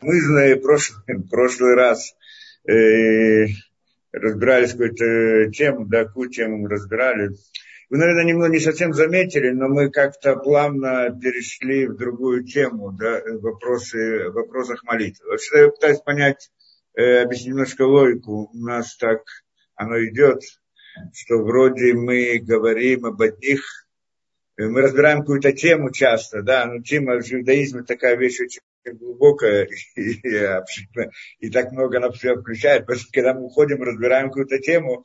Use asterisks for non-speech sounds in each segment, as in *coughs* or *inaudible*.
Мы знаем прошлый, *laughs* прошлый раз э, разбирались какую-то тему, да, какую тему мы разбирали. Вы, наверное, немного не совсем заметили, но мы как-то плавно перешли в другую тему, да, вопросы, в вопросах молитвы. Вообще, я пытаюсь понять, э, объяснить немножко логику. У нас так оно идет, что вроде мы говорим об одних, э, мы разбираем какую-то тему часто, да, но тема в иудаизме такая вещь очень глубокая *laughs* и, и, и так много она все включает. Потому что когда мы уходим, разбираем какую-то тему,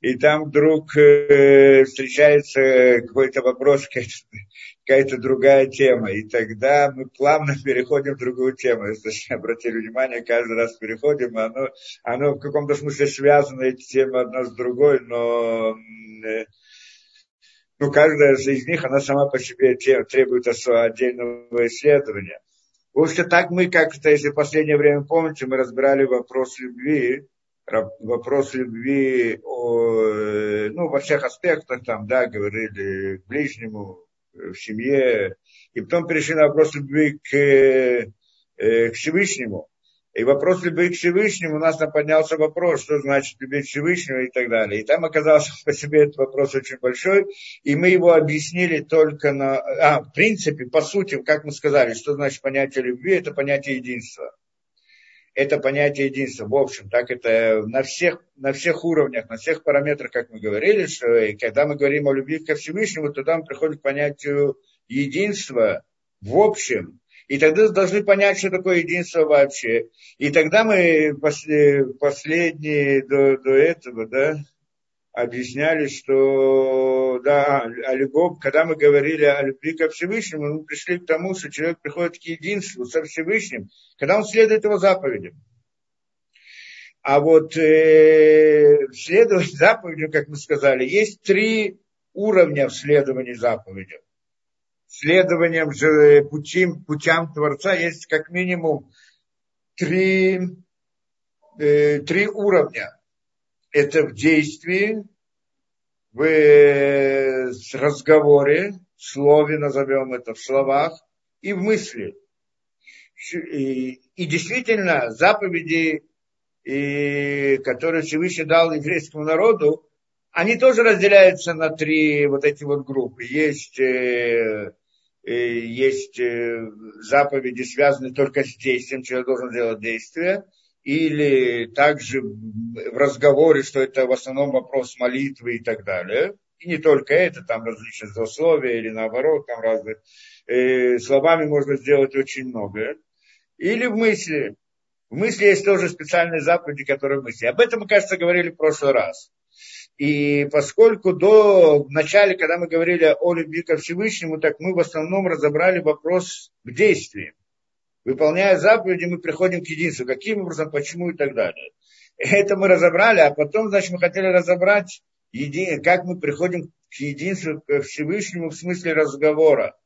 и там вдруг э, встречается какой-то вопрос, *laughs* какая-то другая тема. И тогда мы плавно *laughs* переходим в другую тему. Если обратили внимание, каждый раз переходим, оно, оно в каком-то смысле связано, эти темы одна с другой, но э, ну, каждая из них, она сама по себе требует отдельного исследования. В общем, так мы как-то, если в последнее время помните, мы разбирали вопрос любви, вопрос любви о, ну, во всех аспектах, там, да, говорили к ближнему, в семье, и потом перешли на вопрос любви к, э, к Всевышнему. И вопрос любви к Всевышнему, у нас там поднялся вопрос, что значит любить Всевышнего и так далее. И там оказался *laughs* по себе этот вопрос очень большой, и мы его объяснили только на... А, в принципе, по сути, как мы сказали, что значит понятие любви, это понятие единства. Это понятие единства. В общем, так это на всех, на всех уровнях, на всех параметрах, как мы говорили, что когда мы говорим о любви ко Всевышнему, то там приходит к понятию единства в общем, и тогда должны понять, что такое единство вообще. И тогда мы последние до, до этого, да, объясняли, что да, о любовь, когда мы говорили о любви ко Всевышнему, мы пришли к тому, что человек приходит к единству со Всевышним, когда он следует его заповедям. А вот э, следовать заповедям, как мы сказали, есть три уровня в следовании заповедям следованием же путям, путям Творца есть как минимум три, э, три уровня. Это в действии, в э, разговоре, в слове, назовем это, в словах, и в мысли. И, и действительно, заповеди, и, которые Всевышний дал еврейскому народу, они тоже разделяются на три вот эти вот группы. Есть э, Э, есть э, заповеди, связанные только с действием, человек должен делать действие, или также в разговоре, что это в основном вопрос молитвы и так далее. И не только это, там различные злословия или наоборот, там разные. Э, словами можно сделать очень многое. Или в мысли. В мысли есть тоже специальные заповеди, которые мысли. Об этом мы, кажется, говорили в прошлый раз. И поскольку до начала, когда мы говорили о любви ко Всевышнему, так мы в основном разобрали вопрос к действиям. Выполняя заповеди, мы приходим к единству. Каким образом, почему и так далее. Это мы разобрали, а потом, значит, мы хотели разобрать, как мы приходим к единству, к Всевышнему в смысле разговора.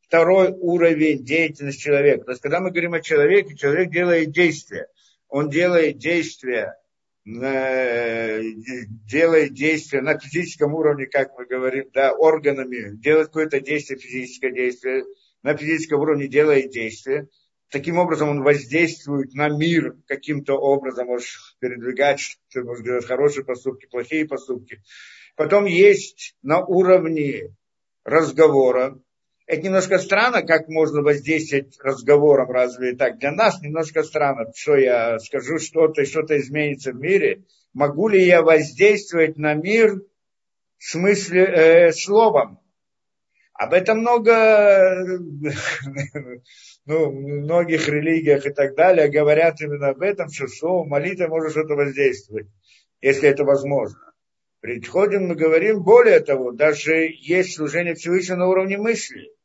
Второй уровень деятельности человека. То есть, когда мы говорим о человеке, человек делает действия. Он делает действия делает действие на физическом уровне, как мы говорим, да, органами, делает какое-то действие, физическое действие, на физическом уровне делает действие. Таким образом он воздействует на мир каким-то образом, может передвигать, может делать хорошие поступки, плохие поступки. Потом есть на уровне разговора, это немножко странно, как можно воздействовать разговором, разве так? Для нас немножко странно, что я скажу что-то, и что-то изменится в мире. Могу ли я воздействовать на мир в смысле э, словом? Об этом много, *laughs* ну, в многих религиях и так далее говорят именно об этом, что слово молитва может что-то воздействовать, если это возможно. Приходим, мы говорим, более того, даже есть служение Всевышнего на уровне мысли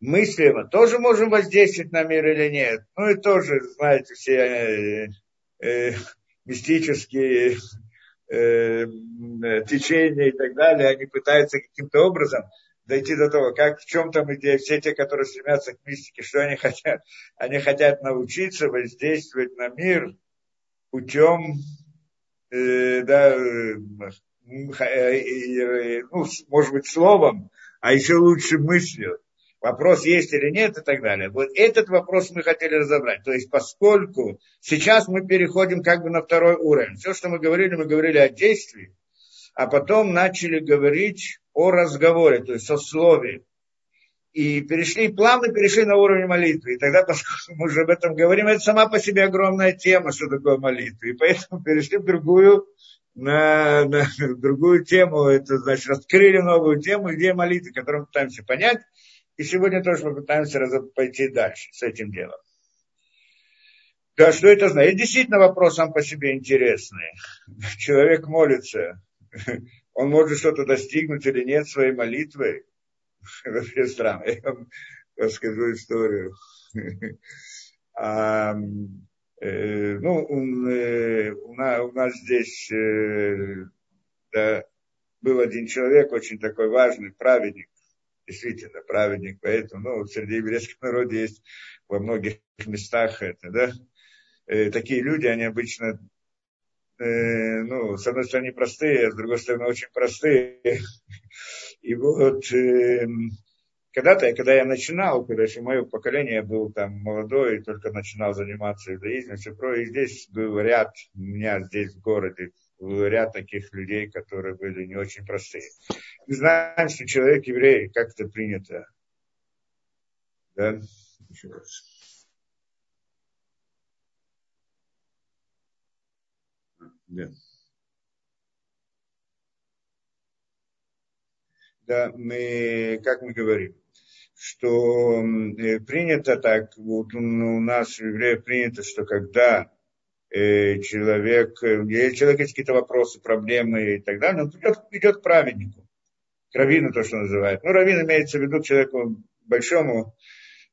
мыслимо тоже можем воздействовать на мир или нет. Ну и тоже, знаете, все э, э, мистические э, течения и так далее, они пытаются каким-то образом дойти до того, как в чем там идея, все те, которые стремятся к мистике, что они хотят? Они хотят научиться воздействовать на мир путем, э, да, э, э, ну, может быть, словом, а еще лучше мыслью. Вопрос есть или нет и так далее. Вот этот вопрос мы хотели разобрать. То есть поскольку сейчас мы переходим как бы на второй уровень. Все, что мы говорили, мы говорили о действии, а потом начали говорить о разговоре, то есть о слове. И перешли, плавно перешли на уровень молитвы. И тогда, *laughs* поскольку мы уже об этом говорим, это сама по себе огромная тема, что такое молитва. И поэтому перешли в другую, на, на другую тему. Это значит, раскрыли новую тему, идея молитвы, которую мы пытаемся понять. И сегодня тоже попытаемся пойти дальше с этим делом. Да, что это значит? Это действительно вопрос сам по себе интересный. Человек молится, он может что-то достигнуть или нет своей молитвой. Вообще странно. Я вам расскажу историю. А, э, ну, он, э, у, нас, у нас здесь э, да, был один человек, очень такой важный, праведник, действительно праведник, поэтому, ну, среди еврейских народов есть во многих местах это, да, э, такие люди, они обычно, э, ну, с одной стороны простые, а с другой стороны очень простые. И вот э, когда-то, когда я начинал, когда еще мое поколение был там молодой, и только начинал заниматься иудаизмом, все про, и здесь был ряд, у меня здесь в городе, ряд таких людей, которые были не очень простые. Мы знаем, что человек еврей, как это принято. Да? Еще раз. Да. Да, мы, как мы говорим, что э, принято так, вот у нас в евреев принято, что когда человек, э, если человек есть какие-то вопросы, проблемы и так далее, он идет, идет к праведнику, к раввину, то, что называют. Ну, раввин имеется в виду человеку большому,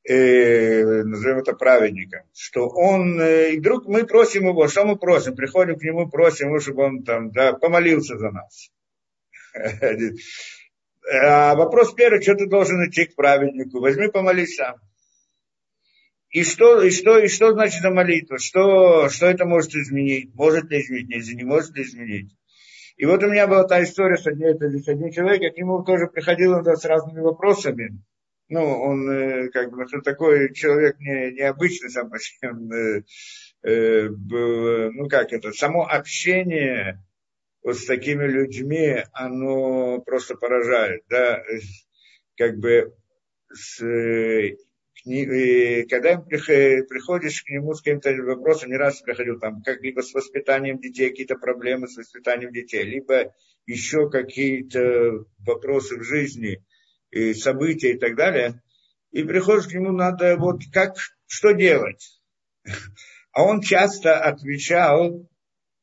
э, назовем это праведником, что он, э, и вдруг мы просим его, что мы просим, приходим к нему, просим его, чтобы он там, да, помолился за нас. *laughs* А вопрос первый, что ты должен идти к праведнику, возьми помолись сам. И что, и что, и что значит эта молитва? Что, что это может изменить? Может ли изменить? Не может ли изменить? И вот у меня была та история с одним, с одним человеком, к нему тоже приходил он с разными вопросами. Ну, он э, как бы что такой человек не, необычный сам по себе. Он, э, э, был, ну как это, само общение вот с такими людьми, оно просто поражает, да, как бы с, когда приходишь к нему с каким-то вопросом, не раз приходил там, как либо с воспитанием детей, какие-то проблемы с воспитанием детей, либо еще какие-то вопросы в жизни, и события и так далее, и приходишь к нему, надо вот как, что делать? А он часто отвечал,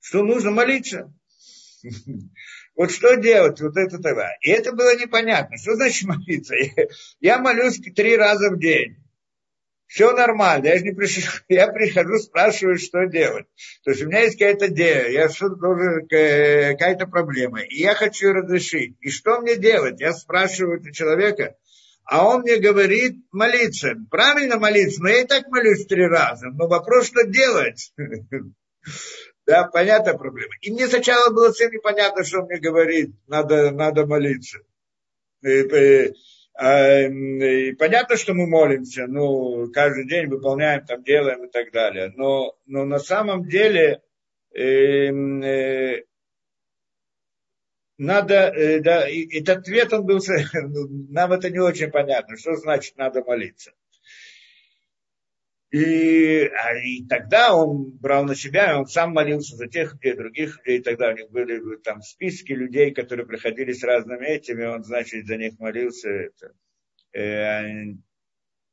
что нужно молиться. Вот что делать, вот это тогда. И это было непонятно. Что значит молиться? *laughs* Я молюсь три раза в день все нормально, я же не пришел, *laughs* я прихожу, спрашиваю, что делать. То есть у меня есть какая-то идея, я что должен, какая-то проблема, и я хочу разрешить. И что мне делать? Я спрашиваю у человека, а он мне говорит молиться. Правильно молиться, но я и так молюсь три раза. Но вопрос, что делать? *laughs* Да, понятная проблема. И мне сначала было совсем непонятно, что он мне говорит, надо, надо молиться. А, и понятно, что мы молимся, ну, каждый день выполняем, там, делаем и так далее. Но, но на самом деле э, э, надо, э, да, этот ответ, он был, *laughs* нам это не очень понятно, что значит надо молиться. И, а, и тогда он брал на себя, он сам молился за тех людей, других и тогда у них были там списки людей, которые приходили с разными этими, он, значит, за них молился. Это. Э,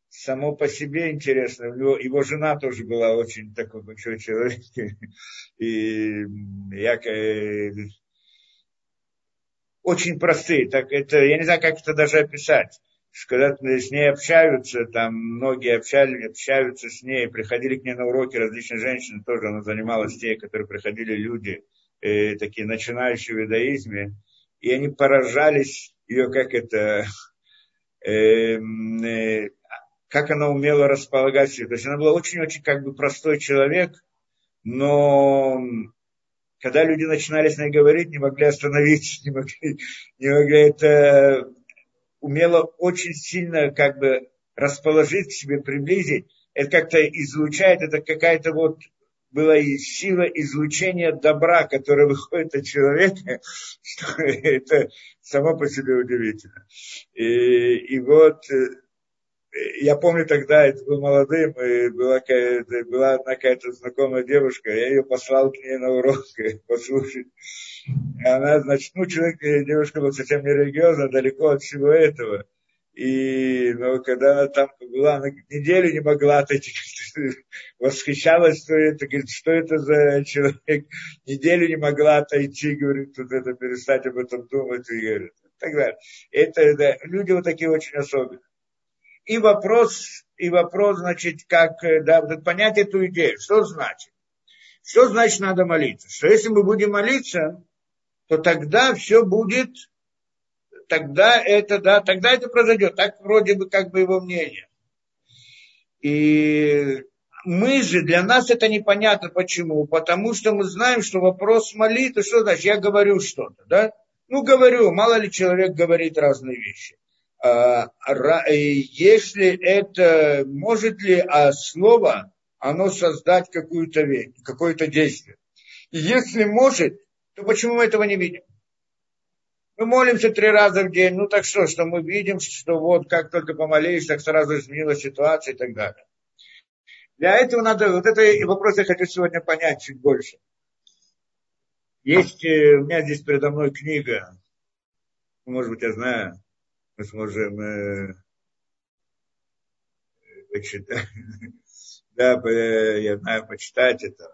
само по себе интересно, его, его жена тоже была очень такой большой человек, *laughs* и я, э, очень простые, так это, я не знаю, как это даже описать когда с ней общаются, там многие общались, общаются с ней, приходили к ней на уроки различные женщины, тоже она занималась те, которые приходили люди, э, такие начинающие в иудаизме, и они поражались ее, как это, э, э, как она умела располагать себя. То есть она была очень-очень как бы простой человек, но когда люди начинали с ней говорить, не могли остановиться, *laughs* не могли, не могли это умела очень сильно как бы расположить к себе, приблизить. Это как-то излучает, это какая-то вот была и сила излучения добра, которая *laughs* выходит от человека, *laughs* что это само по себе удивительно. И, и вот э, я помню тогда, это был молодым, и была, была одна какая-то знакомая девушка, я ее послал к ней на урок *laughs* послушать. И она, значит, ну, человек, девушка была совсем не религиозна, далеко от всего этого. И ну, когда она там была, она неделю не могла отойти, *laughs* восхищалась, что это, говорит, что это за человек, неделю не могла отойти, говорит, тут это перестать об этом думать, и говорит, так далее. Это, да, люди вот такие очень особенные. И вопрос, и вопрос, значит, как, да, вот понять эту идею, что значит? Что значит надо молиться? Что если мы будем молиться, то тогда все будет тогда это, да, тогда это произойдет. Так вроде бы как бы его мнение. И мы же, для нас это непонятно. Почему? Потому что мы знаем, что вопрос молитвы, что значит, я говорю что-то, да? Ну, говорю, мало ли человек говорит разные вещи. А, если это, может ли а слово, оно создать какую-то вещь, какое-то действие? Если может, то почему мы этого не видим? Мы молимся три раза в день. Ну так что, что мы видим, что вот как только помолились, так сразу изменилась ситуация и так далее. Для этого надо, вот это вопрос я хочу сегодня понять чуть больше. Есть э, у меня здесь передо мной книга, может быть, я знаю, мы сможем э, почитать. *laughs* Да, я знаю, почитать это.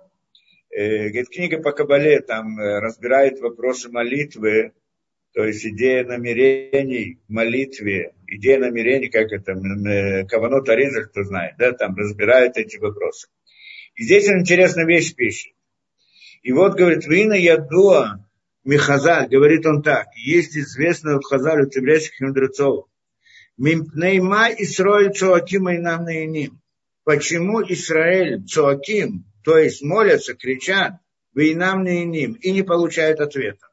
Э, говорит, книга по Кабале там разбирает вопросы молитвы то есть идея намерений в молитве, идея намерений, как это, Каванот Ариза, кто знает, да, там разбирают эти вопросы. И здесь он интересную вещь пишет. И вот, говорит, Вина Ядуа Михазаль, говорит он так, есть известно в Хазале, у еврейских мудрецов, Мимпнейма Исроиль Цоаким и нам наиним. Почему Израиль Цоаким, то есть молятся, кричат, вы нам наиним, и не получают ответа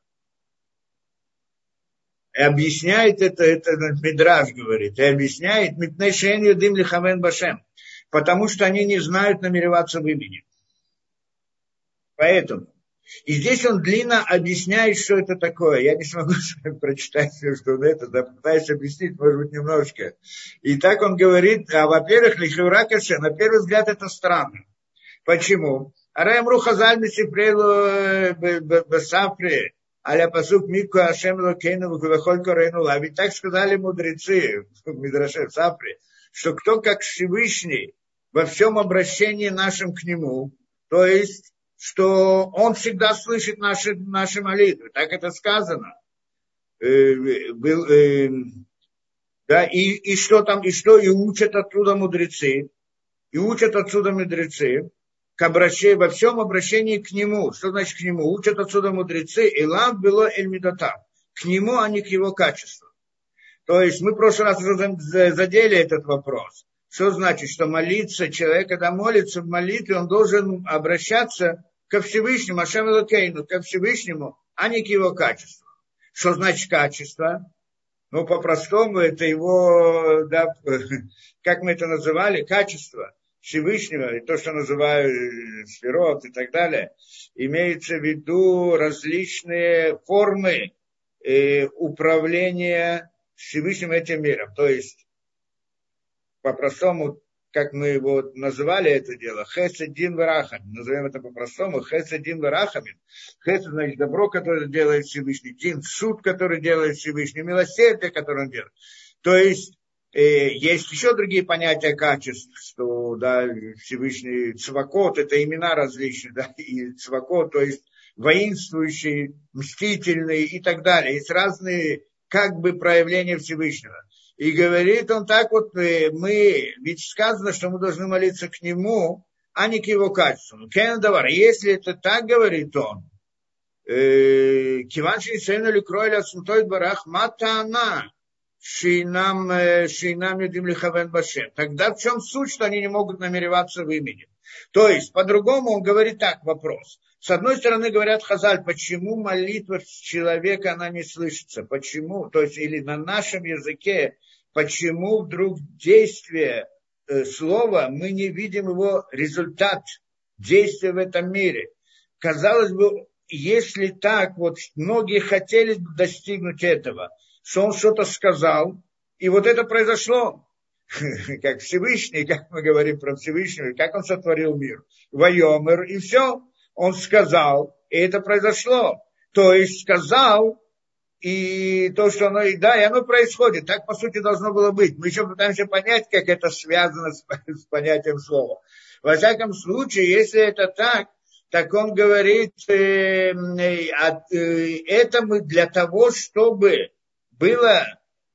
и объясняет это, это Мидраж говорит, и объясняет Митнешен Юдим Лихамен Башем, потому что они не знают намереваться в имени. Поэтому. И здесь он длинно объясняет, что это такое. Я не смогу прочитать все, что он это, да, пытаюсь объяснить, может быть, немножко. И так он говорит, а, во-первых, Лихевра на первый взгляд, это странно. Почему? Араем Рухазаль Мисифрелу Бесафре, Аля пасук мику Ашем Локейну Вахоль Корейну Лави. Так сказали мудрецы *laughs* в Мидраше Сапре, что кто как Всевышний во всем обращении нашим к нему, то есть, что он всегда слышит наши, наши молитвы. Так это сказано. Э, э, да, и, и что там, и что, и учат оттуда мудрецы, и учат отсюда мудрецы, к обращению, во всем обращении к нему. Что значит к нему? Учат отсюда мудрецы. Илам было эльмидата. К нему, а не к его качеству. То есть мы в прошлый раз задели этот вопрос. Что значит, что молиться, человек, когда молится в молитве, он должен обращаться ко Всевышнему, Ашем Лакейну, ко Всевышнему, а не к его качеству. Что значит качество? Ну, по-простому, это его, да, *laughs* как мы это называли, качество. Всевышнего, и то, что называют э, сферот и так далее, имеется в виду различные формы э, управления Всевышним этим миром. То есть, по-простому, как мы его называли это дело, хеседин варахамин, назовем это по-простому, хеседин варахамин. Хесед, значит, добро, которое делает Всевышний, дин, суд, который делает Всевышний, милосердие, которое он делает. То есть, Э, есть еще другие понятия качеств, что да, Всевышний Цвакот, это имена различные, да, и Цвакот, то есть воинствующий, мстительный и так далее. Есть разные как бы проявления Всевышнего. И говорит он так вот, э, мы, ведь сказано, что мы должны молиться к нему, а не к его качеству. Кендавар, если это так, говорит он, э, Киванши Сейну Ликроиля Сунтой Барах Матана, Шейнам, э, Юдим Лихавен Баше. Тогда в чем суть, что они не могут намереваться в имени? То есть, по-другому он говорит так, вопрос. С одной стороны, говорят Хазаль, почему молитва человека, она не слышится? Почему? То есть, или на нашем языке, почему вдруг действие э, слова, мы не видим его результат действия в этом мире? Казалось бы, если так, вот многие хотели достигнуть этого – что он что-то сказал, и вот это произошло, *laughs* как Всевышний, как мы говорим про Всевышнего, как он сотворил мир. Вайомер, и все. Он сказал, и это произошло. То есть сказал, и то, что оно, и да, и оно происходит. Так, по сути, должно было быть. Мы еще пытаемся понять, как это связано с, *laughs* с понятием слова. Во всяком случае, если это так, так он говорит, э, э, э, это мы для того, чтобы было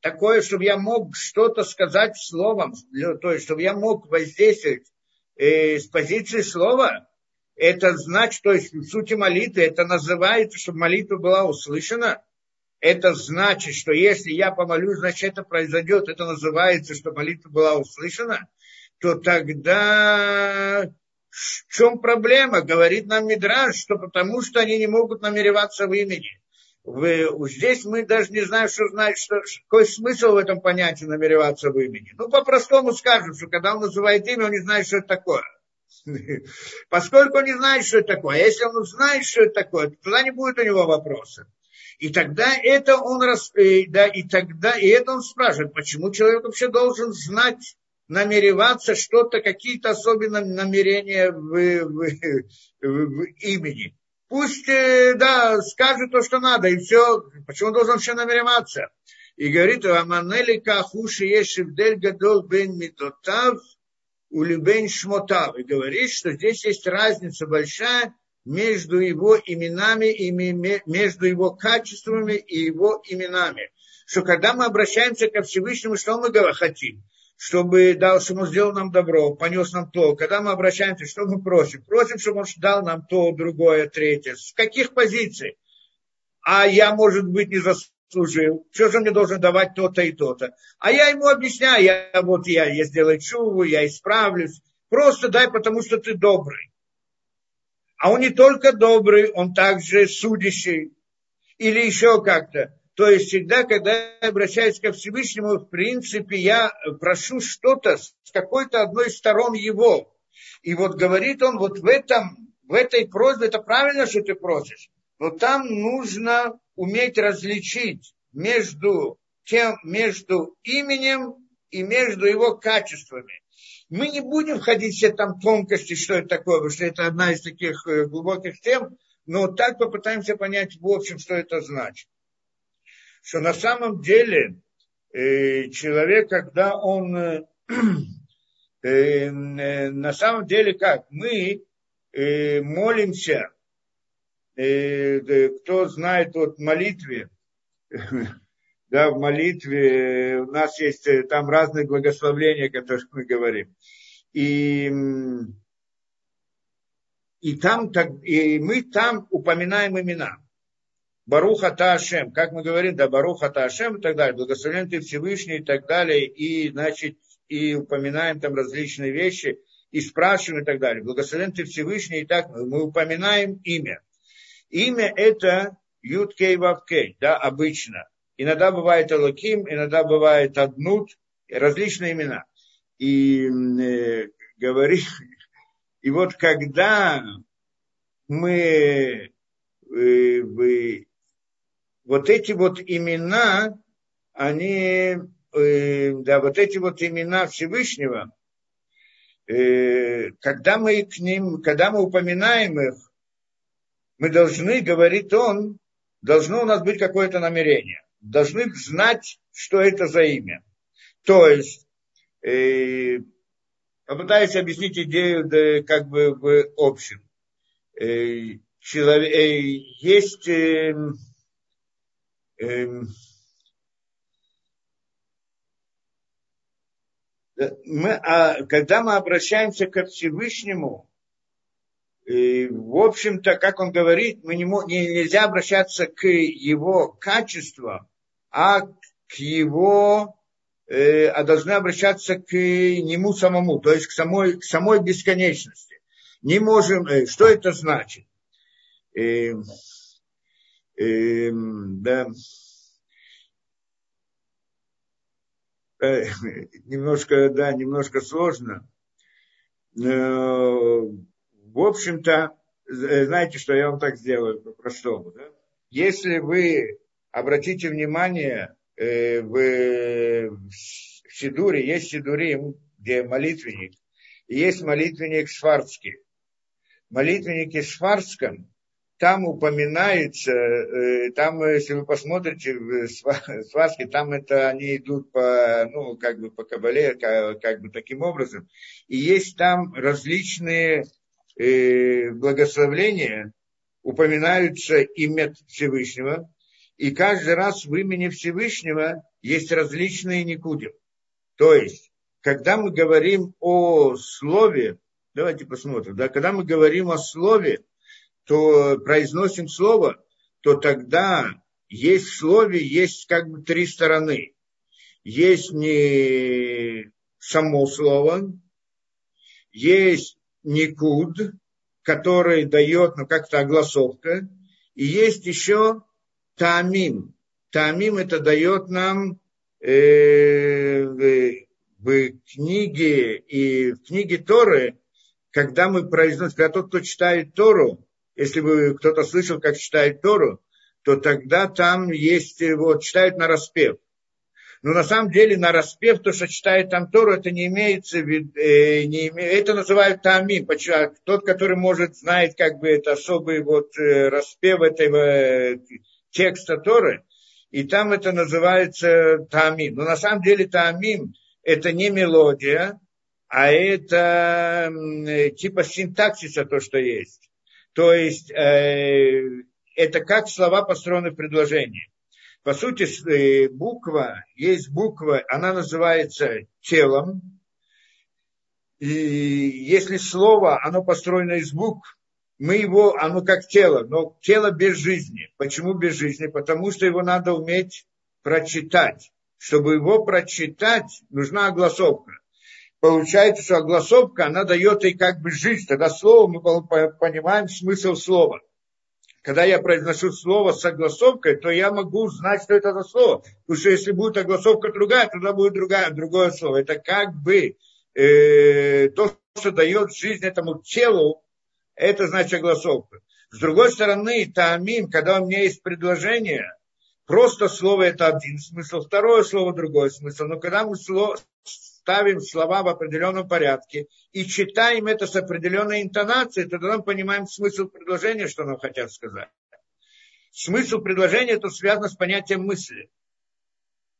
такое, чтобы я мог что-то сказать словом, то есть, чтобы я мог воздействовать э, с позиции слова, это значит, то есть в сути молитвы, это называется, чтобы молитва была услышана. Это значит, что если я помолюсь, значит это произойдет. Это называется, что молитва была услышана. То тогда в чем проблема? Говорит нам Мидраж, что потому что они не могут намереваться в имени вы, здесь мы даже не знаем, что знать, что, какой смысл в этом понятии намереваться в имени. Ну, по-простому скажем, что когда он называет имя, он не знает, что это такое. *laughs* Поскольку он не знает, что это такое. А если он знает, что это такое, то тогда не будет у него вопроса. И тогда это он и, да, и тогда и это он спрашивает, почему человек вообще должен знать, намереваться что-то, какие-то особенные намерения в, в, в, имени. Пусть, э, да, скажет то, что надо, и все. Почему он должен все намереваться? И говорит, Аманели Кахуши Ешевдель Гадол Бен Митотав Улибен Шмотав. И говорит, что здесь есть разница большая между его именами и между его качествами и его именами. Что когда мы обращаемся ко Всевышнему, что мы хотим? чтобы дал, чтобы он сделал нам добро, понес нам то. Когда мы обращаемся, что мы просим? Просим, чтобы он дал нам то, другое, третье. С каких позиций? А я, может быть, не заслужил. Что же мне должен давать то-то и то-то? А я ему объясняю, я, вот я, я сделаю чуву, я исправлюсь. Просто дай, потому что ты добрый. А он не только добрый, он также судящий. Или еще как-то. То есть всегда, когда я обращаюсь ко Всевышнему, в принципе, я прошу что-то с какой-то одной сторон его. И вот говорит он, вот в, этом, в этой просьбе, это правильно, что ты просишь, но там нужно уметь различить между, тем, между именем и между его качествами. Мы не будем входить все там тонкости, что это такое, потому что это одна из таких э, глубоких тем, но так попытаемся понять в общем, что это значит. Что на самом деле э, человек, когда он э, *clears throat* на самом деле как? Мы молимся, кто знает вот молитве, *laughs* да, в молитве у нас есть э, там разные благословления, которые мы говорим. И, и, там, и мы там упоминаем имена. Баруха Таашем, как мы говорим, да, Баруха Таашем и так далее, благословен ты Всевышний и так далее, и, значит, и упоминаем там различные вещи, и спрашиваем и так далее. Благословен ты Всевышний, и так мы упоминаем имя. Имя это Юткей Вавкей, да, обычно. Иногда бывает Алаким, иногда бывает Аднут, различные имена. И э, говорим, и вот когда мы э, вот эти вот имена, они, э, да, вот эти вот имена Всевышнего, э, когда мы к ним, когда мы упоминаем их, мы должны, говорит он, должно у нас быть какое-то намерение. Должны знать, что это за имя. То есть, э, попытаюсь объяснить идею да, как бы в общем. Э, человек, э, есть... Э, Эм, мы, а, когда мы обращаемся к Всевышнему, и, в общем-то, как он говорит, мы не, не, нельзя обращаться к его качествам, а к его, э, а должны обращаться к нему самому, то есть к самой, к самой бесконечности. Не можем, э, что это значит? Э, э, да, э, *laughs* немножко, да, немножко сложно. Э, в общем-то, э, знаете, что я вам так сделаю по-простому. Да? Если вы обратите внимание, э, в, в Сидуре есть Сидурим, где молитвенник, и есть молитвенник Шварцкий. Молитвеннике Шварцком там упоминается, э, там, если вы посмотрите в сварке, там это они идут по, ну, как бы по кабале, как, как бы таким образом. И есть там различные э, благословления, упоминаются имя Всевышнего, и каждый раз в имени Всевышнего есть различные никудим. То есть, когда мы говорим о слове, давайте посмотрим, да, когда мы говорим о слове, то произносим слово, то тогда есть в слове, есть как бы три стороны. Есть не само слово, есть никуд, который дает, ну, как-то огласовка, и есть еще тамим. Тамим это дает нам э, в, в книге и в книге Торы, когда мы произносим, когда тот, кто читает Тору, если бы кто-то слышал, как читает Тору, то тогда там есть, вот, читают на распев. Но на самом деле на распев, то, что читает там Тору, это не имеется в виду, э, не име, это называют тамим. Почему? Тот, который может, знает как бы это особый вот э, распев этого э, текста Торы, и там это называется тамим. Но на самом деле тамим это не мелодия, а это э, типа синтаксиса то, что есть. То есть э, это как слова построены в предложении. По сути, э, буква, есть буква, она называется телом. И если слово, оно построено из букв, мы его, оно как тело, но тело без жизни. Почему без жизни? Потому что его надо уметь прочитать. Чтобы его прочитать, нужна огласовка. Получается, что огласовка, она дает ей как бы жизнь. Тогда слово мы понимаем смысл слова когда я произношу слово с огласовкой, то я могу знать, что это за слово. Потому что если будет огласовка другая, тогда будет другая, другое слово. Это как бы э, то, что дает жизнь этому телу, это значит огласовка. С другой стороны, таамин, когда у меня есть предложение, просто слово это один смысл, второе слово другой смысл. Но когда мы слово, ставим слова в определенном порядке и читаем это с определенной интонацией, тогда мы понимаем смысл предложения, что нам хотят сказать. Смысл предложения это связано с понятием мысли.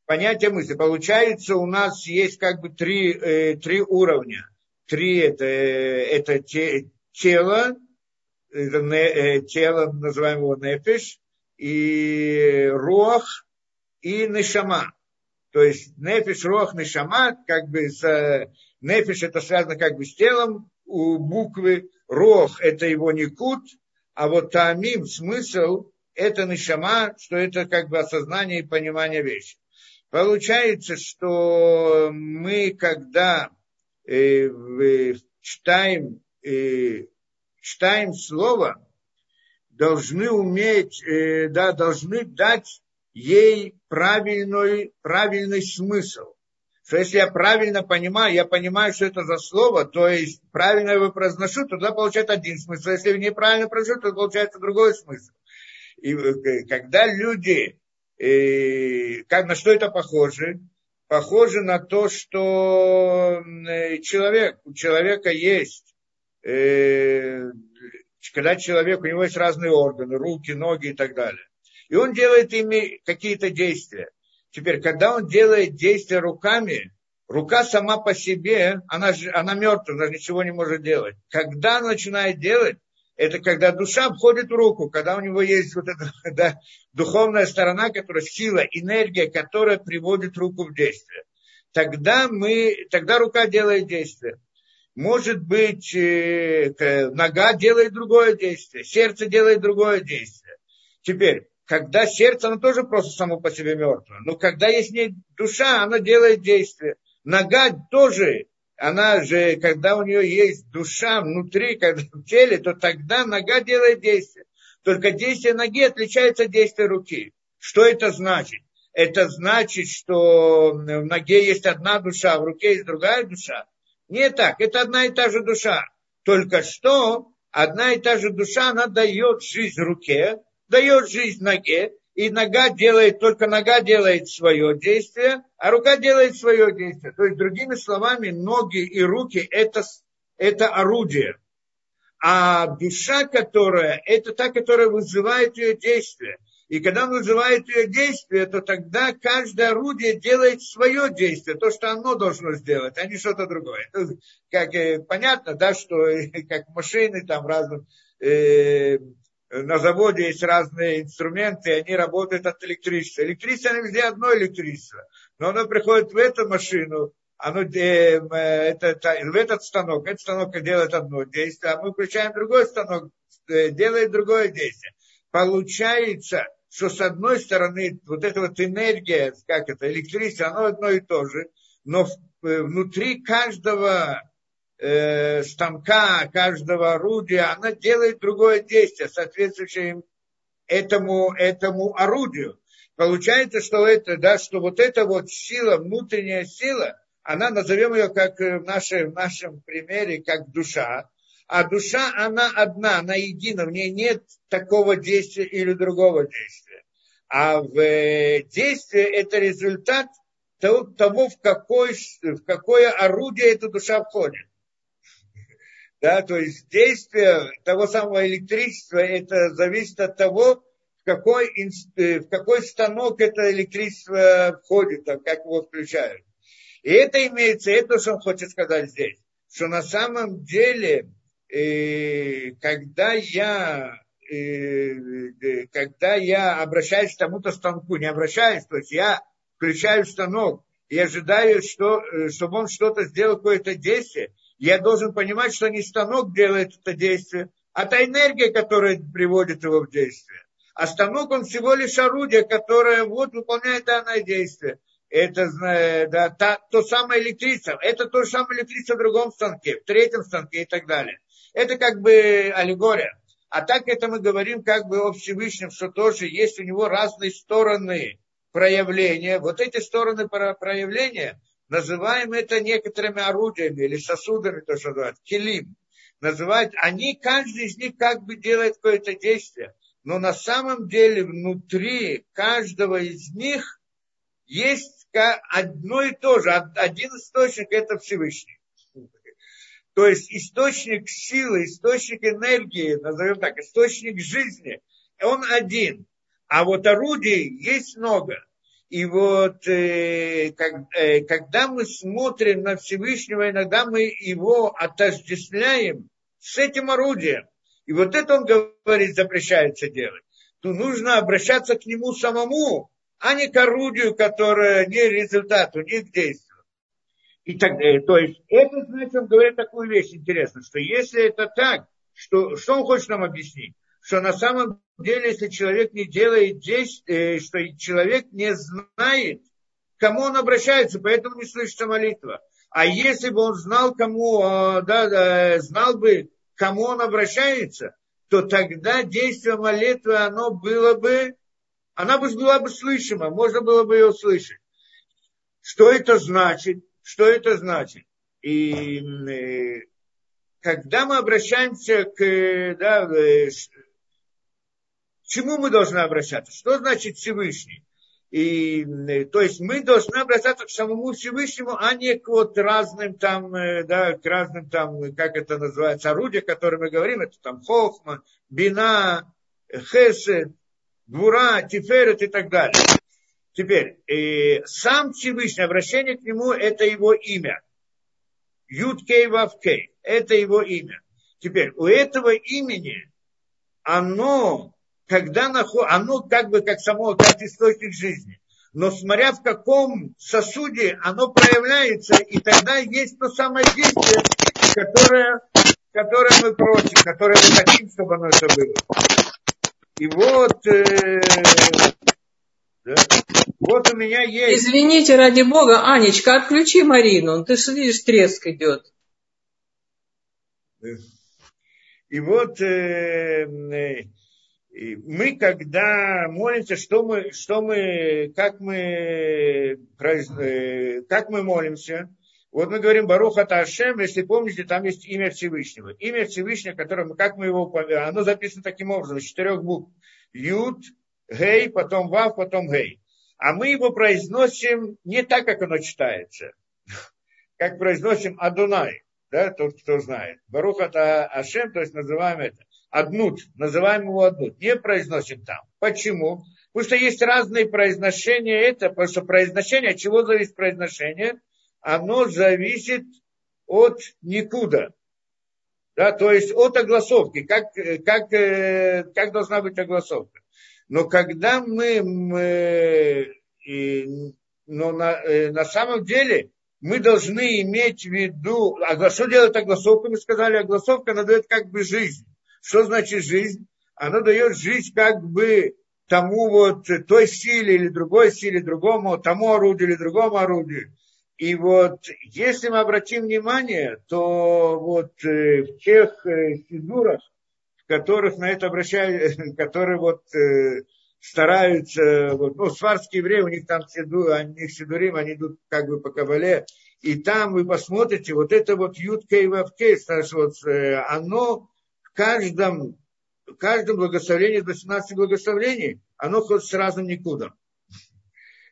Понятие мысли. Получается, у нас есть как бы три, э, три уровня. Три это, э, это те, это не, э, тело, называем его нефиш, и руах, и нешама. То есть нефиш, рох, нешама, как бы с, нефиш это связано как бы с телом, у буквы рох это его никут, а вот тамим, смысл, это нешама, что это как бы осознание и понимание вещи. Получается, что мы, когда э, читаем, э, читаем слово, должны уметь, э, да, должны дать ей правильный, правильный смысл. Что если я правильно понимаю, я понимаю, что это за слово, то есть правильно его произношу, тогда получается один смысл. Если я неправильно произношу, то получается другой смысл. И э, когда люди, э, как, на что это похоже? Похоже на то, что э, человек, у человека есть, э, когда человек, у него есть разные органы, руки, ноги и так далее и он делает ими какие-то действия. Теперь, когда он делает действия руками, рука сама по себе, она, она мертва, она ничего не может делать. Когда она начинает делать, это когда душа входит в руку, когда у него есть вот эта *laughs* да, духовная сторона, которая сила, энергия, которая приводит руку в действие. Тогда, мы, тогда рука делает действие. Может быть, э, нога делает другое действие, сердце делает другое действие. Теперь, когда сердце, оно тоже просто само по себе мертвое. Но когда есть не душа, оно делает действие. Нога тоже, она же, когда у нее есть душа внутри, когда в теле, то тогда нога делает действие. Только действие ноги отличается от действия руки. Что это значит? Это значит, что в ноге есть одна душа, в руке есть другая душа. Не так, это одна и та же душа. Только что одна и та же душа, она дает жизнь руке, дает жизнь ноге, и нога делает, только нога делает свое действие, а рука делает свое действие. То есть, другими словами, ноги и руки это, это орудие. А душа, которая, это та, которая вызывает ее действие. И когда он вызывает ее действие, то тогда каждое орудие делает свое действие, то, что оно должно сделать, а не что-то другое. Ну, как э, понятно, да, что *laughs* как машины там разным, э, на заводе есть разные инструменты, они работают от электричества. Электричество везде одно электричество. Но оно приходит в эту машину, оно, э, это, это, в этот станок, этот станок делает одно действие, а мы включаем другой станок, э, делает другое действие. Получается, что с одной стороны вот эта вот энергия, как это, электричество, оно одно и то же, но э, внутри каждого э, станка, каждого орудия, она делает другое действие, соответствующее этому, этому орудию. Получается, что это, да, что вот эта вот сила, внутренняя сила, она, назовем ее как в, нашей, в нашем примере, как душа, а душа, она одна, она едина, в ней нет такого действия или другого действия. А в э, действии это результат того, в, какой, в какое орудие эта душа входит. Да, то есть действие того самого электричества, это зависит от того, в какой, э, в какой станок это электричество входит, там, как его включают. И это имеется, это что он хочет сказать здесь, что на самом деле, э, когда я э, когда я обращаюсь к тому-то станку, не обращаюсь, то есть я включаю станок и ожидаю, что, чтобы он что-то сделал, какое-то действие, я должен понимать, что не станок делает это действие, а та энергия, которая приводит его в действие. А станок, он всего лишь орудие, которое вот выполняет данное действие. Это да, та, то самое электричество. Это то же самое электричество в другом станке, в третьем станке и так далее. Это как бы аллегория. А так это мы говорим как бы о Всевышнем, что тоже есть у него разные стороны проявления. Вот эти стороны проявления, называем это некоторыми орудиями или сосудами, то, что называют, килим. Называют, они, каждый из них как бы делает какое-то действие. Но на самом деле внутри каждого из них есть одно и то же. Один источник – это Всевышний. То есть источник силы, источник энергии, назовем так, источник жизни, он один. А вот орудий есть много. И вот э, как, э, когда мы смотрим на Всевышнего, иногда мы его отождествляем с этим орудием. И вот это он говорит, запрещается делать. То нужно обращаться к нему самому, а не к орудию, которое не результат, у них действия. И так, э, то есть это значит, он говорит такую вещь интересную, что если это так, что, что он хочет нам объяснить? Что на самом деле, если человек не делает здесь, э, что человек не знает, к кому он обращается, поэтому не слышится молитва. А если бы он знал, кому, э, да, да, знал бы, к кому он обращается, то тогда действие молитвы, оно было бы, она бы была бы слышима, можно было бы ее услышать. Что это значит? Что это значит? И э, когда мы обращаемся к, да, к чему мы должны обращаться? Что значит Всевышний? И, э, то есть мы должны обращаться к самому Всевышнему, а не к вот разным там, э, да, к разным там, как это называется, орудия, о которых мы говорим, это там Хохма, Бина, Хесед, Гура, Тиферет и так далее. Теперь, э, сам Всевышний, обращение к нему, это его имя. Юткей Вавкей, это его имя. Теперь, у этого имени, оно когда наход... оно как бы как само, как источник жизни. Но смотря в каком сосуде оно проявляется, и тогда есть то самое действие, которое, которое мы просим, которое мы хотим, чтобы оно это было. И вот, э, да, вот у меня есть... Извините, ради бога, Анечка, отключи Марину. Ты же видишь, треск идет. И вот э, э, мы, когда молимся, что мы, что мы, как мы, э, как мы молимся, вот мы говорим Баруха Ташем, если помните, там есть имя Всевышнего. Имя Всевышнего, которое мы, как мы его оно записано таким образом, из четырех букв. Юд, Гей, потом Вав, потом Гей. А мы его произносим не так, как оно читается. Как произносим Адунай да, тот, кто знает. Барух это Ашем, то есть называем это. Аднут, называем его Аднут, не произносим там. Почему? Потому что есть разные произношения это, потому что произношение, от чего зависит произношение? Оно зависит от никуда. Да, то есть от огласовки, как, как, как должна быть огласовка. Но когда мы, мы но на, э, на самом деле мы должны иметь в виду, а что делает огласовка? Мы сказали, огласовка, она дает как бы жизнь. Что значит жизнь? Она дает жизнь как бы тому вот, той силе или другой силе, другому, тому орудию или другому орудию. И вот, если мы обратим внимание, то вот э, в тех э, сидурах, в которых на это обращают, *laughs* которые вот э, стараются, вот, ну, сварские евреи, у них там седу, они седурим, они идут как бы по кабале, и там вы посмотрите, вот это вот ютка и вавке, вот, э, оно в каждом, в каждом благословении, 18 благословений, оно хоть с никудом.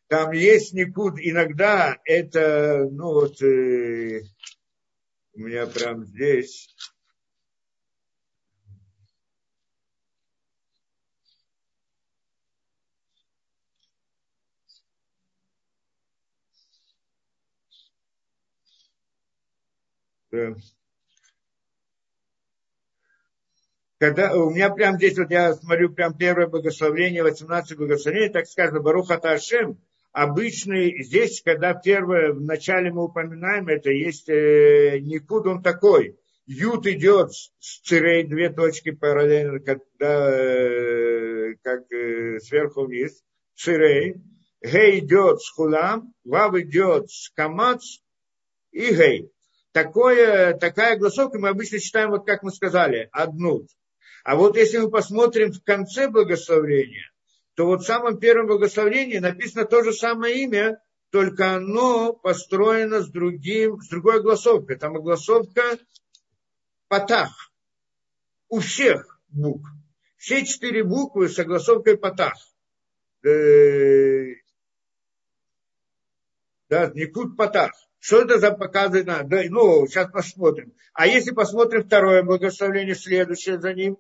Там есть никуд, иногда это, ну вот, э, у меня прям здесь, когда у меня прям здесь, вот я смотрю, прям первое благословение, 18 благословений, так сказано, Баруха Ташем, обычный, здесь, когда первое, в начале мы упоминаем, это есть э, Никуд, он такой, Ют идет с цирей, две точки параллельно, когда, э, как э, сверху вниз, цирей, Гей идет с хулам, Вав идет с камац и гей такое, такая гласовка мы обычно читаем, вот как мы сказали, одну. А вот если мы посмотрим в конце благословения, то вот в самом первом благословении написано то же самое имя, только оно построено с, другим, с другой огласовкой. Там огласовка Патах. У всех букв. Все четыре буквы с огласовкой Патах. Э, да, Никут Патах. Что это за показывает? Да, ну, сейчас посмотрим. А если посмотрим второе благословение, следующее за ним,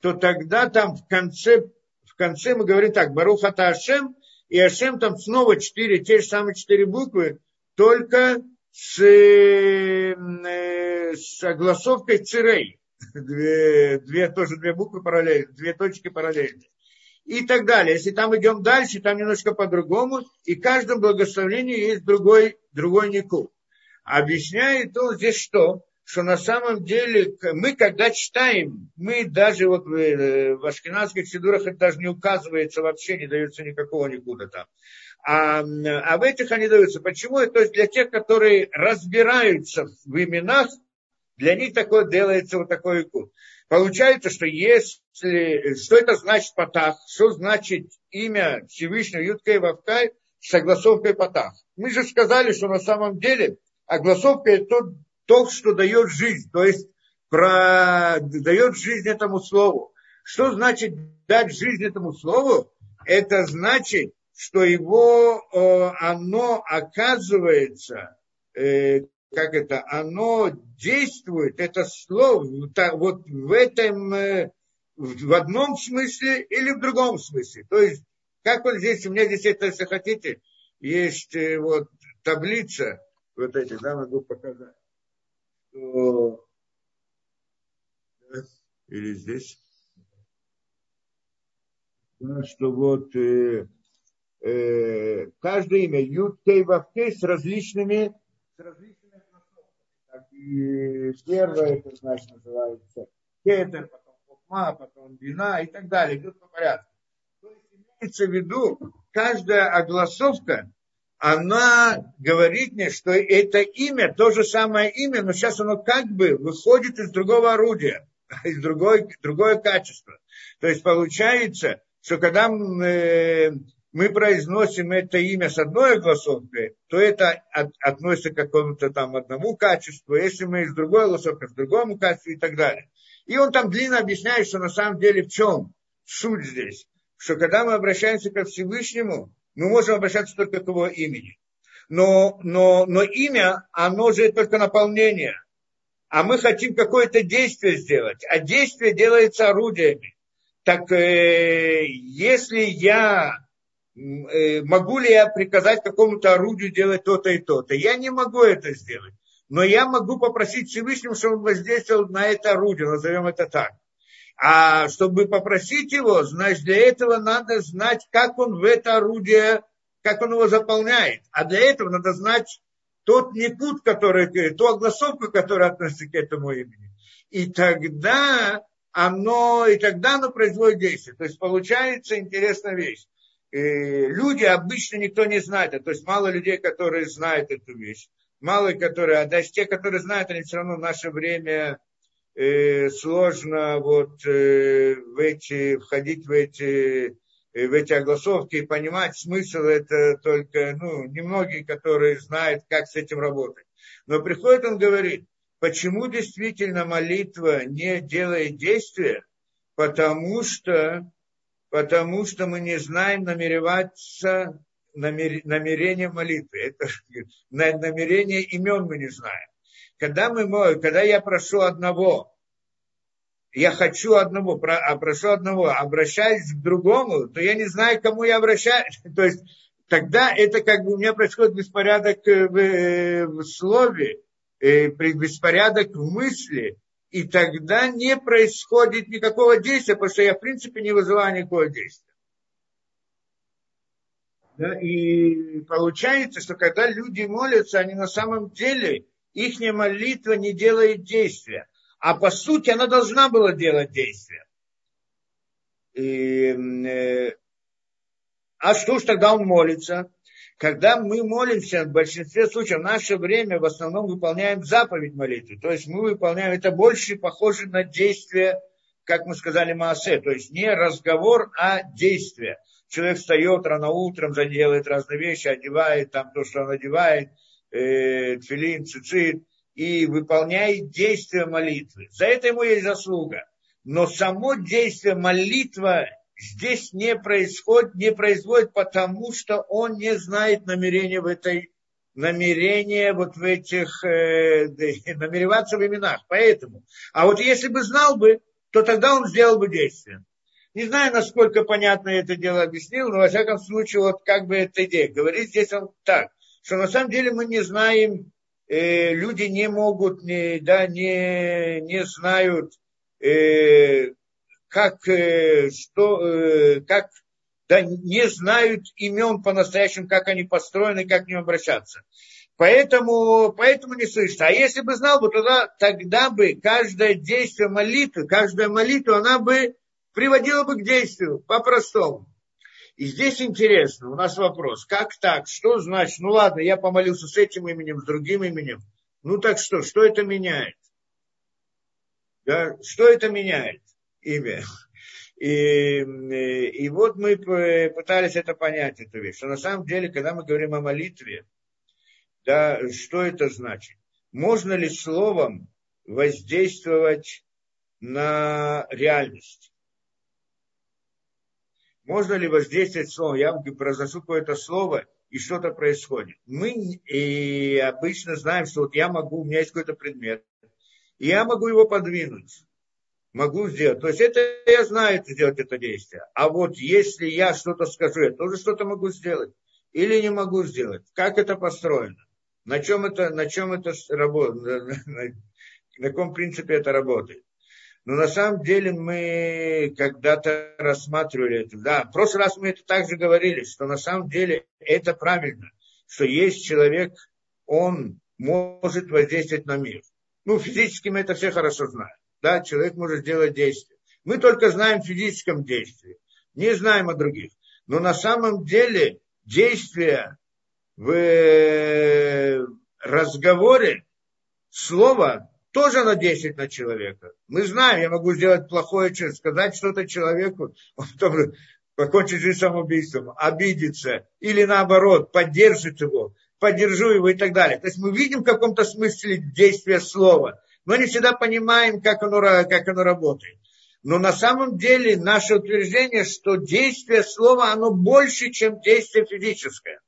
то тогда там в конце, в конце мы говорим так, Барухата Ашем, и Ашем там снова четыре, те же самые четыре буквы, только с, э, с огласовкой цирей. *laughs* Две, две, тоже две буквы параллельно, две точки параллельно и так далее. Если там идем дальше, там немножко по-другому, и в каждом благословении есть другой, другой нику. Объясняет он здесь что? Что на самом деле мы, когда читаем, мы даже вот э, в ашкенадских сидурах это даже не указывается вообще, не дается никакого никуда там. А, а в этих они даются. Почему? То есть для тех, которые разбираются в именах, для них такое делается вот такой икут. Получается, что если, что это значит Патах, что значит имя Всевышнего Юткай Вавкай с согласовкой Патах. Мы же сказали, что на самом деле огласовка это то, то, что дает жизнь, то есть про, дает жизнь этому слову. Что значит дать жизнь этому слову? Это значит, что его, э, оно оказывается э, как это, оно действует, это слово, вот в этом, э, в одном смысле или в другом смысле. То есть, как вот здесь, у меня здесь это, если хотите, есть э, вот таблица, вот эти, да, могу показать. Или здесь. Да, что вот э, э, каждое имя Ют Кей Вавкей с различными, с различными и первое, это значит называется кетер, потом хохма, потом бина и так далее, идет по порядку. То есть имеется в виду, каждая огласовка, она говорит мне, что это имя, то же самое имя, но сейчас оно как бы выходит из другого орудия, *laughs* из другой, другое качество. То есть получается, что когда мы, произносим это имя с одной огласовкой, то это от, относится к какому-то там одному качеству, если мы из другой огласовки, к другому качеству и так далее. И он там длинно объясняет, что на самом деле в чем суть здесь. Что когда мы обращаемся ко Всевышнему, мы можем обращаться только к его имени. Но, но, но имя, оно же только наполнение. А мы хотим какое-то действие сделать. А действие делается орудиями. Так э, если я могу ли я приказать какому-то орудию делать то-то и то-то, я не могу это сделать. Но я могу попросить Всевышнего, чтобы он воздействовал на это орудие, назовем это так. А чтобы попросить его, значит, для этого надо знать, как он в это орудие, как он его заполняет. А для этого надо знать тот никут, который, ту огласовку, которая относится к этому имени. И тогда оно, и тогда оно производит действие. То есть получается интересная вещь. Люди обычно никто не знает, то есть мало людей, которые знают эту вещь. Мало которые, а даже те, которые знают, они все равно в наше время э, сложно вот э, в эти, входить в эти, э, в эти огласовки и понимать смысл это только, ну, немногие, которые знают, как с этим работать. Но приходит он говорит, почему действительно молитва не делает действия? Потому что, потому что мы не знаем намереваться намерение молитвы. Это *laughs* намерение имен мы не знаем. Когда, мы, когда я прошу одного, я хочу одного, а прошу одного, обращаюсь к другому, то я не знаю, кому я обращаюсь. *laughs* То есть тогда это как бы у меня происходит беспорядок в, в слове, э, беспорядок в мысли, и тогда не происходит никакого действия, потому что я, в принципе, не вызываю никакого действия. Да, и получается, что когда люди молятся, они на самом деле их молитва не делает действия. А по сути она должна была делать действия. И, э, а что ж тогда он молится? Когда мы молимся, в большинстве случаев, в наше время в основном выполняем заповедь молитвы. То есть мы выполняем, это больше похоже на действие, как мы сказали, Маасе. То есть не разговор, а действие. Человек встает рано утром, делает разные вещи, одевает там то, что он одевает – э, тфилин, цицит, и выполняет действие молитвы. За это ему есть заслуга. Но само действие молитва здесь не происходит, не производит, потому что он не знает намерения в этой намерения вот в этих, э, *laughs* намереваться в именах. Поэтому. А вот если бы знал бы, то тогда он сделал бы действие. Не знаю, насколько понятно это дело объяснил, но во всяком случае, вот как бы эта идея. Говорит здесь он так что на самом деле мы не знаем, э, люди не могут, не, да, не, не знают, э, как, э, что, э, как, да, не знают имен по-настоящему, как они построены, как к ним обращаться. Поэтому, поэтому не слышит. А если бы знал бы, тогда, тогда бы каждое действие молитвы, каждая молитва, она бы приводила бы к действию по-простому. И здесь интересно, у нас вопрос, как так, что значит, ну ладно, я помолился с этим именем, с другим именем, ну так что, что это меняет? Да, что это меняет? Имя. И, и вот мы пытались это понять, эту вещь, что на самом деле, когда мы говорим о молитве, да, что это значит? Можно ли словом воздействовать на реальность? Можно ли воздействовать словом? Я произношу какое-то слово, и что-то происходит. Мы и обычно знаем, что вот я могу, у меня есть какой-то предмет, и я могу его подвинуть. Могу сделать. То есть это я знаю сделать это действие. А вот если я что-то скажу, я тоже что-то могу сделать. Или не могу сделать. Как это построено? На чем это, на чем это работает? *laughs* На каком принципе это работает? Но на самом деле мы когда-то рассматривали это. Да, в прошлый раз мы это также говорили, что на самом деле это правильно, что есть человек, он может воздействовать на мир. Ну, физически мы это все хорошо знаем. Да, человек может сделать действие. Мы только знаем в физическом действии, не знаем о других. Но на самом деле действие в э, разговоре, слово тоже оно действует на человека. Мы знаем, я могу сделать плохое, сказать что-то человеку, *laughs* он потом покончит жизнь самоубийством, обидится, или наоборот, поддержит его, поддержу его и так далее. То есть мы видим в каком-то смысле действие слова, но не всегда понимаем, как оно, как оно работает. Но на самом деле наше утверждение, что действие слова, оно больше, чем действие физическое.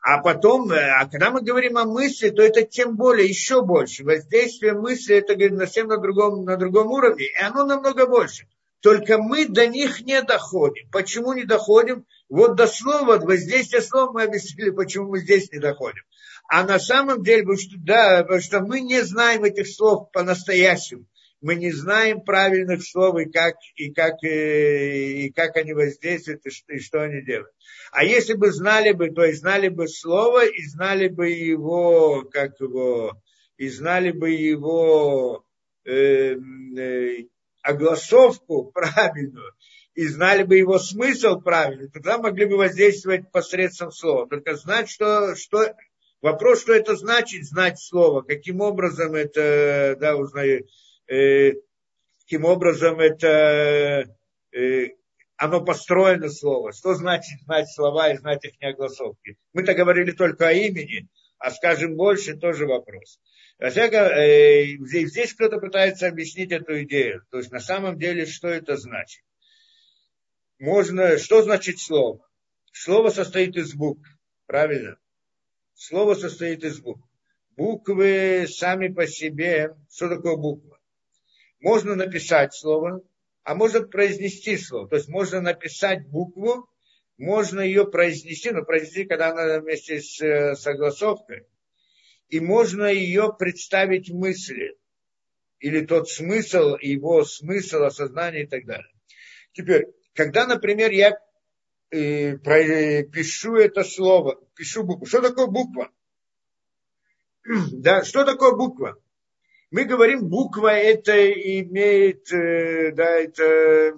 А потом, э, а когда мы говорим о мысли, то это тем более, еще больше. Воздействие мысли, это говорит, совсем на другом, на другом уровне, и оно намного больше. Только мы до них не доходим. Почему не доходим? Вот до слова, воздействия слова мы объяснили, почему мы здесь не доходим. А на самом деле, что, да, что мы не знаем этих слов по-настоящему. Мы не знаем правильных слов и как, и как, э, и как они воздействуют, и что, и что они делают. А если бы знали бы, то есть знали бы слово, и знали бы его, как его, и знали бы его э, э, огласовку правильную и знали бы его смысл правильный, тогда могли бы воздействовать посредством слова. Только знать, что, что вопрос, что это значит, знать слово, каким образом это, да, узнаю, э, каким образом это, э, оно построено слово, что значит знать слова и знать их неогласовки. Мы-то говорили только о имени, а скажем больше, тоже вопрос. Во э, здесь кто-то пытается объяснить эту идею. То есть на самом деле, что это значит? Можно, что значит слово? Слово состоит из букв, правильно? Слово состоит из букв. Буквы сами по себе, что такое буква? Можно написать слово, а можно произнести слово. То есть можно написать букву, можно ее произнести, но произнести, когда она вместе с согласовкой и можно ее представить мысли. Или тот смысл, его смысл, осознание и так далее. Теперь, когда, например, я э, про, пишу это слово, пишу букву. Что такое буква? Да, что такое буква? Мы говорим, буква это имеет, э, да, это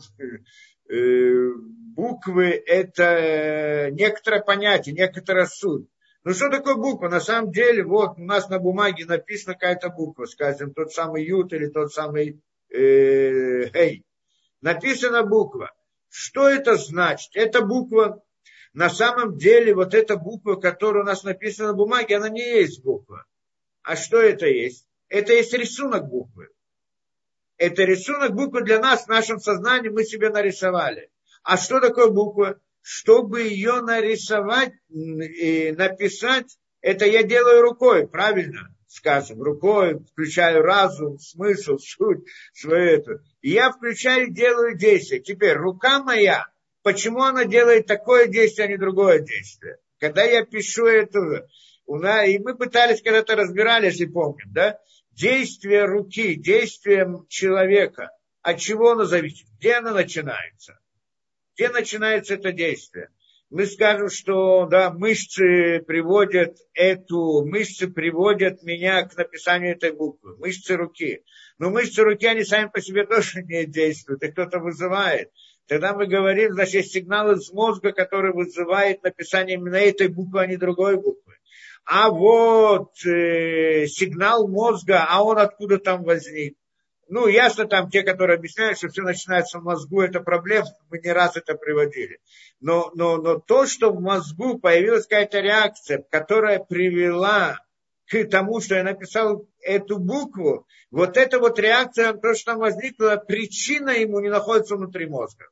э, буквы это некоторое понятие, некоторая суть. Ну что такое буква? На самом деле, вот у нас на бумаге написана какая-то буква, скажем, тот самый ют или тот самый э, хей. Написана буква. Что это значит? Эта буква, на самом деле, вот эта буква, которая у нас написана на бумаге, она не есть буква. А что это есть? Это есть рисунок буквы. Это рисунок буквы для нас, в нашем сознании мы себе нарисовали. А что такое буква? чтобы ее нарисовать и написать, это я делаю рукой, правильно? Скажем, рукой включаю разум, смысл, суть, свою эту. И я включаю, делаю действие. Теперь рука моя, почему она делает такое действие, а не другое действие? Когда я пишу это, и мы пытались когда-то разбирали, если помним, да, действие руки, действие человека, от чего оно зависит, где оно начинается? Где начинается это действие? Мы скажем, что да, мышцы приводят эту, мышцы приводят меня к написанию этой буквы, мышцы руки. Но мышцы руки, они сами по себе *laughs* тоже не действуют, и кто-то вызывает. Тогда мы говорим, значит, есть сигнал из мозга, который вызывает написание именно этой буквы, а не другой буквы. А вот э, сигнал мозга, а он откуда там возник? Ну, ясно, там те, которые объясняют, что все начинается в мозгу, это проблема, мы не раз это приводили. Но, но, но то, что в мозгу появилась какая-то реакция, которая привела к тому, что я написал эту букву, вот эта вот реакция, то, что там возникла, причина ему не находится внутри мозга.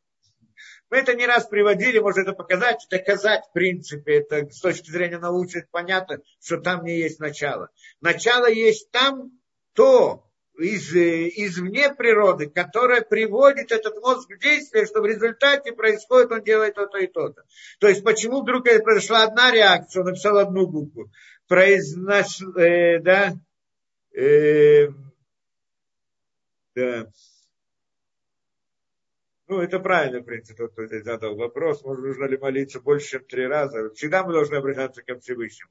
Мы это не раз приводили, можно это показать, доказать в принципе, это с точки зрения научных понятно, что там не есть начало. Начало есть там то, из, э, извне природы, которая приводит этот мозг в действие, что в результате происходит, он делает то-то и то-то. То есть почему вдруг произошла одна реакция, он написал одну букву, произнос, э, да, э, да. Ну, это правильно, в принципе, кто здесь задал вопрос. Может, нужно ли молиться больше, чем три раза. Всегда мы должны обращаться к Всевышнему.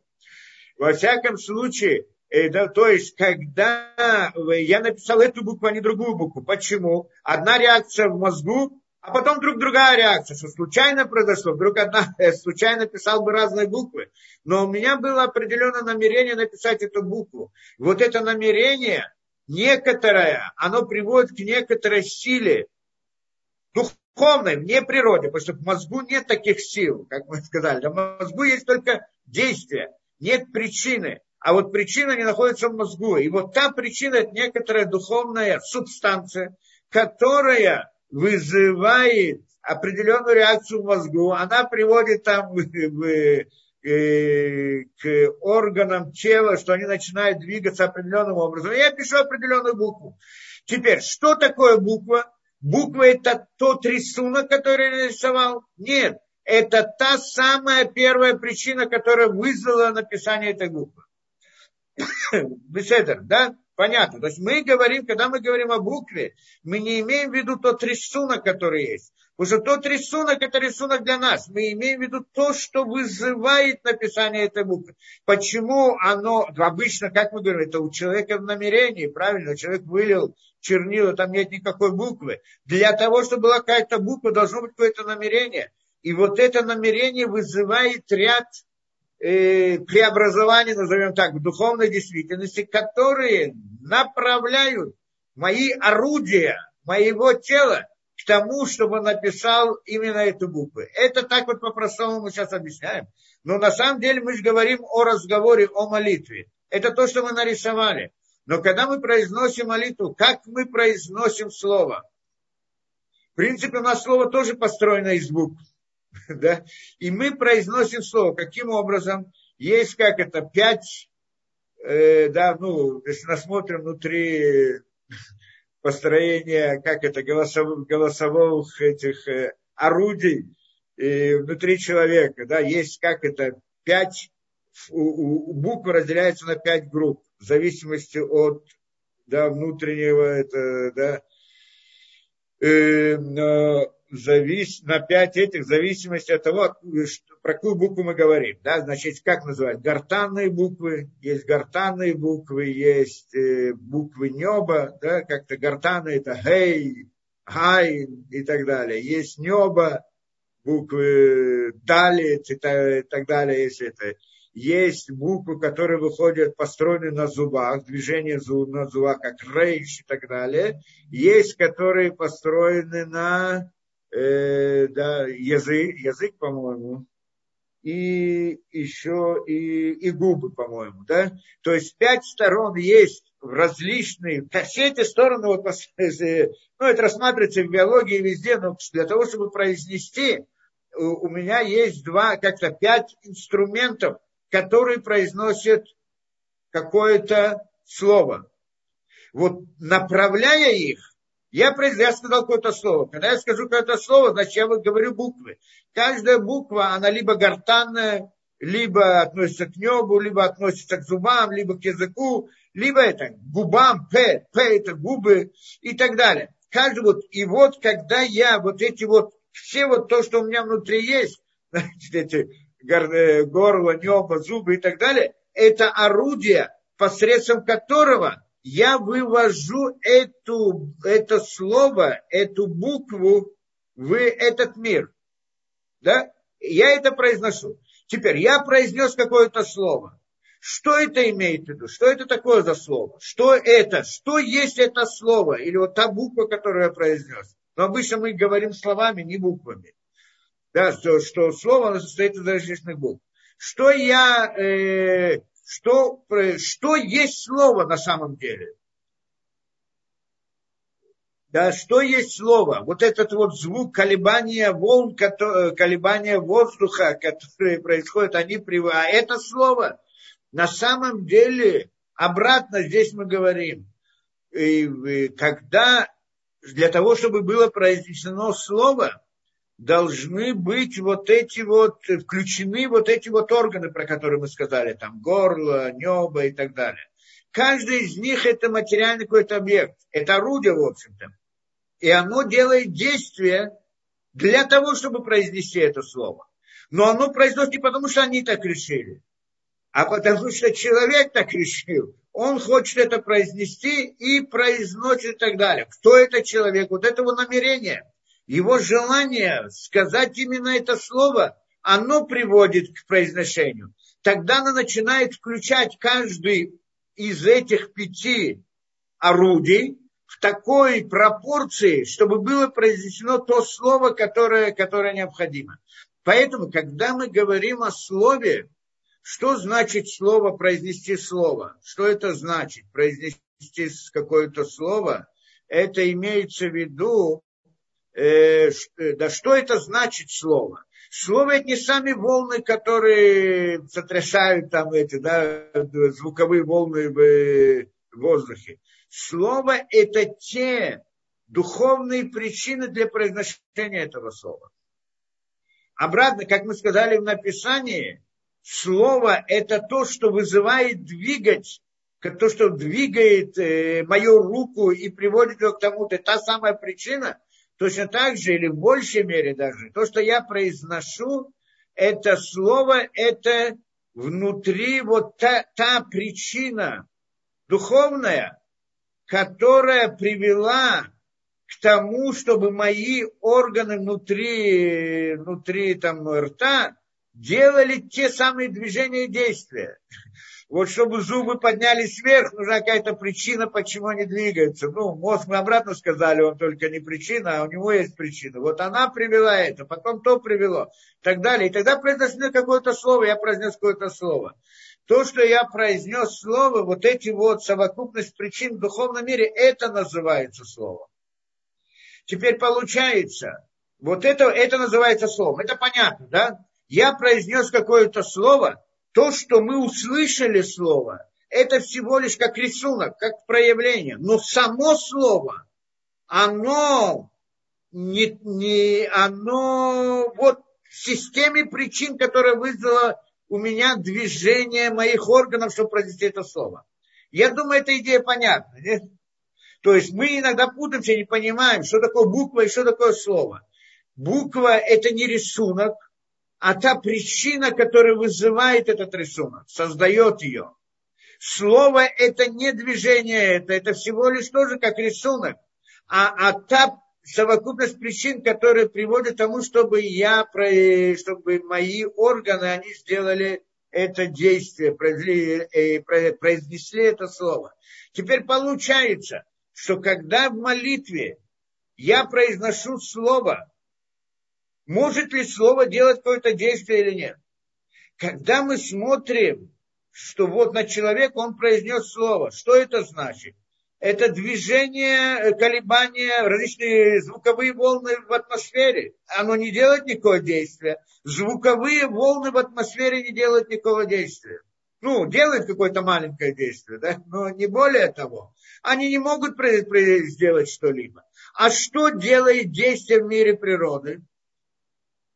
Во всяком случае, э, да, то есть, когда я написал эту букву, а не другую букву. Почему? Одна реакция в мозгу, а потом вдруг другая реакция, что случайно произошло, вдруг одна, я случайно писал бы разные буквы. Но у меня было определенное намерение написать эту букву. Вот это намерение, некоторое, оно приводит к некоторой силе, духовной, вне природы, потому что в мозгу нет таких сил, как мы сказали. В мозгу есть только действие, нет причины. А вот причина не находится в мозгу. И вот та причина – это некоторая духовная субстанция, которая вызывает определенную реакцию в мозгу, она приводит там э, к органам тела, что они начинают двигаться определенным образом. Я пишу определенную букву. Теперь, что такое буква? Буква это тот рисунок, который я нарисовал? Нет, это та самая первая причина, которая вызвала написание этой буквы. Беседер, да? Понятно. То есть мы говорим, когда мы говорим о букве, мы не имеем в виду тот рисунок, который есть. Потому что тот рисунок, это рисунок для нас. Мы имеем в виду то, что вызывает написание этой буквы. Почему оно, обычно, как мы говорим, это у человека в намерении, правильно, человек вылил чернила, там нет никакой буквы. Для того, чтобы была какая-то буква, должно быть какое-то намерение. И вот это намерение вызывает ряд э, преобразований, назовем так, в духовной действительности, которые направляют мои орудия моего тела к тому, чтобы написал именно эту букву. Это так вот по-простому мы сейчас объясняем. Но на самом деле мы же говорим о разговоре, о молитве. Это то, что мы нарисовали. Но когда мы произносим молитву, как мы произносим слово? В принципе, у нас слово тоже построено из букв. *laughs* да, и мы произносим слово. Каким образом? Есть как это, пять, э, да, ну, если посмотрим внутри *laughs* построения, как это, голосовых, голосовых этих э, орудий э, внутри человека, да, есть как это, пять, у, у, буквы разделяются на пять групп в зависимости от да, внутреннего, это, да, э, завис, на пять этих в зависимости от того, что, про какую букву мы говорим. Да? Значит, как называют? Гортанные буквы, есть гортанные буквы, есть э, буквы неба, да? как-то гортанные это гей, гай и так далее. Есть небо, буквы талец и так, далее, есть это. Есть буквы, которые выходят, построены на зубах, движение на зубах, как рейш и так далее. Есть, которые построены на э, да, язык, язык, по-моему, и еще и, и губы, по-моему, да. То есть пять сторон есть в различные, все эти стороны, вот, *laughs* ну, это рассматривается в биологии везде, но для того, чтобы произнести, у меня есть два, как-то пять инструментов, которые произносят какое-то слово. Вот направляя их, я, я сказал какое-то слово. Когда я скажу какое-то слово, значит, я говорю буквы. Каждая буква, она либо гортанная, либо относится к небу, либо относится к зубам, либо к языку, либо это к губам, п, п это губы и так далее. Каждый вот, и вот когда я вот эти вот, все вот то, что у меня внутри есть, *laughs* эти э, горло, небо, зубы и так далее, это орудие, посредством которого я вывожу эту, это слово, эту букву в этот мир. Да? Я это произношу. Теперь я произнес какое-то слово. Что это имеет в виду? Что это такое за слово? Что это? Что есть это слово? Или вот та буква, которую я произнес? Но обычно мы говорим словами, не буквами. Да, что, что слово состоит из различных букв. Что я э, что, что есть слово на самом деле. Да, что есть слово? Вот этот вот звук колебания волн, колебания воздуха, которые происходят, они приводят. А это слово на самом деле, обратно здесь мы говорим, и когда для того, чтобы было произнесено слово, должны быть вот эти вот, включены вот эти вот органы, про которые мы сказали, там горло, небо и так далее. Каждый из них это материальный какой-то объект, это орудие, в общем-то. И оно делает действие для того, чтобы произнести это слово. Но оно произносит не потому, что они так решили. а потому что человек так решил. Он хочет это произнести и произносит и так далее. Кто это человек? Вот это его намерение. Его желание сказать именно это слово, оно приводит к произношению. Тогда она начинает включать каждый из этих пяти орудий в такой пропорции, чтобы было произнесено то слово, которое, которое необходимо. Поэтому, когда мы говорим о слове, что значит слово, произнести слово? Что это значит? Произнести какое-то слово? Это имеется в виду, э, э, да что это значит слово? Слово это не сами волны, которые сотрясают там эти, да, звуковые волны в воздухе. Слово это те духовные причины для произношения этого слова. Обратно, как мы сказали в написании, слово – это то, что вызывает двигать, то, что двигает э, мою руку и приводит ее к тому, это та самая причина, точно так же или в большей мере даже, то, что я произношу, это слово, это внутри вот та, та причина духовная, которая привела к тому, чтобы мои органы внутри, внутри там, рта делали те самые движения и действия. Вот чтобы зубы поднялись вверх, нужна какая-то причина, почему они двигаются. Ну, мозг мы обратно сказали, он только не причина, а у него есть причина. Вот она привела это, потом то привело, и так далее. И тогда произнесли какое-то слово, я произнес какое-то слово. То, что я произнес слово, вот эти вот совокупность причин в духовном мире, это называется слово. Теперь получается, вот это, это называется словом. Это понятно, да? я произнес какое-то слово, то, что мы услышали слово, это всего лишь как рисунок, как проявление. Но само слово, оно не, не оно вот в системе причин, которая вызвала у меня движение моих органов, чтобы произнести это слово. Я думаю, эта идея понятна. Нет? То есть мы иногда путаемся, не понимаем, что такое буква и что такое слово. Буква – это не рисунок, а та причина, которая вызывает этот рисунок, создает ее. Слово – это не движение, это, это всего лишь тоже как рисунок. А, а та совокупность причин, которые приводят к тому, чтобы я, чтобы мои органы, они сделали это действие, э, произнесли это слово. Теперь получается, что когда в молитве я произношу слово, может ли слово делать какое-то действие или нет. Когда мы смотрим, что вот на человека он произнес слово, что это значит? Это движение, колебания, различные звуковые волны в атмосфере. Оно не делает никакого действия. Звуковые волны в атмосфере не делают никакого действия. Ну, делают какое-то маленькое действие, да, но не более того. Они не могут сделать что-либо. А что делает действие в мире природы?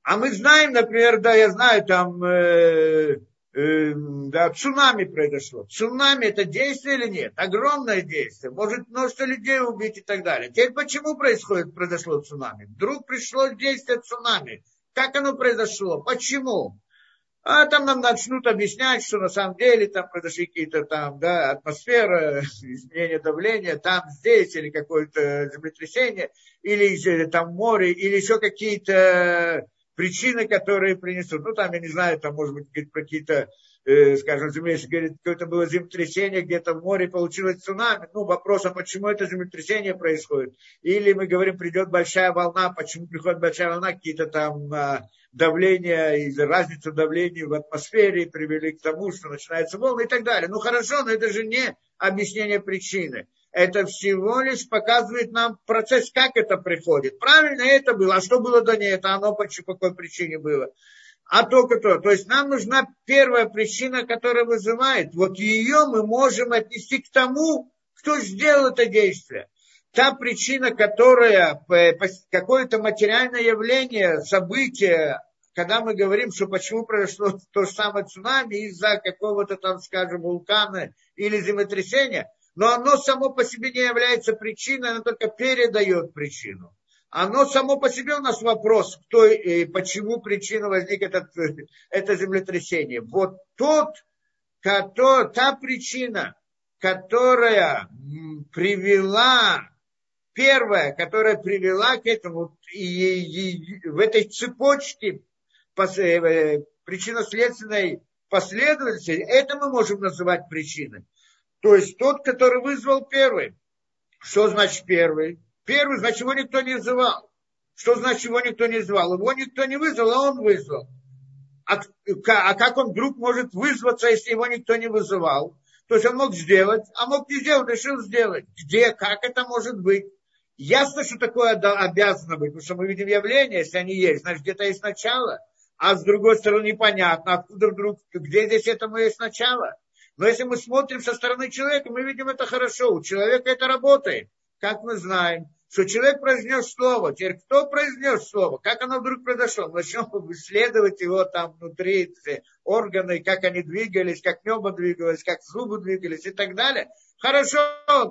А мы знаем, например, да, я знаю, там э, э, да, цунами произошло. Цунами это действие или нет? Огромное действие. Может множество людей убить и так далее. Теперь почему происходит, произошло цунами? Вдруг пришло действие цунами. Как оно произошло? Почему? А там нам начнут объяснять, что на самом деле там произошли какие-то там, да, атмосфера, *laughs* изменение давления, там, здесь, или какое-то землетрясение, или там море, или еще какие-то причины, которые принесут. Ну, там, я не знаю, там, может быть, какие-то, э, скажем, если говорит, какое-то было землетрясение где-то в море, получилось цунами. Ну, вопрос, а почему это землетрясение происходит? Или мы говорим, придет большая волна, почему приходит большая волна, какие-то там а, давления или разницу давления в атмосфере привели к тому, что начинается волна и так далее. Ну, хорошо, но это же не объяснение причины это всего лишь показывает нам процесс, как это приходит. Правильно это было, а что было до этого, оно по, какой причине было. А только то. То есть нам нужна первая причина, которая вызывает. Вот ее мы можем отнести к тому, кто сделал это действие. Та причина, которая какое-то материальное явление, событие, когда мы говорим, что почему произошло то же самое цунами из-за какого-то там, скажем, вулкана или землетрясения, но оно само по себе не является причиной, оно только передает причину. Оно само по себе у нас вопрос, кто и почему причина возник этот, это землетрясение. Вот тот, кото, та причина, которая привела, первая, которая привела к этому, и, и в этой цепочке э, причинно-следственной последовательности, это мы можем называть причиной. То есть тот, который вызвал первый. Что значит первый? Первый, значит, его никто не звал. Что значит, его никто не звал? Его никто не вызвал, а он вызвал. А, а как он вдруг может вызваться, если его никто не вызывал? То есть он мог сделать, а мог не сделать, решил сделать. Где, как это может быть? Ясно, что такое обязано быть, потому что мы видим явления, если они есть, значит, где-то есть начало. А с другой стороны, непонятно, откуда вдруг, где здесь этому есть начало. Но если мы смотрим со стороны человека, мы видим это хорошо. У человека это работает. Как мы знаем, что человек произнес слово. Теперь кто произнес слово? Как оно вдруг произошло? Начнем *laughs* исследовать его там внутри, органы, как они двигались, как небо двигалось, как зубы двигались и так далее. Хорошо,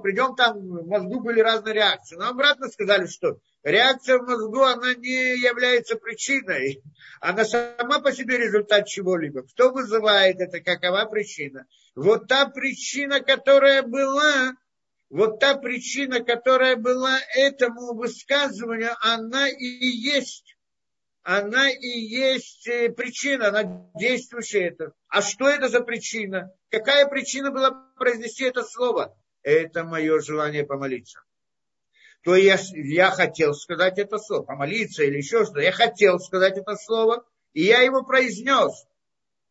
придем там, в мозгу были разные реакции. Но обратно сказали, что реакция в мозгу, она не является причиной. *laughs* Она сама по себе результат чего-либо. Кто вызывает это, какова причина? Вот та причина, которая была, вот та причина, которая была этому высказыванию, она и есть, она и есть э, причина, она действующая это. А что это за причина? Какая причина была произнести это слово? Это мое желание помолиться. То есть я хотел сказать это слово, помолиться или еще что-то. Я хотел сказать это слово, и я его произнес.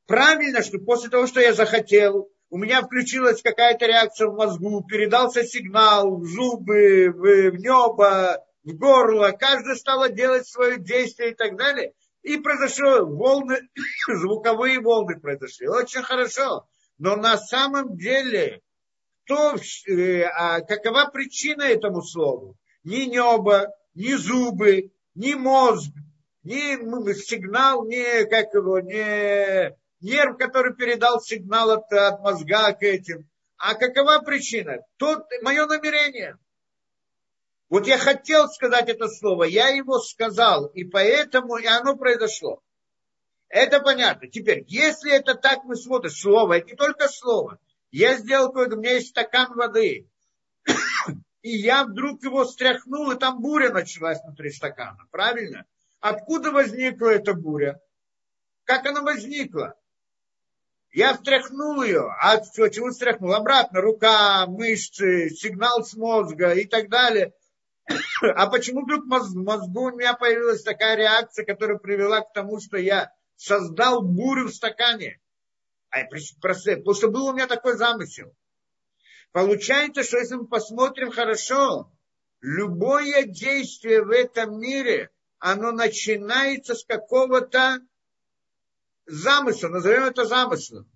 Правильно, что после того, что я захотел, у меня включилась какая-то реакция в мозгу, передался сигнал в зубы, в, в небо, в горло, каждый стал делать свое действие и так далее. И произошло волны, *coughs* звуковые волны произошли. Очень хорошо. Но на самом деле, кто, э, а какова причина этому слову? Ни небо, ни зубы, ни мозг, ни сигнал, ни, как его, ни нерв, который передал сигнал от, от мозга к этим. А какова причина? Тут мое намерение. Вот я хотел сказать это слово, я его сказал, и поэтому и оно произошло. Это понятно. Теперь, если это так мы смотрим, слово, это не только слово. Я сделал какой-то, у меня есть стакан воды, и я вдруг его стряхнул, и там буря началась внутри стакана. Правильно? Откуда возникла эта буря? Как она возникла? Я встряхнул ее. А чего встряхнул? Обратно, рука, мышцы, сигнал с мозга и так далее. *coughs* А почему вдруг в мозгу у меня появилась такая реакция, которая привела к тому, что я создал бурю в стакане? А потому что был у меня такой замысел. Получается, что если мы посмотрим хорошо, любое действие в этом мире, оно начинается с какого-то замысел, назовем это замыслом,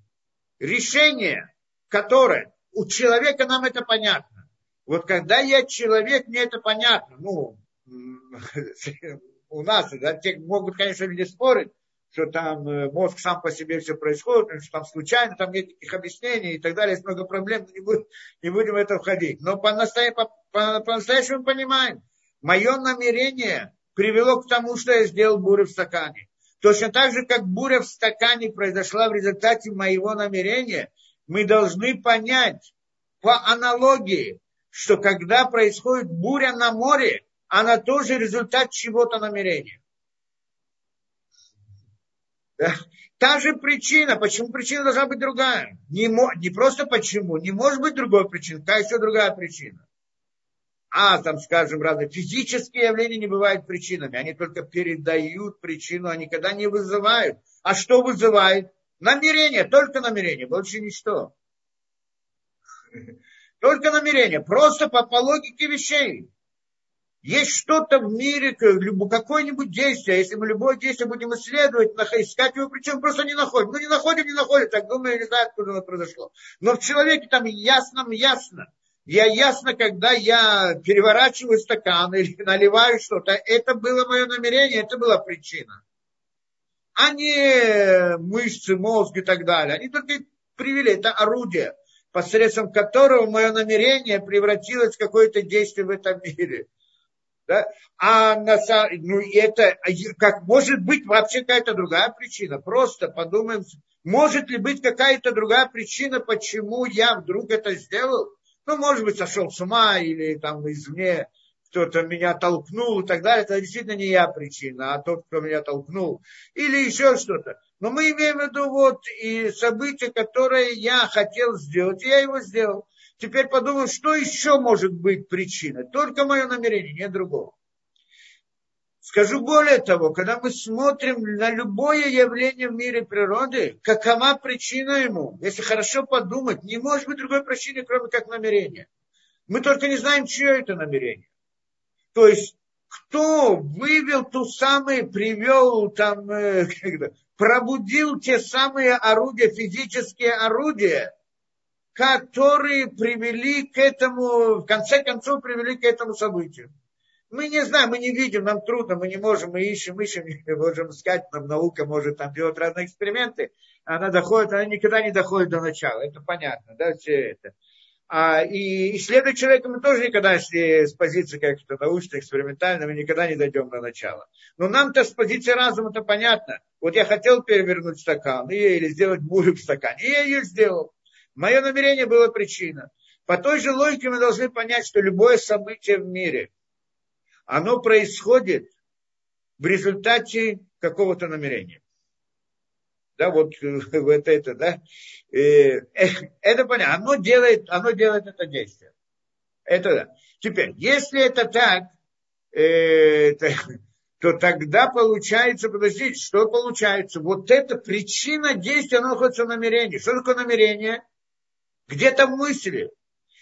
решение, которое у человека нам это понятно. Вот когда я человек, мне это понятно. Ну, *laughs* у нас, да, те могут, конечно, люди спорить, что там э, мозг сам по себе все происходит, что там случайно, там нет никаких объяснений и так далее, есть много проблем, не будем, *laughs* не будем в это входить. Но по-настоящему по, по, по понимаем, мое намерение привело к тому, что я сделал бурю в стакане. Точно так же, как буря в стакане произошла в результате моего намерения, мы должны понять по аналогии, что когда происходит буря на море, она тоже результат чего-то намерения. Та же причина, почему причина должна быть другая. Не, не просто почему, не может быть другой причины, какая еще другая причина а там, скажем, разные физические явления не бывают причинами. Они только передают причину, они никогда не вызывают. А что вызывает? Намерение, только намерение, больше ничто. Только намерение, просто по, по логике вещей. Есть что-то в мире, какое-нибудь действие, если мы любое действие будем исследовать, искать его причем, просто не находим. Ну, не находим, не находим, так думаю, не знаю, откуда оно произошло. Но в человеке там ясно, ясно я ясно, когда я переворачиваю стакан или *laughs* наливаю что-то, это было мое намерение, это была причина. А не мышцы, мозг и так далее. Они только привели, это орудие, посредством которого мое намерение превратилось в какое-то действие в этом мире. Да? А на, ну, это как может быть вообще какая-то другая причина. Просто подумаем, может ли быть какая-то другая причина, почему я вдруг это сделал? Ну, может быть, сошел с ума или там извне кто-то меня толкнул и так далее. Это действительно не я причина, а тот, кто меня толкнул. Или еще что-то. Но мы имеем в виду вот и события, которые я хотел сделать, и я его сделал. Теперь подумал, что еще может быть причиной. Только мое намерение, нет другого. Скажу более того, когда мы смотрим на любое явление в мире природы, какова причина ему? Если хорошо подумать, не может быть другой причины, кроме как намерения. Мы только не знаем, чье это намерение. То есть, кто вывел ту самую, привел там, э, *laughs* пробудил те самые орудия, физические орудия, которые привели к этому, в конце концов, привели к этому событию. Мы не знаем, мы не видим, нам трудно, мы не можем, мы ищем, ищем, не *laughs* можем искать, нам наука может там делать разные эксперименты, она доходит, она никогда не доходит до начала, это понятно, да, все это. А, и исследовать человека мы тоже никогда, если с позиции как-то научной, экспериментальной, мы никогда не дойдем до начала. Но нам-то с позиции разума это понятно. Вот я хотел перевернуть стакан, или сделать бурю в стакане, и я ее сделал. Мое намерение было причина. По той же логике мы должны понять, что любое событие в мире, оно происходит в результате какого-то намерения да, вот, *laughs* вот это, да, э, это понятно, оно делает, оно делает это действие. Это да. Теперь, если это так, э, *laughs* то тогда получается, подождите, что получается? Вот эта причина действия, она находится в намерении. Что такое намерение? Где-то в мысли.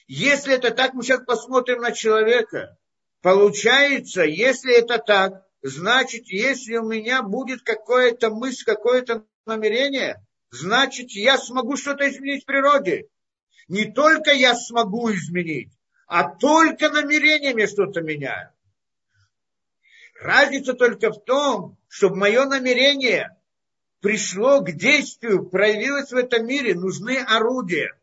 Если это так, мы сейчас посмотрим на человека. Получается, если это так, значит, если у меня будет какая-то мысль, какое-то намерение, значит, я смогу что-то изменить в природе. Не только я смогу изменить, а только намерениями что-то меняю. Разница только в том, чтобы мое намерение пришло к действию, проявилось в этом мире, нужны орудия.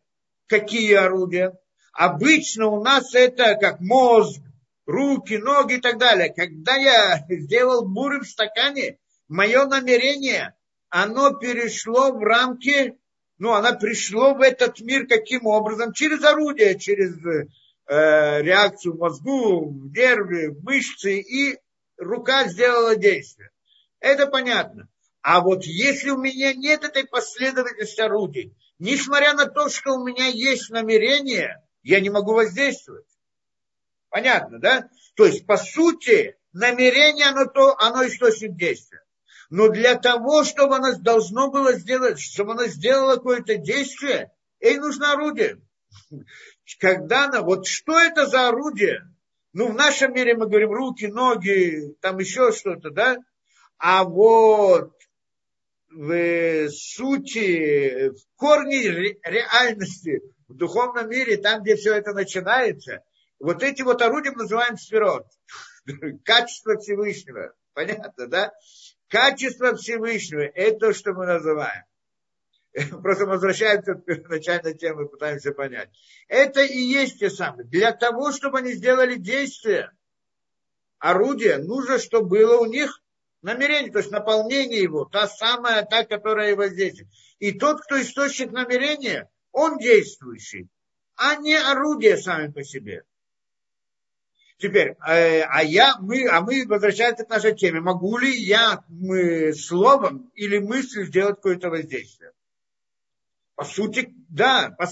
Какие орудия? Обычно у нас это как мозг, руки, ноги и так далее. Когда я *laughs* сделал буры в стакане, мое намерение оно перешло в рамки, ну, оно пришло в этот мир каким образом? Через орудие, через э, реакцию в мозгу, в нервы, в мышцы, и рука сделала действие. Это понятно. А вот если у меня нет этой последовательности орудий, несмотря на то, что у меня есть намерение, я не могу воздействовать. Понятно, да? То есть, по сути, намерение, оно, то, оно источник действия. Но для того, чтобы она должно было сделать, чтобы она сделала какое-то действие, ей нужно орудие. Когда она, вот что это за орудие? Ну, в нашем мире мы говорим руки, ноги, там еще что-то, да? А вот в сути, в корне реальности, в духовном мире, там, где все это начинается, вот эти вот орудия мы называем сферот. *laughs* Качество Всевышнего. Понятно, да? Качество Всевышнего – это то, что мы называем. *laughs* Просто возвращаемся к первоначальной теме, пытаемся понять. Это и есть те самые. Для того, чтобы они сделали действие, орудие, нужно, чтобы было у них намерение, то есть наполнение его, та самая, та, которая его здесь. И тот, кто источник намерения, он действующий, а не орудие сами по себе. Теперь, э, а я, мы, а мы возвращаемся к нашей теме. Могу ли я мы, словом или мыслью сделать какое-то воздействие? По сути, да, по,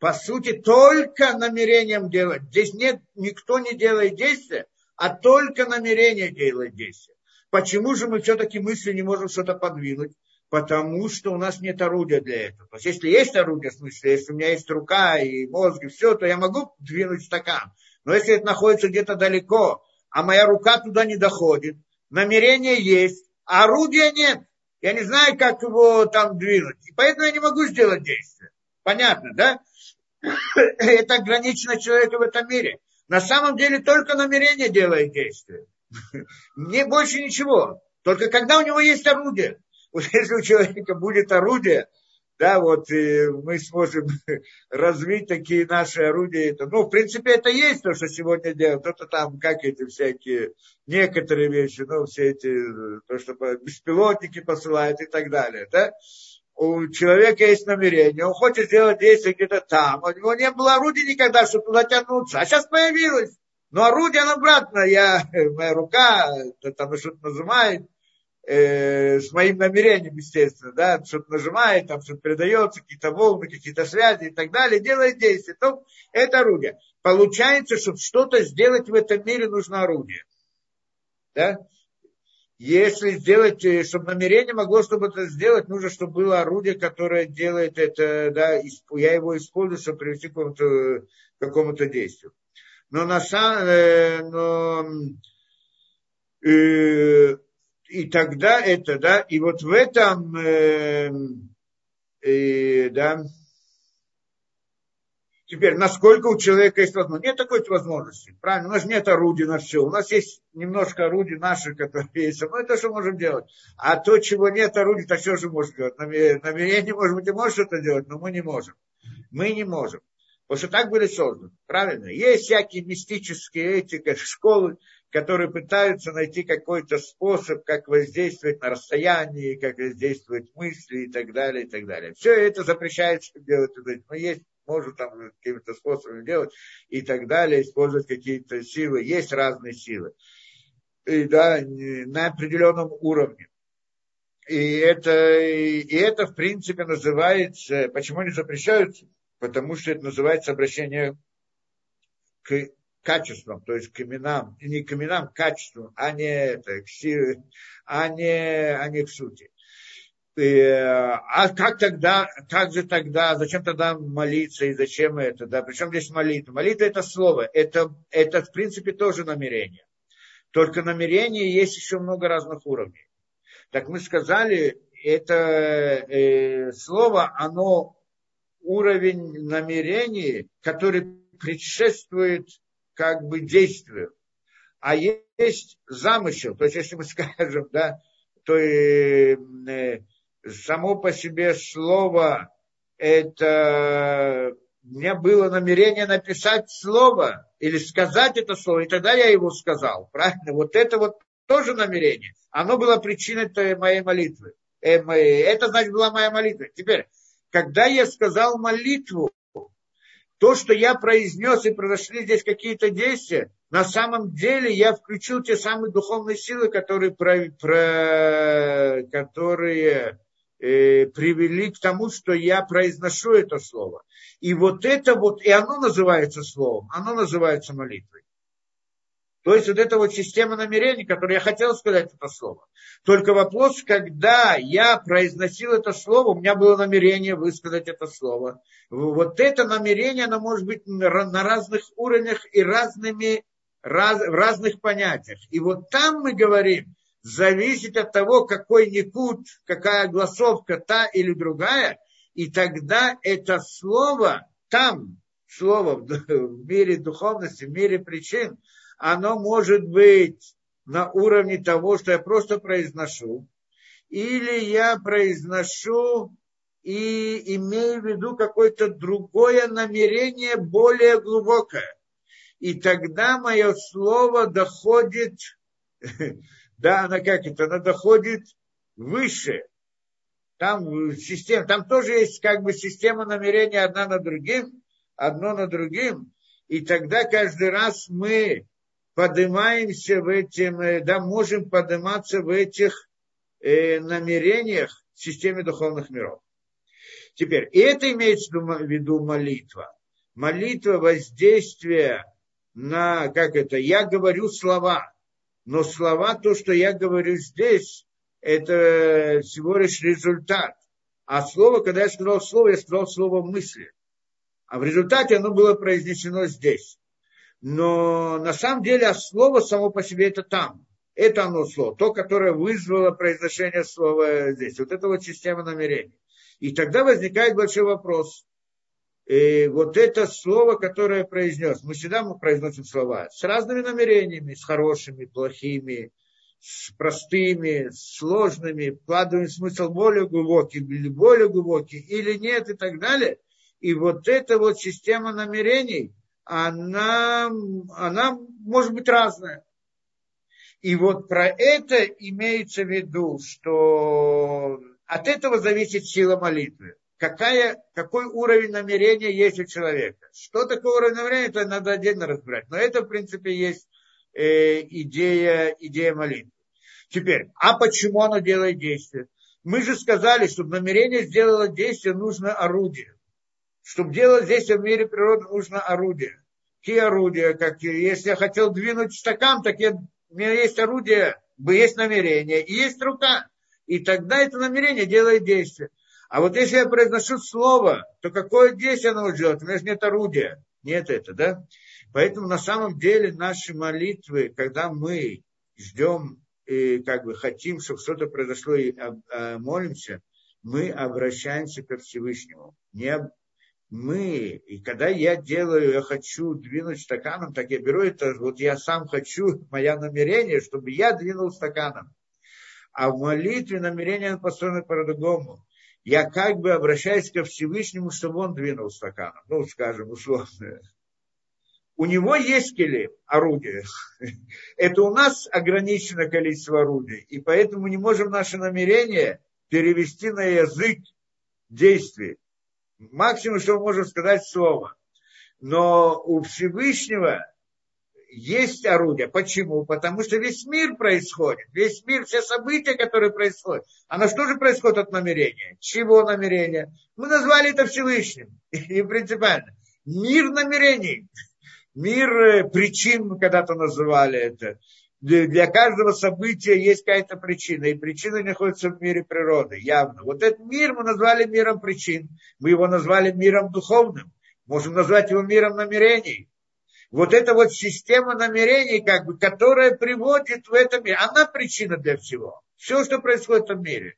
по сути, только намерением делать. Здесь нет, никто не делает действия, а только намерение делает действие. Почему же мы все-таки мысли не можем что-то подвинуть? Потому что у нас нет орудия для этого. То есть, если есть орудие, в смысле, если у меня есть рука и мозг и все, то я могу двинуть стакан. Но если это находится где-то далеко, а моя рука туда не доходит, намерение есть, а орудия нет, я не знаю, как его там двинуть. И поэтому я не могу сделать действие. Понятно, да? *coughs* Это ограничено человека в этом мире. На самом деле только намерение делает действие. *laughs* Не больше ничего. Только когда у него есть орудие. Вот *laughs* если у человека будет орудие, да, вот и мы сможем *laughs* развить такие наши орудия. Это, ну, в принципе, это есть то, что сегодня делают. Кто-то там, как эти всякие, некоторые вещи, ну, все эти, то, что беспилотники посылают и так далее, да. У человека есть намерение, он хочет сделать действие где-то там. У него не было орудия никогда, чтобы туда тянуться. А сейчас появилось. Но орудие, обратно, я, *laughs* моя рука, там что-то нажимает, э, с моим намерением, естественно, да, что-то нажимает, там что-то передается, какие-то волны, какие-то связи и так далее, делает действие, то это орудие. Получается, чтобы что-то сделать в этом мире, нужно орудие. Да? Если сделать, э, чтобы намерение могло, чтобы это сделать, нужно, чтобы было орудие, которое делает это, да, я его использую, чтобы привести к какому-то, какому действию. Но на самом, э, но, э, и тогда это, да, и вот в этом, э, э, да, Теперь, насколько у человека есть возможность? Нет такой возможности. Правильно, у нас нет орудий на все. У нас есть немножко орудий наших, которые есть. Мы это что можем делать. А то, чего нет орудий, то все же можем делать. Намерение, может быть, и может что-то делать, но мы не можем. Мы не можем. Потому что так были созданы. Правильно? Есть всякие мистические этики, школы, которые пытаются найти какой-то способ, как воздействовать на расстоянии, как воздействовать мысли и так далее, и так далее. Все это запрещается делать. Но есть, может там какими-то способами делать и так далее, использовать какие-то силы. Есть разные силы. И, да, на определенном уровне. И это, и это, в принципе, называется, почему они запрещаются? Потому что это называется обращение к качествам, то есть к именам, не к именам, к качествам, а не, это, к силе, а не, а не к сути. И, а как тогда, как же тогда, зачем тогда молиться и зачем это, да, причем здесь молитва? Молитва это слово, это, это в принципе тоже намерение. Только намерение есть еще много разных уровней. Так мы сказали, это э, слово, оно уровень намерений, который предшествует как бы действию. А есть замысел, то есть если мы скажем, да, то и, э, само по себе слово это у меня было намерение написать слово или сказать это слово, и тогда я его сказал. Правильно? Вот это вот тоже намерение. Оно было причиной моей молитвы. Э, это, значит, была моя молитва. Теперь, когда я сказал молитву, то, что я произнес и произошли здесь какие-то действия, на самом деле я включил те самые духовные силы, которые, про, про, которые э, привели к тому, что я произношу это слово. И вот это вот, и оно называется словом, оно называется молитвой. То есть вот эта вот система намерений, которую я хотел сказать это слово. Только вопрос, когда я произносил это слово, у меня было намерение высказать это слово. Вот это намерение, оно может быть на разных уровнях и разными, раз, в разных понятиях. И вот там мы говорим, зависит от того, какой никут, какая гласовка, та или другая, и тогда это слово там, слово в мире духовности, в мире причин, оно может быть на уровне того, что я просто произношу, или я произношу и имею в виду какое-то другое намерение, более глубокое. И тогда мое слово доходит, *laughs* да, она как это, она доходит выше. Там система, там тоже есть как бы система намерения одна на другим, одно на другим. И тогда каждый раз мы поднимаемся в этим, э, да, можем подниматься в этих э, намерениях в системе духовных миров. Теперь, и это имеется в виду молитва. Молитва воздействие на, как это, я говорю слова, но слова, то, что я говорю здесь, это всего лишь результат. А слово, когда я сказал слово, я сказал слово мысли. А в результате оно было произнесено здесь. Но на самом деле слово само по себе это там. Это оно слово, то, которое вызвало произношение слова здесь. Вот это вот система намерений. И тогда возникает большой вопрос. И вот это слово, которое произнес, мы всегда мы произносим слова с разными намерениями, с хорошими, плохими, с простыми, с сложными, вкладываем смысл более глубокий более глубокий, или нет и так далее. И вот эта вот система намерений, она, она может быть разная. И вот про это имеется в виду, что от этого зависит сила молитвы. Какая, какой уровень намерения есть у человека. Что такое уровень намерения, это надо отдельно разбирать. Но это, в принципе, есть э, идея, идея молитвы. Теперь, а почему оно делает действие? Мы же сказали, чтобы намерение сделало действие, нужно орудие. Чтобы делать действие в мире природы, нужно орудие. Какие орудия? Как, если я хотел двинуть стакан, так я, у меня есть орудие, есть намерение, и есть рука. И тогда это намерение делает действие. А вот если я произношу слово, то какое действие оно делает? У меня же нет орудия. Нет это, да? Поэтому на самом деле наши молитвы, когда мы ждем и как бы хотим, чтобы что-то произошло и а, молимся, мы обращаемся ко Всевышнему. Не, мы, и когда я делаю, я хочу двинуть стаканом, так я беру это, вот я сам хочу, *laughs* мое намерение, чтобы я двинул стаканом. А в молитве намерение построено по-другому. Я как бы обращаюсь ко Всевышнему, чтобы он двинул стаканом. Ну, скажем, условно. У него есть келе, орудие. *laughs* Это у нас ограничено количество орудий. И поэтому не можем наше намерение перевести на язык действий. Максимум, что мы можем сказать, слово. Но у Всевышнего есть орудие. Почему? Потому что весь мир происходит. Весь мир, все события, которые происходят. А что же происходит от намерения? Чего намерения? Мы назвали это Всевышним. И принципиально. Мир намерений мир э, причин мы когда-то называли это. Для каждого события есть какая-то причина, и причина находится в мире природы, явно. Вот этот мир мы назвали миром причин, мы его назвали миром духовным, можем назвать его миром намерений. Вот эта вот система намерений, как бы, которая приводит в этом мире, она причина для всего. Все, что происходит в мире.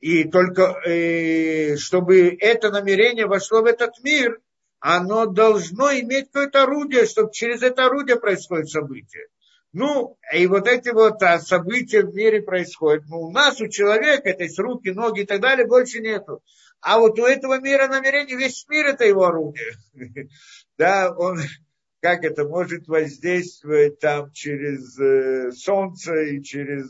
И только э, чтобы это намерение вошло в этот мир, оно должно иметь какое-то орудие, чтобы через это орудие происходит событие. Ну, и вот эти вот а, события в мире происходят. Ну, у нас, у человека, это есть руки, ноги и так далее, больше нету. А вот у этого мира намерений, весь мир это его орудие. *laughs* Да, он, как это, может воздействовать там через э, солнце и через,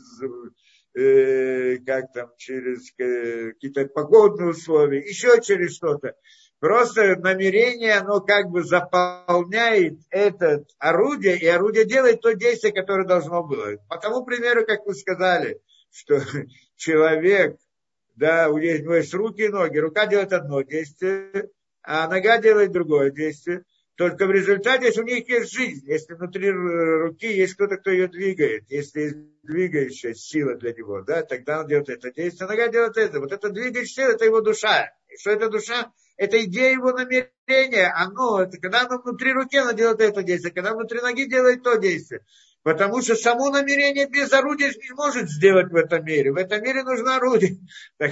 э, как там, через э, какие-то погодные условия, еще через что-то. Просто намерение, оно как бы заполняет это орудие, и орудие делает то действие, которое должно было. По тому примеру, как вы сказали, что *laughs* человек, да, у него есть руки и ноги, рука делает одно действие, а нога делает другое действие. Только в результате, если у них есть жизнь, если внутри руки есть кто-то, кто ее двигает, если есть двигающая сила для него, да, тогда он делает это действие, нога делает это. Вот эта двигающая сила, это его душа. И что это душа? Это идея его намерения, оно, это когда оно внутри руки, оно делает это действие, когда внутри ноги делает то действие. Потому что само намерение без орудия не может сделать в этом мире. В этом мире нужно орудие. *laughs* Так,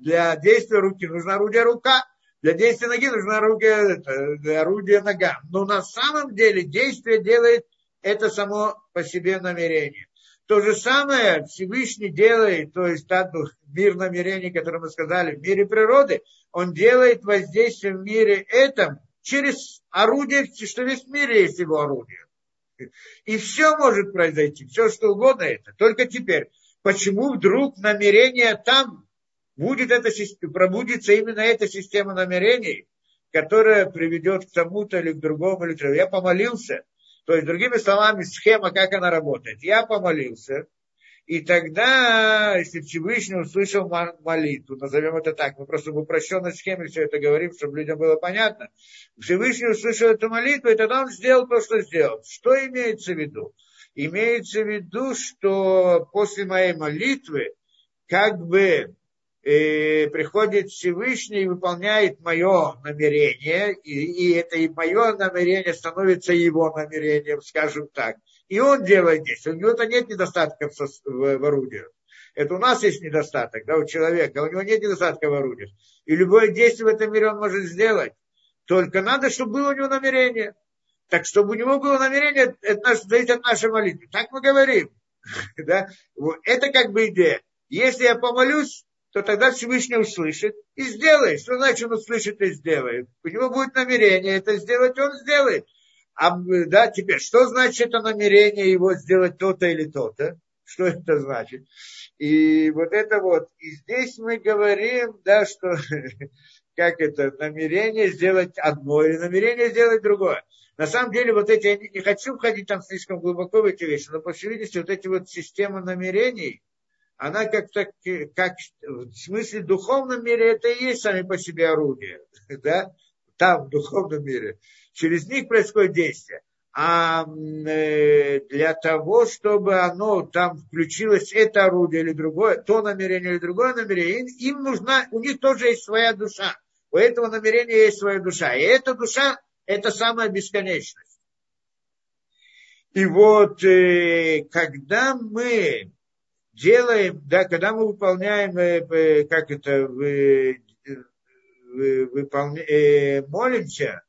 для действия руки нужно орудие рука. Для действия ноги нужно орудие, орудие нога. Но на самом деле действие делает это само по себе намерение. То же самое Всевышний делает, то есть тот мир намерений, который мы сказали, в мире природы, он делает воздействие в мире этом через орудие, что весь мир есть его орудие. И все может произойти, все что угодно это. Только теперь, почему вдруг намерение там будет это, пробудится именно эта система намерений, которая приведет к тому-то или к другому, или к другому. Я помолился, то есть, другими словами, схема, как она работает. Я помолился, и тогда, если Всевышний услышал молитву, назовем это так, мы просто в упрощенной схеме все это говорим, чтобы людям было понятно. Всевышний услышал эту молитву, и тогда он сделал то, что сделал. Что имеется в виду? Имеется в виду, что после моей молитвы, как бы э, приходит Всевышний и выполняет мое намерение, и, и это и мое намерение становится его намерением, скажем так. И он делает действие. У него-то нет недостатков в, орудиях. Это у нас есть недостаток, да, у человека, у него нет недостатка в орудиях. И любое действие в этом мире он может сделать. Только надо, чтобы было у него намерение. Так, чтобы у него было намерение, это наш, зависит от нашей молитвы. Так мы говорим. *laughs* Да? Это как бы идея. Если я помолюсь, то тогда Всевышний услышит и сделает. Что значит он услышит и сделает? У него будет намерение это сделать, он сделает. А, да, теперь, что значит это намерение его сделать то-то или то-то? Что это значит? И вот это вот, и здесь мы говорим, да, что, *laughs* как это, намерение сделать одно или намерение сделать другое. На самом деле, вот эти, я не, не хочу входить там слишком глубоко в эти вещи, но, по всей видимости, вот эти вот системы намерений, она как, так, как в смысле духовном мире это и есть сами по себе орудия, *laughs* да, там, в духовном мире. Через них происходит действие. А э, для того, чтобы оно там включилось, это орудие или другое, то намерение или другое намерение, им нужна, у них тоже есть своя душа. У этого намерения есть своя душа. И эта душа это самая бесконечность. И вот э, когда мы делаем, да, когда мы выполняем, э, как это, выполня, молимся,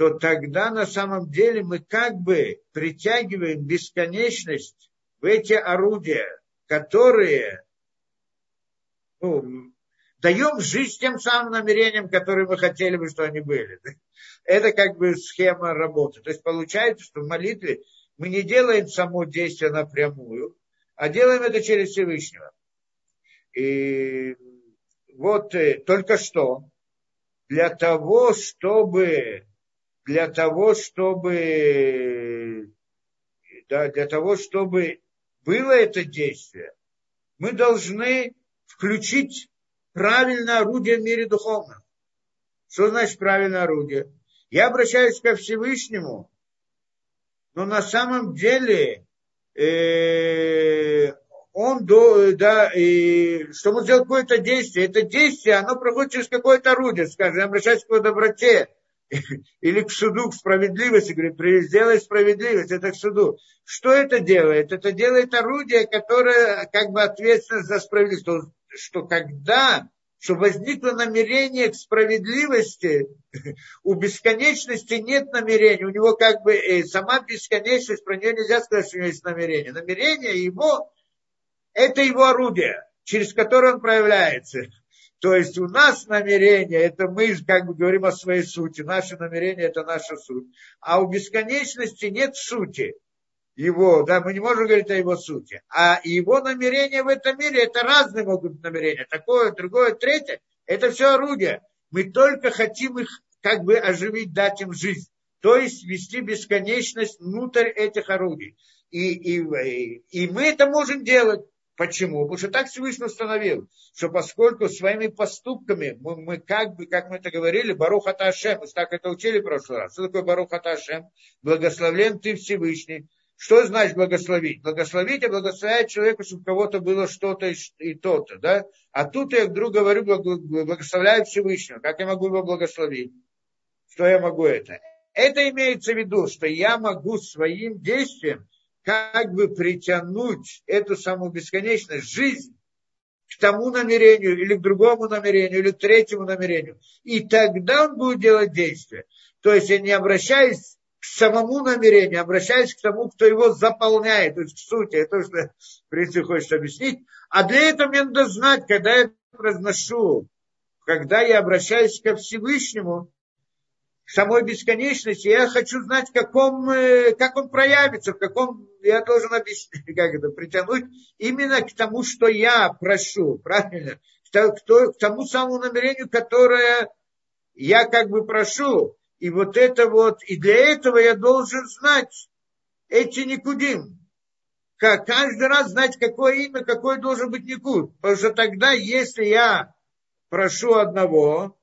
то тогда на самом деле мы как бы притягиваем бесконечность в эти орудия, которые ну, даем жизнь тем самым намерениям, которые мы хотели бы, что они были. *laughs* Это как бы схема работы. То есть получается, что в молитве мы не делаем само действие напрямую, а делаем это через Всевышнего. И вот э, только что для того, чтобы для того, чтобы да, для того, чтобы было это действие, мы должны включить правильное орудие в мире духовном. Что значит правильное орудие? Я обращаюсь ко Всевышнему, но на самом деле э, он, до, да, и, чтобы сделать какое-то действие, это действие, оно проходит через какое-то орудие, скажем, я обращаюсь к доброте, *laughs* или к суду, к справедливости, говорит, сделай справедливость, это к суду. Что это делает? Это делает орудие, которое как бы ответственно за справедливость. Что, что когда что возникло намерение к справедливости, *laughs* у бесконечности нет намерения, у него как бы э, сама бесконечность, про нее нельзя сказать, что у него есть намерение. Намерение его, это его орудие, через которое он проявляется. То есть у нас намерение, это мы как бы говорим о своей сути, наше намерение это наша суть. А у бесконечности нет сути его, да, мы не можем говорить о его сути. А его намерения в этом мире, это разные могут быть намерения. Такое, другое, третье, это все орудия. Мы только хотим их как бы оживить, дать им жизнь. То есть вести бесконечность внутрь этих орудий. И, и, и мы это можем делать. Почему? Потому что так Всевышний установил, что поскольку своими поступками мы, мы как бы, как мы это говорили, Барух Аташем, мы так это учили в прошлый раз. Что такое Барух Аташем? Благословлен ты Всевышний, что значит благословить? Благословить и благословлять человека, чтобы у кого-то было что-то и то-то. Да? А тут я вдруг говорю, благословляю Всевышнего. Как я могу его благословить? Что я могу это? Это имеется в виду, что я могу своим действием как бы притянуть эту самую бесконечность, жизнь к тому намерению, или к другому намерению, или к третьему намерению. И тогда он будет делать действие. То есть я не обращаюсь к самому намерению, обращаясь к тому, кто его заполняет, то есть к сути, это что, в принципе, хочешь объяснить. А для этого мне надо знать, когда я произношу, когда я обращаюсь ко Всевышнему, самой бесконечности, я хочу знать, каком, э, как он проявится, в каком я должен объяснить, *laughs* как это, притянуть именно к тому, что я прошу, правильно? К, к тому самому намерению, которое я как бы прошу. И вот это вот, и для этого я должен знать эти никудим. Как каждый раз знать, какое имя, какой должен быть никуд. Потому что тогда, если я прошу одного,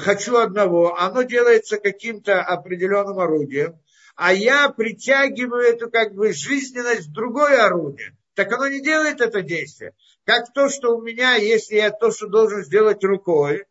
хочу одного, оно делается каким-то определенным орудием, а я притягиваю эту как бы жизненность в другое орудие, так оно не делает это действие. Как то, что у меня, если я то, что должен сделать рукой,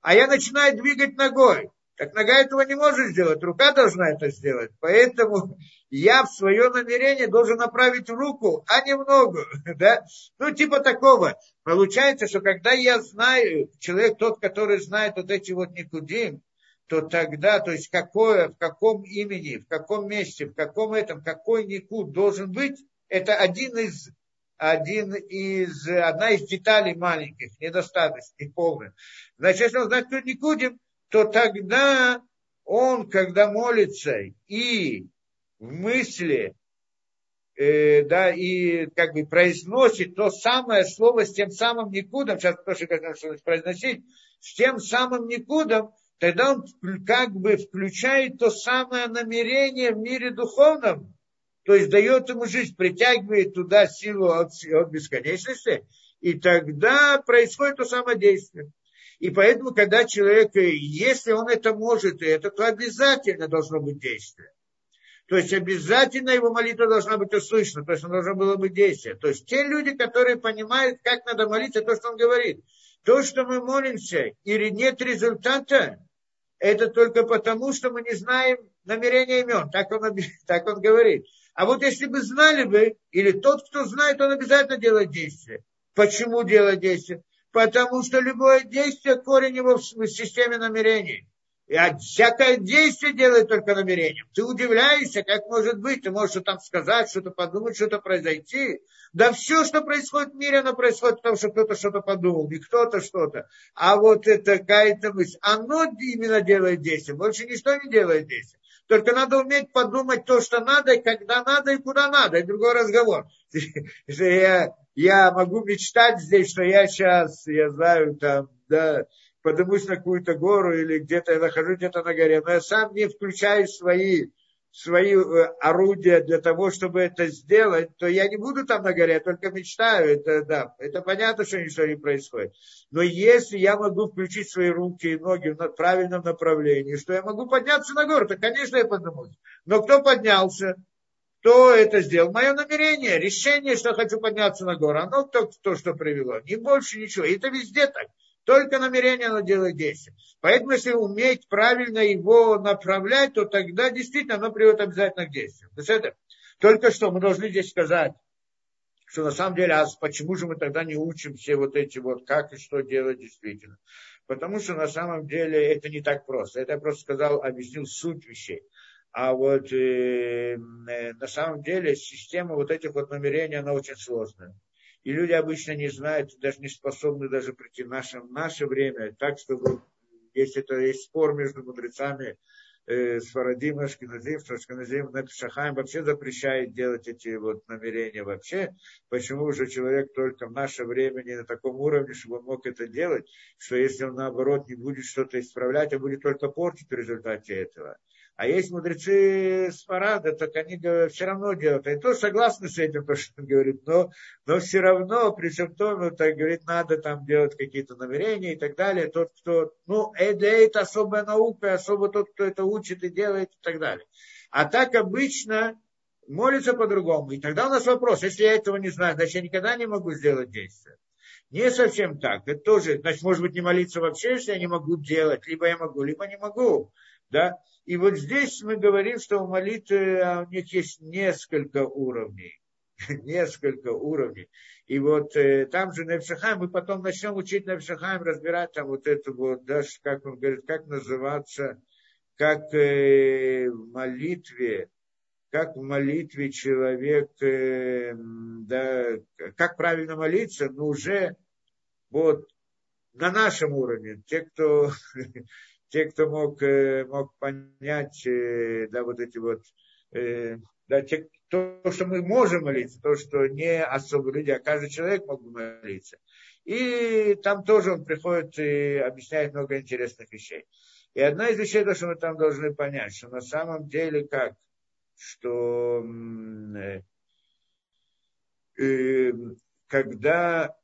а я начинаю двигать ногой. Так нога этого не может сделать, рука должна это сделать. Поэтому я в свое намерение должен направить руку, а не в ногу. *laughs* Да? Ну, типа такого. Получается, что когда я знаю, человек тот, который знает вот эти вот никудим, то тогда, то есть какое, в каком имени, в каком месте, в каком этом, какой никуд должен быть, Это один из, один из, одна из деталей маленьких, недостаточных, полных. Значит, если он знает, кто Никудим, то тогда он, когда молится и в мысли, э, да, и как бы произносит то самое слово с тем самым никудом, сейчас тоже как произносить, с тем самым никудом, тогда он как бы включает то самое намерение в мире духовном, то есть дает ему жизнь, притягивает туда силу от, от бесконечности, и тогда происходит то самое действие. И поэтому, когда человек, если он это может, это, то обязательно должно быть действие. То есть обязательно его молитва должна быть услышана, то есть он должно было быть действие. То есть те люди, которые понимают, как надо молиться, то, что он говорит. То, что мы молимся, или нет результата, это только потому, что мы не знаем намерения имен. Так он, *laughs* так он говорит. А вот если бы знали бы, или тот, кто знает, он обязательно делает действие. Почему делает действие? Потому что любое действие корень его в системе намерений. И всякое действие делает только намерением. Ты удивляешься, как может быть, ты можешь что там сказать, что-то подумать, что-то произойти. Да все, что происходит в мире, оно происходит потому, что кто-то что-то подумал, не кто-то что-то. А вот это какая-то мысль, оно именно делает действие, больше ничто не делает действие. Только надо уметь подумать то, что надо, и когда надо, и куда надо. И другой разговор. *laughs* Я, я могу мечтать здесь, что я сейчас, я знаю, там, да, поднимусь на какую-то гору или где-то я нахожусь где-то на горе, но я сам не включаю свои, свои э, орудия для того, чтобы это сделать, то я не буду там на горе, я только мечтаю. Это, да, это понятно, что ничего не происходит. Но если я могу включить свои руки и ноги в правильном направлении, что я могу подняться на гору, то, конечно, я поднимусь. Но кто поднялся? Кто это сделал? Мое намерение, решение, что хочу подняться на гору. Оно то, то что привело. Не больше ничего. И это везде так. Только намерение оно делает действие. Поэтому, если уметь правильно его направлять, то тогда действительно оно приводит обязательно к действию. То есть это только что мы должны здесь сказать, что на самом деле, а почему же мы тогда не учим все вот эти вот, как и что делать действительно? Потому что на самом деле это не так просто. Это я просто сказал, объяснил суть вещей. А вот э, на самом деле система вот этих вот намерений, она очень сложная. И люди обычно не знают, даже не способны даже прийти в наше, в наше время, так, чтобы, если это есть спор между мудрецами, э, с Фарадим, Ашкиназим, что Ашкиназим, Шахаем вообще запрещает делать эти вот намерения вообще. Почему уже человек только в наше время не на таком уровне, чтобы он мог это делать, что если он наоборот не будет что-то исправлять, а будет только портить в результате этого. А есть мудрецы Сфарада, так они все равно делают. Они тоже согласны с этим, *laughs* то, что он говорит, но, но все равно, при всем том, ну, так говорит, надо там делать какие-то намерения и так далее. Тот, кто, ну, для это особая наука, особо тот, кто это учит и делает и так далее. А так обычно молится по-другому. И тогда у нас вопрос, если я этого не знаю, значит, я никогда не могу сделать действие. Не совсем так. Это тоже, значит, может быть, не молиться вообще, если я не могу делать. Либо я могу, либо не могу. Да? И вот здесь мы говорим, что у молитвы а у них есть несколько уровней. *laughs* несколько уровней. И вот э, там же Невшахайм, мы потом начнем учить Невшахайм, разбирать там вот это вот, даже как он говорит, как называться, как э, в молитве, как в молитве человек, э, да, как правильно молиться, но уже вот на нашем уровне, те, кто *laughs* те, кто мог, э, мог понять, э, да, вот эти вот, э, да, те, то, что мы можем молиться, то, что не особо люди, а каждый человек мог бы молиться. И там тоже он приходит и объясняет много интересных вещей. И одна из вещей, то, что мы там должны понять, что на самом деле как, что э, когда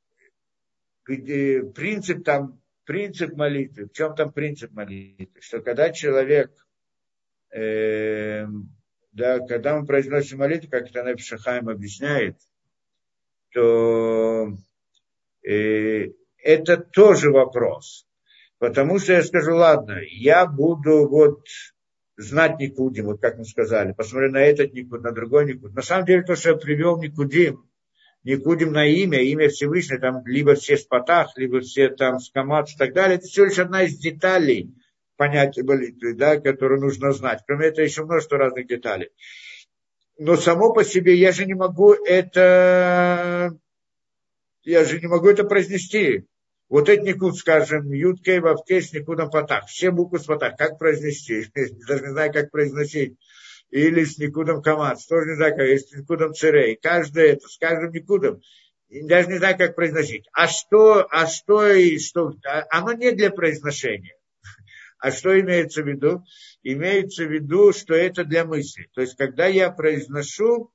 где принцип там принцип молитвы. В чем там принцип молитвы? Что когда человек, э, да, когда мы произносим молитву, как это Неб Шахайм объясняет, то э, это тоже вопрос. Потому что я скажу, ладно, я буду вот знать Никудим, вот как мы сказали, посмотрю на этот Никуд, на другой Никуд. На самом деле то, что я привел Никудим, Никудим на имя, имя Всевышнего, там либо все спатах, либо все там скамат и так далее. Это всего лишь одна из деталей понятия молитвы, да, которую нужно знать. Кроме этого, еще множество разных деталей. но само по себе я же не могу это, я же не могу это произнести. Вот этот никуд, скажем, юткей, вавкей с никудом потах. Все буквы с потах. Как произнести? *laughs* Даже не знаю, как произносить. Или с никудом камац. Тоже не знаю, как. Или с никудом церей. Каждое это, с каждым никудом. Даже не знаю, как произносить. А что, а что и что? А, оно не для произношения. *laughs* А что имеется в виду? Имеется в виду, что это для мысли. То есть, когда я произношу,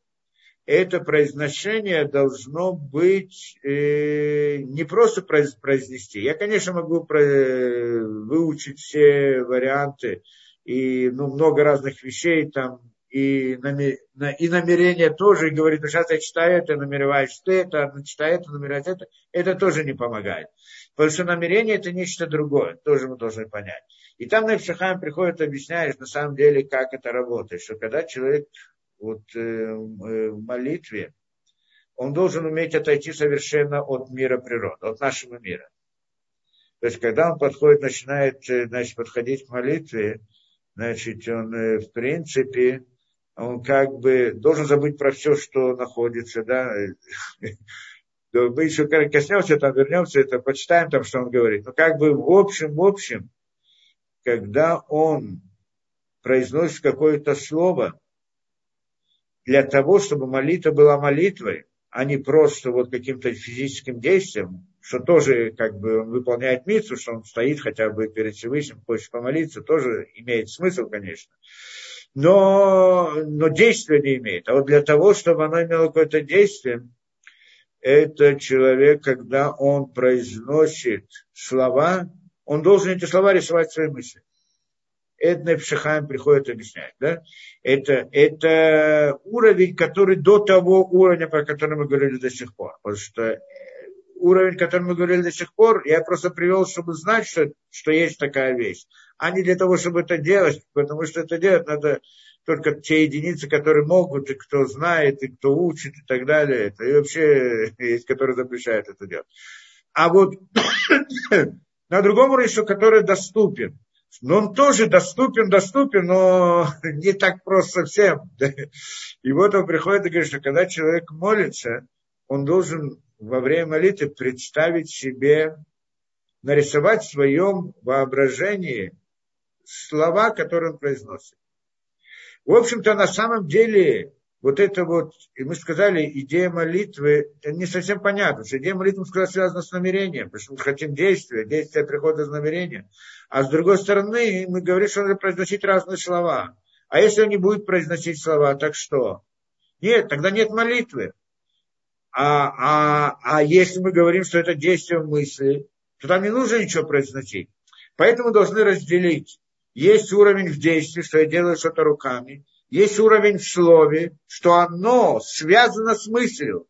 это произношение должно быть э, не просто произнести. Я, конечно, могу про, выучить все варианты и ну, много разных вещей там, и, намер, и намерение тоже, и говорит, ну сейчас я читаю это, намереваюсь это, читаю это, намереваюсь это, это тоже не помогает. Потому что намерение это нечто другое, тоже мы должны понять. И там на Ипшахам приходит, объясняешь на самом деле, как это работает, что когда человек вот, э, э, в молитве, он должен уметь отойти совершенно от мира природы, от нашего мира. То есть, когда он подходит, начинает э, значит, подходить к молитве, значит, он, в принципе, он как бы должен забыть про все, что находится, да. *laughs* Мы еще коснемся, там вернемся, это почитаем там, что он говорит. Но как бы в общем, в общем, когда он произносит какое-то слово, для того, чтобы молитва была молитвой, а не просто вот каким-то физическим действием, что тоже как бы он выполняет митцу, что он стоит хотя бы перед Всевышним, хочет помолиться, тоже имеет смысл, конечно. Но, но действия не имеет. А вот для того, чтобы оно имело какое-то действие, это человек, когда он произносит слова, он должен эти слова рисовать в своей мысли. Это Пшихаем приходит объяснять. Да? Это, это уровень, который до того уровня, про который мы говорили до сих пор. Потому что уровень, который мы говорили до сих пор, я просто привел, чтобы знать, что, что есть такая вещь. А не для того, чтобы это делать, потому что это делать надо только те единицы, которые могут, и кто знает, и кто учит, и так далее. Это и вообще есть, которые запрещают это делать. А вот *coughs* на другом уровне, который доступен. Но он тоже доступен, доступен, но *laughs* не так просто совсем. *laughs* И вот он приходит и говорит, что когда человек молится, он должен во время молитвы представить себе, нарисовать в своем воображении слова, которые он произносит. В общем-то, на самом деле, вот это вот, и мы сказали, идея молитвы, это не совсем понятно, что идея молитвы, сказали, связана с намерением, потому что мы хотим действия, действия приходят из намерения. А с другой стороны, мы говорим, что надо произносить разные слова. А если он не будет произносить слова, так что? Нет, тогда нет молитвы. А, а, а если мы говорим, что это действие мысли, то там не нужно ничего произносить. Поэтому должны разделить. Есть уровень в действии, что я делаю что-то руками, есть уровень в слове, что оно связано с мыслью,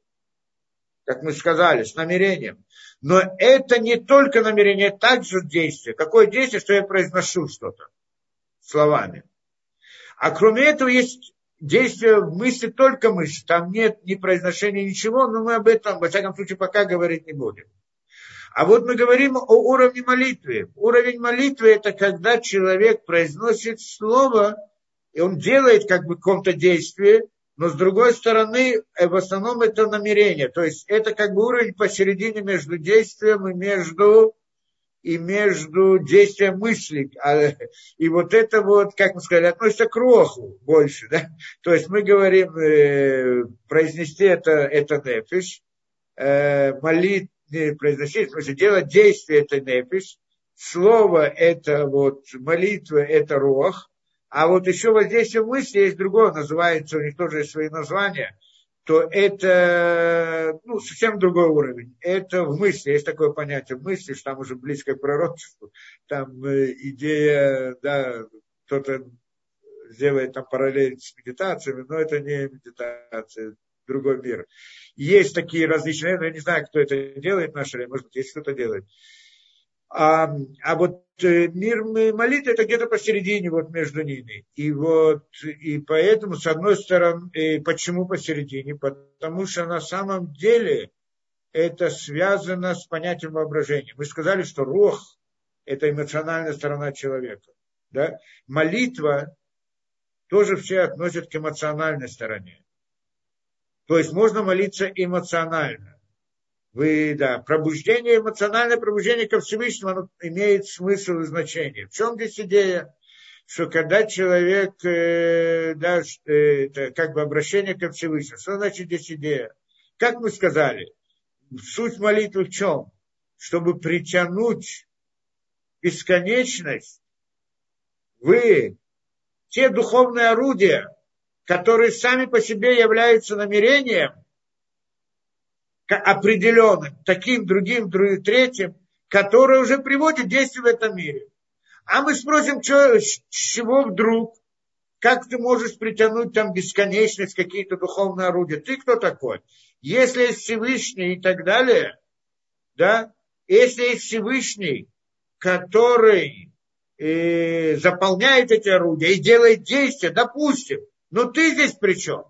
как мы сказали, с намерением. Но это не только намерение, это также действие. Какое действие, что я произношу что-то словами. А кроме этого есть действие мысли, только мысль. Там нет ни произношения, ничего, но мы об этом, во всяком случае, пока говорить не будем. А вот мы говорим о уровне молитвы. Уровень молитвы – это когда человек произносит слово, и он делает как бы какое-то действие, но с другой стороны, э, в основном это намерение. То есть это как бы уровень посередине между действием и между, и между действием мысли. А, и вот это вот, как мы сказали, относится к роху больше. Да? То есть мы говорим, э, произнести это, это нефиш, э, молить, не произносить, в смысле делать действие это нефиш, слово это вот молитва это рох, а вот еще воздействие мысли есть другое, называется, у них тоже есть свои названия, то это ну, совсем другой уровень. Это в мысли, есть такое понятие в мысли, что там уже близко к пророчеству, там э, идея, да, кто-то сделает там параллель с медитациями, но это не медитация, другой мир. Есть такие различные, я не знаю, кто это делает в наше время, может быть, есть кто-то делает. А, а вот э, мир молитвы это где-то посередине вот между ними. И вот и поэтому, с одной стороны, почему посередине? Потому что на самом деле это связано с понятием воображения. Мы сказали, что рох – это эмоциональная сторона человека. Да? Молитва тоже все относят к эмоциональной стороне. То есть можно молиться эмоционально. Вы, да, пробуждение, эмоциональное пробуждение ко Всевышнему, оно имеет смысл и значение. В чем здесь идея? Что когда человек, э, да, э, это как бы обращение ко Всевышнему, что значит здесь идея? Как мы сказали, суть молитвы в чем? Чтобы притянуть бесконечность вы те духовные орудия, которые сами по себе являются намерением определенным, таким, другим, другим, третьим, которые уже приводят действие в этом мире. А мы спросим, что, чего вдруг, как ты можешь притянуть там бесконечность, какие-то духовные орудия? Ты кто такой? Если есть Всевышний и так далее, да, если есть Всевышний, который э, заполняет эти орудия и делает действия, допустим, но ты здесь при чем?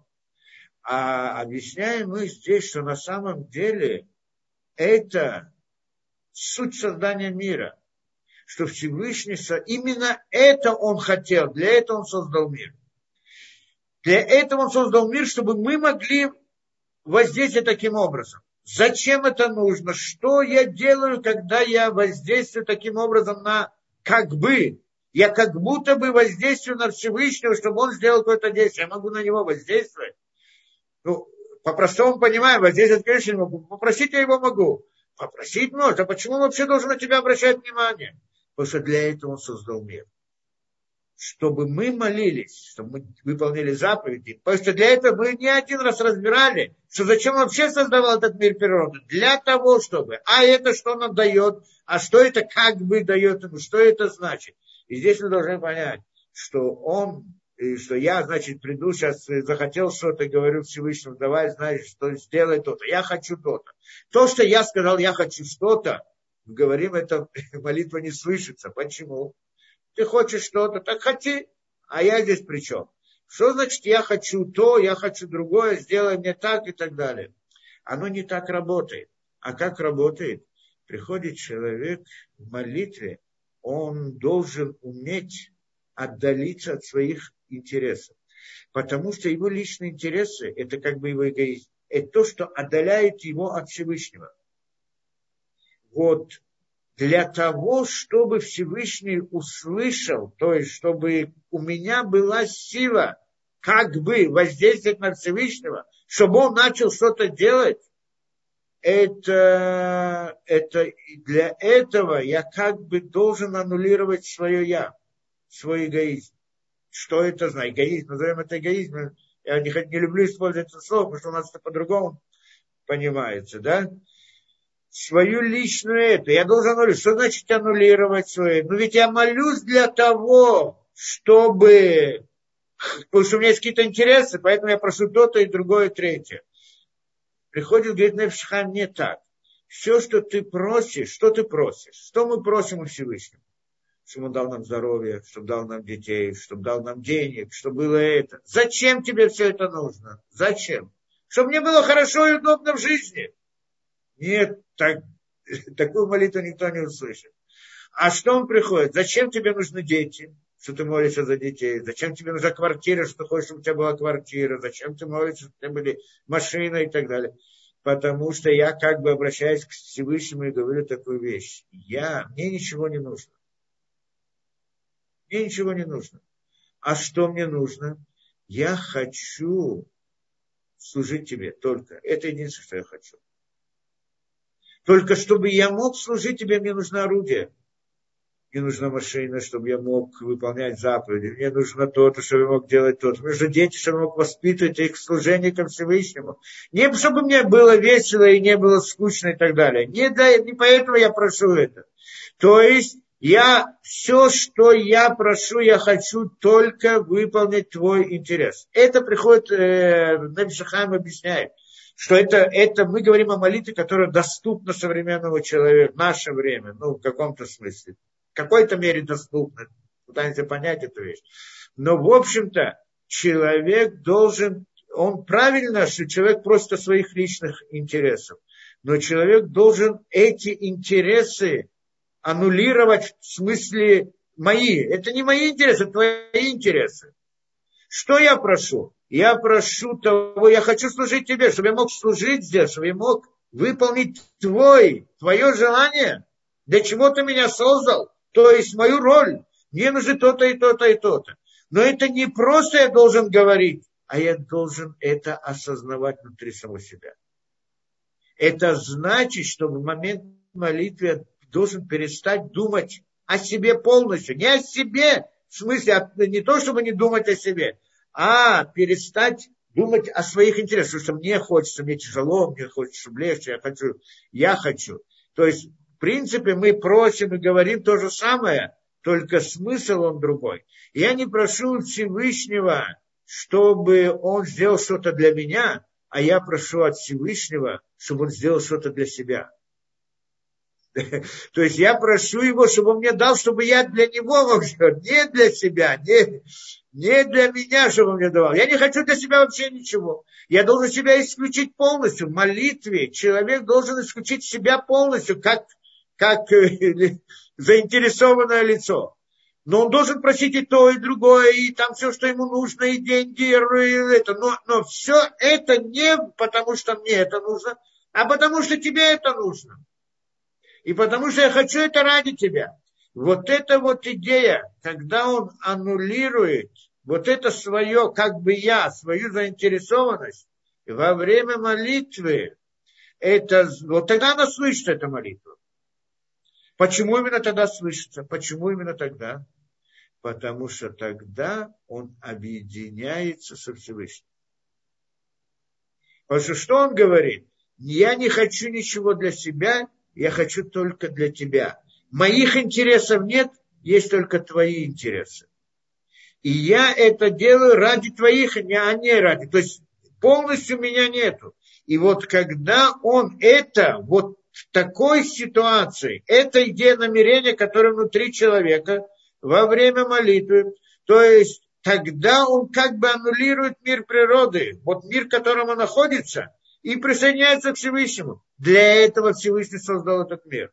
А объясняем мы здесь, что на самом деле это суть создания мира. Что Всевышний, именно это он хотел, для этого он создал мир. Для этого он создал мир, чтобы мы могли воздействовать таким образом. Зачем это нужно? Что я делаю, когда я воздействую таким образом на как бы, я как будто бы воздействую на Всевышнего, чтобы он сделал какое-то действие. Я могу на него воздействовать. Ну, по-простому понимаю, воздействовать, конечно, не могу. Попросить я его могу. Попросить можно. Почему он вообще должен на тебя обращать внимание? Потому что для этого он создал мир. Чтобы мы молились, чтобы мы выполнили заповеди. Потому что для этого мы не один раз разбирали, что зачем он вообще создавал этот мир природы. Для того, чтобы. А это что нам дает? А что это как бы дает ему? Что это значит? И здесь мы должны понять, что он и что я, значит, приду сейчас, захотел что-то, говорю Всевышнему, давай, знаешь, что сделай то-то. Я хочу то-то. То, что я сказал, я хочу что-то, говорим, это *laughs* молитва не слышится. Почему? Ты хочешь что-то, так хоти, а я здесь при чем? Что значит я хочу то, я хочу другое, сделай мне так и так далее. Оно не так работает. А как работает? Приходит человек в молитве, он должен уметь отдалиться от своих интересов. Потому что его личные интересы – это как бы его эгоизм. Это то, что отдаляет его от Всевышнего. Вот для того, чтобы Всевышний услышал, то есть чтобы у меня была сила как бы воздействовать на Всевышнего, чтобы он начал что-то делать, это, это для этого я как бы должен аннулировать свое я, свой эгоизм. Что это за эгоизм? Назовем это эгоизмом. Я не, не люблю использовать это слово, потому что у нас это по-другому понимается, да? Свою личную это. Я должен аннулировать. Что значит аннулировать свое? Ну ведь я молюсь для того, чтобы... Потому что у меня есть какие-то интересы, поэтому я прошу то-то и другое, и третье приходит, говорит, Нефшхан не так. Все, что ты просишь, что ты просишь? Что мы просим у Всевышнего? Чтобы он дал нам здоровье, чтобы дал нам детей, чтобы дал нам денег, чтобы было это. Зачем тебе все это нужно? Зачем? Чтобы мне было хорошо и удобно в жизни. Нет, так, *laughs* такую молитву никто не услышит. А что он приходит? Зачем тебе нужны дети? что ты молишься за детей, зачем тебе нужна квартира, что ты хочешь, чтобы у тебя была квартира, зачем ты молишься, чтобы у тебя были машины и так далее. Потому что я как бы обращаюсь к Всевышнему и говорю такую вещь. Я, мне ничего не нужно. Мне ничего не нужно. А что мне нужно? Я хочу служить тебе только. Это единственное, что я хочу. Только чтобы я мог служить тебе, мне нужно орудие мне нужна машина, чтобы я мог выполнять заповеди, мне нужно то-то, чтобы я мог делать то-то, мне нужны дети, чтобы я мог воспитывать их служение ко Всевышнему. Не чтобы мне было весело и не было скучно и так далее. Не, для, не поэтому я прошу это. То есть я все, что я прошу, я хочу только выполнить твой интерес. Это приходит, э, Набишахайм объясняет, что это, это мы говорим о молитве, которая доступна современному человеку в наше время, ну, в каком-то смысле какой-то мере доступны. Пытаемся понять эту вещь. Но, в общем-то, человек должен, он правильно, что человек просто своих личных интересов. Но человек должен эти интересы аннулировать в смысле мои. Это не мои интересы, это твои интересы. Что я прошу? Я прошу того, я хочу служить тебе, чтобы я мог служить здесь, чтобы я мог выполнить твой, твое желание, для чего ты меня создал, то есть мою роль. Мне нужно то-то и то-то и то-то. Но это не просто я должен говорить, а я должен это осознавать внутри самого себя. Это значит, что в момент молитвы должен перестать думать о себе полностью. Не о себе, в смысле, а не то, чтобы не думать о себе, а перестать думать о своих интересах, потому что мне хочется, мне тяжело, мне хочется, чтобы легче, я хочу, я хочу. То есть, в принципе, мы просим и говорим то же самое, только смысл он другой. Я не прошу Всевышнего, чтобы он сделал что-то для меня, а я прошу от Всевышнего, чтобы он сделал что-то для себя. *laughs* То есть я прошу его, чтобы он мне дал, чтобы я для него мог не для себя, не, не для меня, чтобы он мне давал. Я не хочу для себя вообще ничего. Я должен себя исключить полностью. В молитве человек должен исключить себя полностью, как, как э, *laughs* заинтересованное лицо. Но он должен просить и то, и другое, и там все, что ему нужно, и деньги, и это. Но, но все это не потому, что мне это нужно, а потому, что тебе это нужно. И потому, что я хочу это ради тебя. Вот эта вот идея, когда он аннулирует вот это свое, как бы я, свою заинтересованность во время молитвы, это, вот тогда она слышит эту молитву. Почему именно тогда слышится? Почему именно тогда? потому что тогда он объединяется со Всевышним. Потому что что он говорит? Я не хочу ничего для себя, я хочу только для тебя. Моих интересов нет, есть только твои интересы. И я это делаю ради твоих, а не ради. То есть полностью меня нету. И вот когда он это, вот в такой ситуации, это идея намерения, которая внутри человека – во время молитвы. То есть тогда он как бы аннулирует мир природы, вот мир, в котором он находится, и присоединяется к Всевышнему. Для этого Всевышний создал этот мир.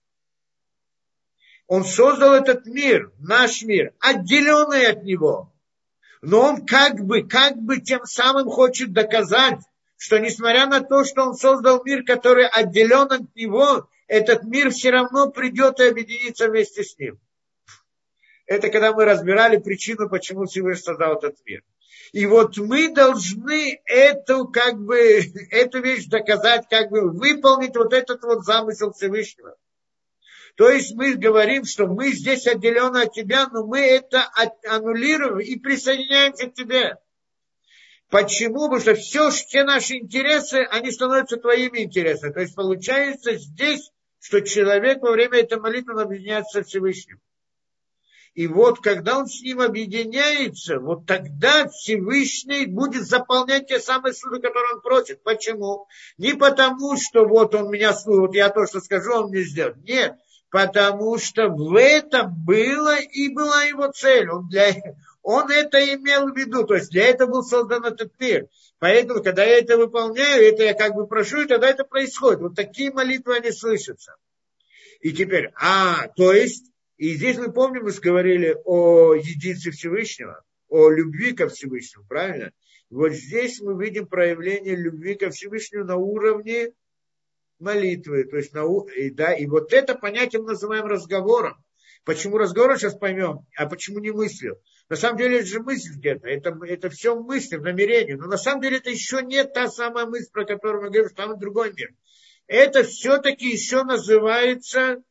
Он создал этот мир, наш мир, отделенный от него. Но он как бы, как бы тем самым хочет доказать, что несмотря на то, что он создал мир, который отделен от него, этот мир все равно придет и объединится вместе с ним. Это когда мы разбирали причину, почему Всевышний создал этот мир. И вот мы должны эту, как бы, *laughs* эту вещь доказать, как бы выполнить вот этот вот замысел Всевышнего. То есть мы говорим, что мы здесь отделены от тебя, но мы это аннулируем и присоединяемся к тебе. Почему? Потому что все, все наши интересы, они становятся твоими интересами. То есть получается здесь, что человек во время этой молитвы объединяется со Всевышним. И вот когда он с ним объединяется, вот тогда Всевышний будет заполнять те самые суды, которые он просит. Почему? Не потому, что вот он меня вот я то, что скажу, он мне сделает. Нет, потому что в этом было и была его цель. Он, для, он это имел в виду, то есть для этого был создан этот мир. Поэтому, когда я это выполняю, это я как бы прошу, и тогда это происходит. Вот такие молитвы, они слышатся. И теперь, а, то есть, и здесь мы помним, мы говорили о единстве Всевышнего, о любви ко Всевышнему, правильно? Вот здесь мы видим проявление любви ко Всевышнему на уровне молитвы. То есть на, и, да, и вот это понятие мы называем разговором. Почему разговор сейчас поймем, а почему не мыслью? На самом деле это же мысль где-то, это, это все мысли, в намерении. Но на самом деле это еще не та самая мысль, про которую мы говорим, что там другой мир. Это все-таки еще называется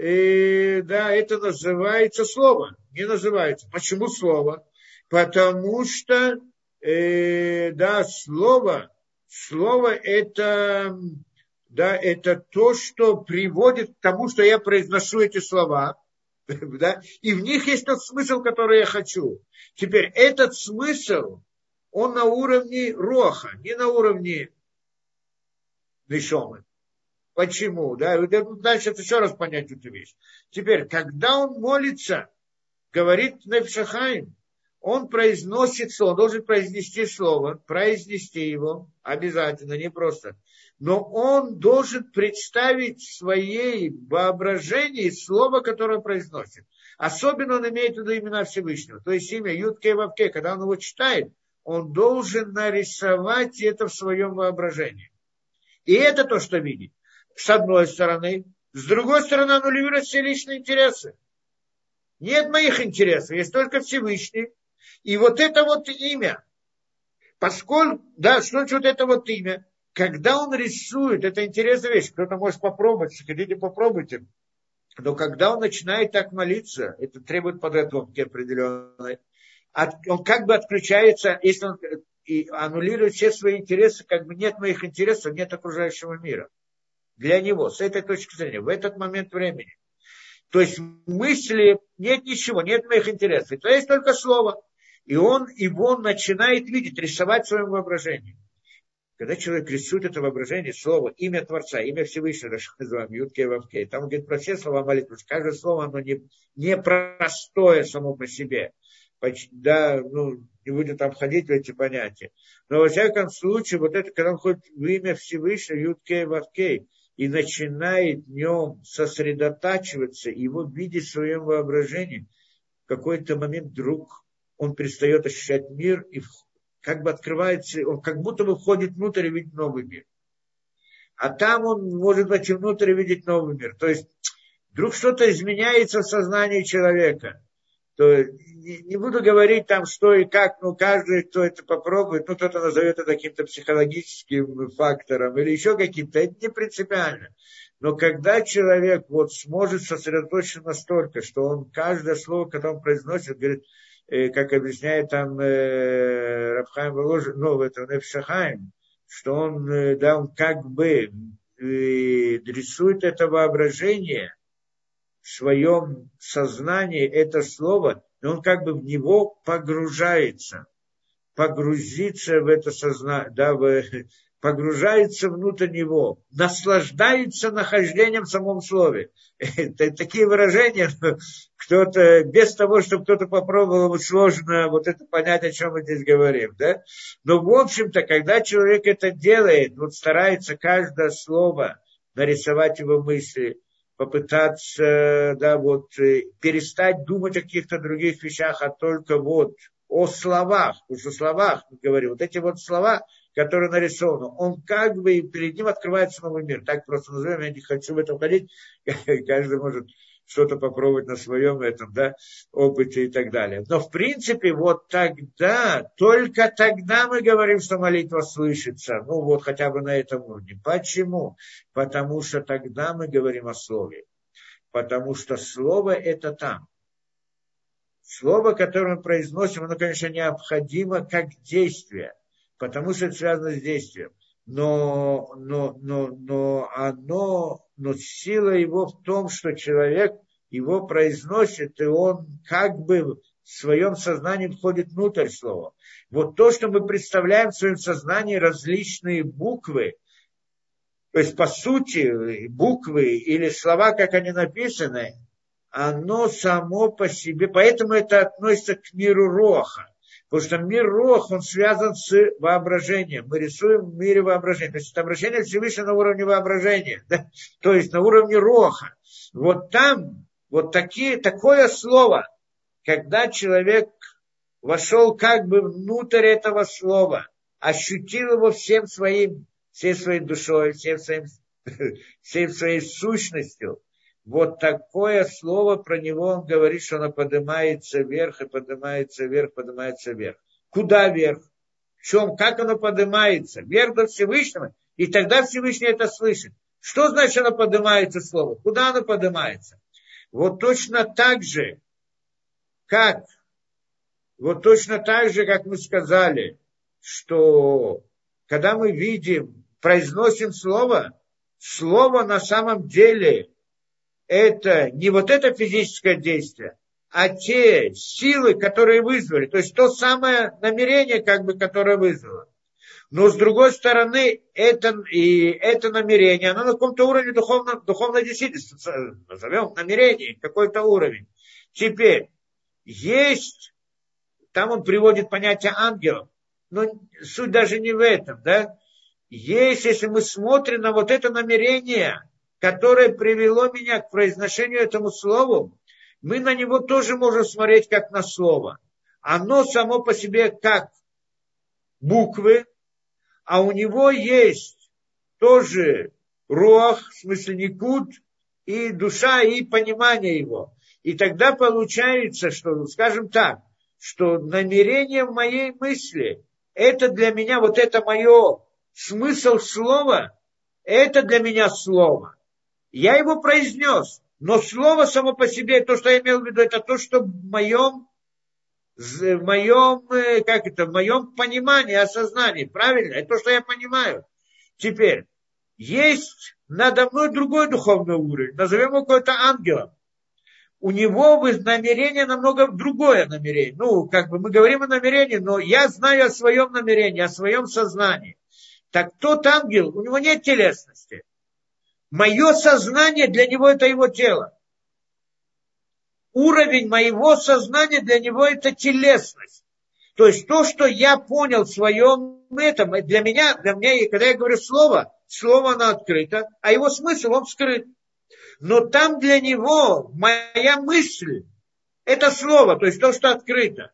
э, да, это называется слово. Не называется. Почему слово? Потому что, э, да, слово, слово это, да, это то, что приводит к тому, что я произношу эти слова, *laughs* да, и в них есть тот смысл, который я хочу. Теперь этот смысл, он на уровне роха, не на уровне лишомы. Почему? Да? Дальше еще раз понять эту вещь. Теперь, когда он молится, говорит Нефшахаим, он произносит слово, должен произнести слово, произнести его обязательно, не просто. Но он должен представить в своей воображении слово, которое произносит. Особенно он имеет в виду имена Всевышнего. То есть имя Ютке Вавке, когда он его читает, он должен нарисовать это в своем воображении. И это то, что видит. С одной стороны. С другой стороны, аннулирует все личные интересы. Нет моих интересов, есть только Всевышний. И вот это вот имя, поскольку, да, что значит вот это вот имя, когда он рисует, это интересная вещь, кто-то может попробовать, если хотите, попробуйте. Но когда он начинает так молиться, это требует подготовки определенной, он как бы отключается, если он и аннулирует все свои интересы, как бы нет моих интересов, нет окружающего мира. Для него, с этой точки зрения, в этот момент времени. То есть мысли, нет ничего, нет моих интересов. То есть только слово. И он его начинает видеть, рисовать в своем воображении. Когда человек рисует это воображение, слово, имя Творца, имя Всевышнего, что *laughs* называем, Ютке Вавке, там говорит про все слова молитвы, каждое слово, оно не, не простое само по себе. Да, ну, не будем там входить в эти понятия. Но во всяком случае, вот это, когда он ходит в имя Всевышнего, Ютке Вавке, и начинает в нем сосредотачиваться, его видеть в своем воображении, в какой-то момент вдруг он перестает ощущать мир и как бы открывается, он как будто бы входит внутрь и видит новый мир. А там он может войти внутрь и видеть новый мир. То есть вдруг что-то изменяется в сознании человека. То, не, не буду говорить там, что и как, ну, каждый, кто это попробует, ну, кто-то назовет это каким-то психологическим фактором или еще каким-то, это не принципиально. Но когда человек вот сможет сосредоточиться настолько, что он каждое слово, которое он произносит, говорит, Э, как объясняет там э, Рабхайм Воложин, ну, в этом Нефшахайм, что он, э, да, он как бы рисует это воображение в своем сознании, это слово, и он как бы в него погружается, погрузиться в это сознание, да, в, погружается внутрь него, наслаждается нахождением в самом слове. *laughs* Это такие выражения, *laughs* кто-то, без того, чтобы кто-то попробовал, вот сложно вот это понять, о чем мы здесь говорим, да? Но, в общем-то, когда человек это делает, вот старается каждое слово нарисовать его мысли, попытаться, да, вот, э, перестать думать о каких-то других вещах, а только вот о словах, что о словах, мы говорим, вот эти вот слова, который нарисован, он как бы перед ним открывается новый мир. Так просто назовем, я не хочу в этом ходить, *laughs* каждый может что-то попробовать на своем этом, да, опыте и так далее. Но в принципе вот тогда, только тогда мы говорим, что молитва слышится. Ну вот хотя бы на этом уровне. Почему? Потому что тогда мы говорим о слове. Потому что слово это там. Слово, которое мы произносим, оно, конечно, необходимо как действие потому что это связано с действием. Но, но, но, но оно, но сила его в том, что человек его произносит, и он как бы в своем сознании входит внутрь слова. Вот то, что мы представляем в своем сознании различные буквы, то есть, по сути, буквы или слова, как они написаны, оно само по себе, поэтому это относится к миру Роха. Потому что мир Рох, он связан с воображением. Мы рисуем в мире воображения. То есть это обращение Всевышнего на уровне воображения. Да? *laughs* То есть на уровне Роха. Вот там вот такие, такое слово, когда человек вошел как бы внутрь этого слова, ощутил его всем своим, всей своей душой, всем своим, *laughs* всей своей сущностью, вот такое слово про него он говорит, что оно поднимается вверх и поднимается вверх, поднимается вверх. Куда вверх? В чем? Как оно поднимается? Вверх до Всевышнего. И тогда Всевышний это слышит. Что значит оно поднимается слово? Куда оно поднимается? Вот точно так же, как, вот точно так же, как мы сказали, что когда мы видим, произносим слово, слово на самом деле это не вот это физическое действие, а те силы, которые вызвали, то есть то самое намерение, как бы, которое вызвало. Но с другой стороны, это, и это намерение, оно на каком-то уровне духовно, духовной действительности, назовем намерение, какой-то уровень. Теперь, есть там он приводит понятие ангелов. Но суть даже не в этом, да? Есть, если мы смотрим на вот это намерение, которое привело меня к произношению этому слову, мы на него тоже можем смотреть как на слово. Оно само по себе как буквы, а у него есть тоже руах, в смысле никут, и душа, и понимание его. И тогда получается, что, скажем так, что намерение в моей мысли, это для меня, вот это мое смысл слова, это для меня слово. Я его произнес, но слово само по себе, то, что я имел в виду, это то, что в моем, в моем, э, как это, в моем понимании, осознании. Правильно? Это то, что я понимаю. Теперь, есть надо мной другой духовный уровень, назовем его какой-то ангелом. У него намерение намного другое намерение. Ну, как бы мы говорим о намерении, но я знаю о своем намерении, о своем сознании. Так тот ангел, у него нет телесности. Мое сознание для него это его тело. Уровень моего сознания для него это телесность. То есть то, что я понял в своем этом, для меня, для меня, когда я говорю слово, слово оно открыто, а его смысл он скрыт. Но там для него моя мысль, это слово, то есть то, что открыто.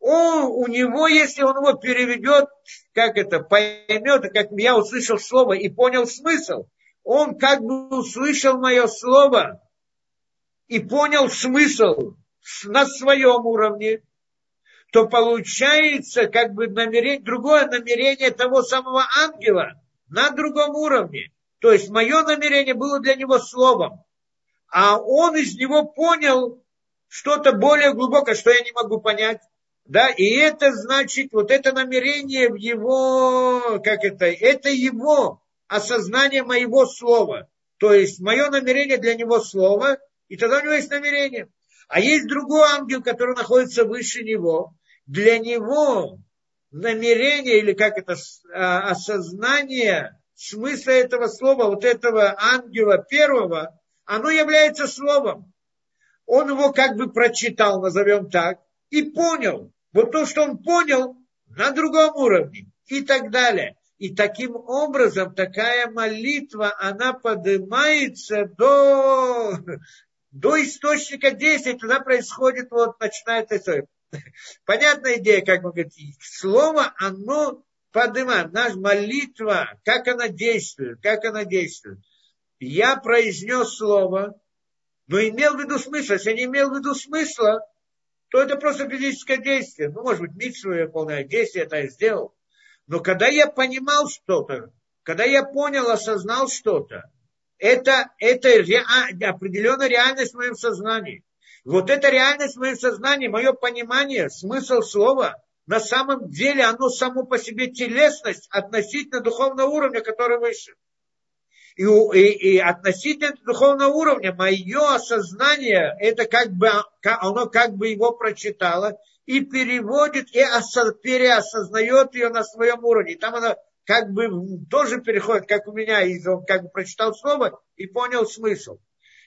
Он, у него, если он его переведет, как это, поймет, как я услышал слово и понял смысл, он как бы услышал мое слово и понял смысл на своем уровне, то получается как бы намерение, другое намерение того самого ангела на другом уровне. То есть мое намерение было для него словом, а он из него понял что-то более глубокое, что я не могу понять. Да, и это значит, вот это намерение в его, как это, это его осознание моего слова. То есть мое намерение для него слово, и тогда у него есть намерение. А есть другой ангел, который находится выше него, для него намерение или как это а, осознание смысла этого слова, вот этого ангела первого, оно является словом. Он его как бы прочитал, назовем так, и понял. Вот то, что он понял, на другом уровне и так далее. И таким образом такая молитва, она поднимается до, до источника действия. Туда происходит, вот начинается Понятная идея, как мы говорим, слово, оно поднимает, наша молитва, как она действует, как она действует. Я произнес слово, но имел в виду смысл. Если я не имел в виду смысла, то это просто физическое действие. Ну, может быть, митсу я полное действие это я сделал. Но когда я понимал что-то, когда я понял, осознал что-то, это, это ре, определенная реальность в моем сознании. Вот эта реальность в моем сознании, мое понимание, смысл слова, на самом деле оно само по себе телесность относительно духовного уровня, который выше. И, и, и относительно духовного уровня мое осознание, это как бы, оно как бы его прочитало и переводит, и переосознает ее на своем уровне. Там оно как бы тоже переходит, как у меня, и он как бы прочитал слово и понял смысл.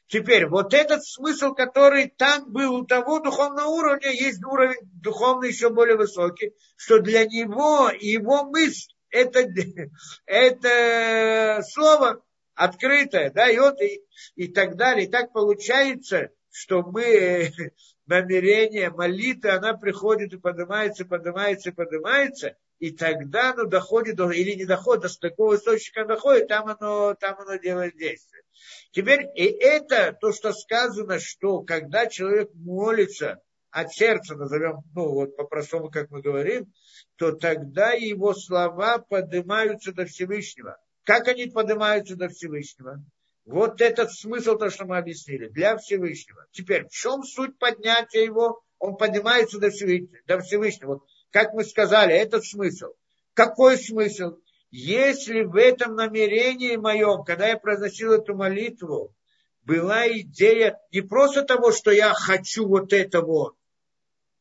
Теперь, вот этот смысл, который там был у того духовного уровня, есть уровень духовный еще более высокий, что для него его мысль, это, *laughs* это слово открытое, да, и, вот, и, и так далее. И так получается, что мы *laughs* намерение, молитва, она приходит и поднимается, поднимается, поднимается, и тогда оно доходит, до, или не доходит, до такого источника доходит, там оно, там оно делает действие. Теперь и это то, что сказано, что когда человек молится от сердца, назовем, ну вот по-простому, как мы говорим, то тогда его слова поднимаются до Всевышнего. Как они поднимаются до Всевышнего? Вот этот смысл, то, что мы объяснили, для Всевышнего. Теперь, в чем суть поднятия его? Он поднимается до Всевышнего. До Всевышнего. Вот, как мы сказали, этот смысл. Какой смысл? Если в этом намерении моем, когда я произносил эту молитву, была идея не просто того, что я хочу вот это вот,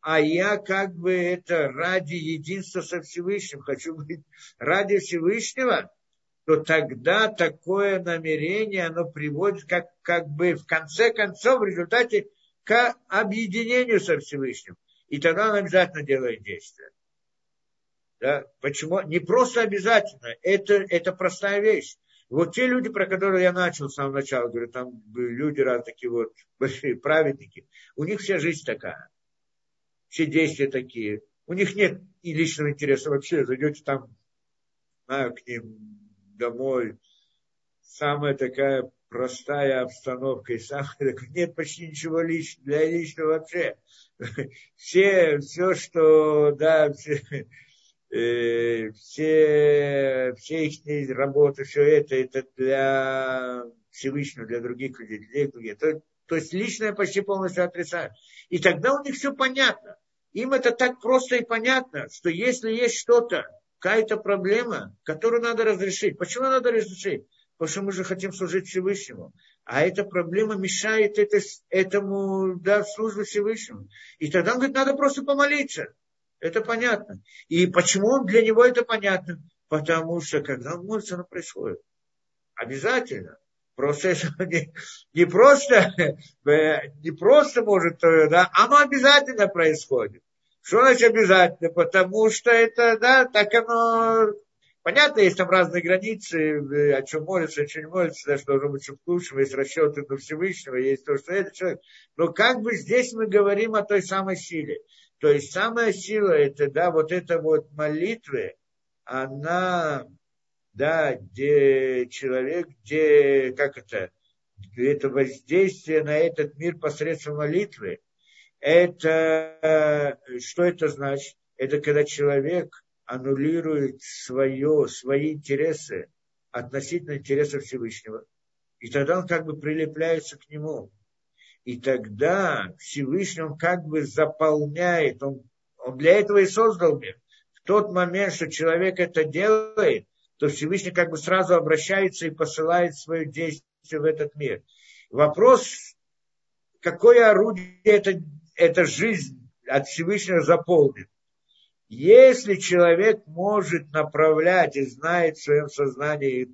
а я как бы это ради единства со Всевышним, хочу быть ради Всевышнего, то тогда такое намерение, оно приводит как, как бы в конце концов, в результате к объединению со Всевышним. и тогда он обязательно делает действие. Да? Почему? Не просто обязательно, это, это простая вещь. Вот те люди, про которые я начал с самого начала, говорю, там люди раз такие вот *laughs* большие праведники, у них вся жизнь такая. Все действия такие. У них нет и личного интереса вообще. Зайдете там, знаю, к ним домой. Самая такая простая обстановка и такая, нет почти ничего личного, для личного вообще. *laughs* Все, все, что, да, все, э, все, все их работы, все это, это для Всевышнего, для других людей, для других. То, то есть личное почти полностью отрицают. И тогда у них все понятно. Им это так просто и понятно, что если есть что-то, какая-то проблема, которую надо разрешить. Почему надо разрешить? Потому что мы же хотим служить Всевышнему. А эта проблема мешает это, этому да, службе Всевышнему. И тогда он говорит, надо просто помолиться. Это понятно. И почему для него это понятно? Потому что когда он молится, оно происходит. Обязательно. Просто это *laughs* не, не просто, *laughs* не просто может, да, оно обязательно происходит. Что значит обязательно? Потому что это, да, так оно Понятно, есть там разные границы, о чем молится, о чем не молится, да, что должно быть в лучшем, есть расчеты на Всевышнего, есть то, что это человек. Но как бы здесь мы говорим о той самой силе. То есть самая сила, это, да, вот эта вот молитвы, она, да, где человек, где, как это, это воздействие на этот мир посредством молитвы, это, что это значит? Это когда человек аннулирует свое, свои интересы относительно интересов Всевышнего. И тогда он как бы прилепляется к нему. И тогда Всевышний он как бы заполняет, он, он для этого и создал мир. В тот момент, что человек это делает, то Всевышний как бы сразу обращается и посылает свое действие в этот мир. Вопрос, какое орудие эта, эта жизнь от Всевышнего заполнит. Если человек может направлять и знает в своем сознании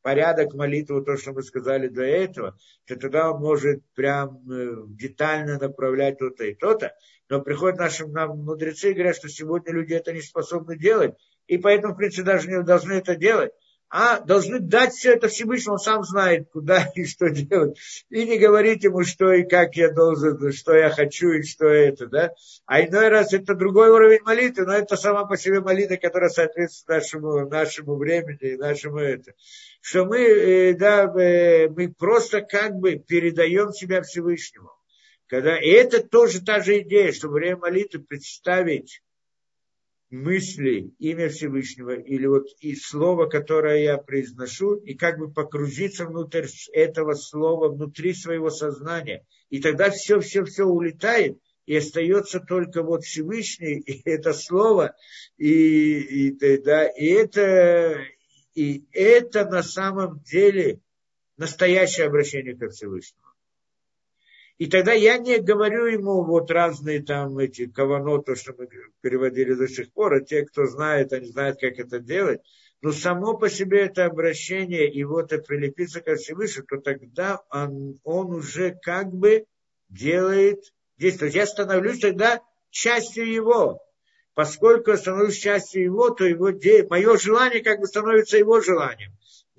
порядок молитвы, то, что мы сказали до этого, то тогда он может прям э, детально направлять то-то и то-то. Но приходят наши нам мудрецы и говорят, что сегодня люди это не способны делать, и поэтому, в принципе, даже не должны это делать а должны дать все это Всевышнему, он сам знает, куда *laughs* и что делать. И не говорить ему, что и как я должен, что я хочу и что это, да. А иной раз это другой уровень молитвы, но это сама по себе молитва, которая соответствует нашему, нашему времени и нашему это. Что мы, э, да, э, мы просто как бы передаем себя Всевышнему. Когда, и это тоже та же идея, что время молитвы представить мысли, имя Всевышнего, или вот и слово, которое я произношу, и как бы погрузиться внутрь этого слова, внутри своего сознания. И тогда все-все-все улетает, и остается только вот Всевышний, и *laughs* это слово, и, и, да, и, это, и это на самом деле настоящее обращение к Всевышнему. И тогда я не говорю ему вот разные там эти кавано, то, что мы переводили до сих пор, а те, кто знает, они знают, как это делать. Но само по себе это обращение, и вот это прилепиться ко Всевышнему, то тогда он, он уже как бы делает действие. Я становлюсь тогда частью его. Поскольку я становлюсь частью его, то его де... мое желание как бы становится его желанием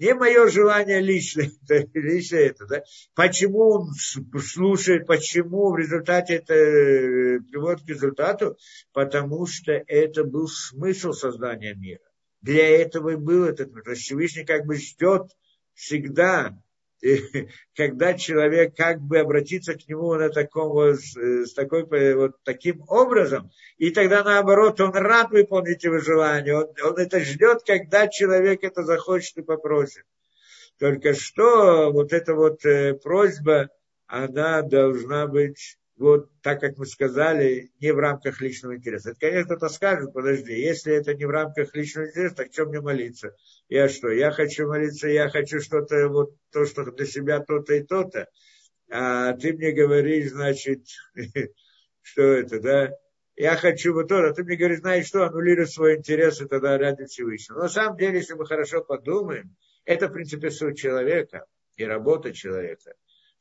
не мое желание личное, *laughs* это, личное это, да? Почему он слушает, почему в результате это э, приводит к результату? Потому что это был смысл создания мира. Для этого и был этот мир. Всевышний как бы ждет всегда *laughs* когда человек как бы обратится к нему на таком вот, э, с такой, вот таким образом, и тогда наоборот он рад выполнить его желание, он, он это ждет, когда человек это захочет и попросит. Только что вот эта вот э, просьба, она должна быть вот так, как мы сказали, не в рамках личного интереса. Это, конечно, кто-то скажет, подожди, если это не в рамках личного интереса, так чем мне молиться? Я что, я хочу молиться, я хочу что-то, вот то, что для себя то-то и то-то, а ты мне говоришь, значит, *laughs* что это, да? Я хочу вот то, а ты мне говоришь, знаешь что, аннулируй свой интерес, и тогда ради Всевышнего. Но на самом деле, если мы хорошо подумаем, это, в принципе, суть человека и работа человека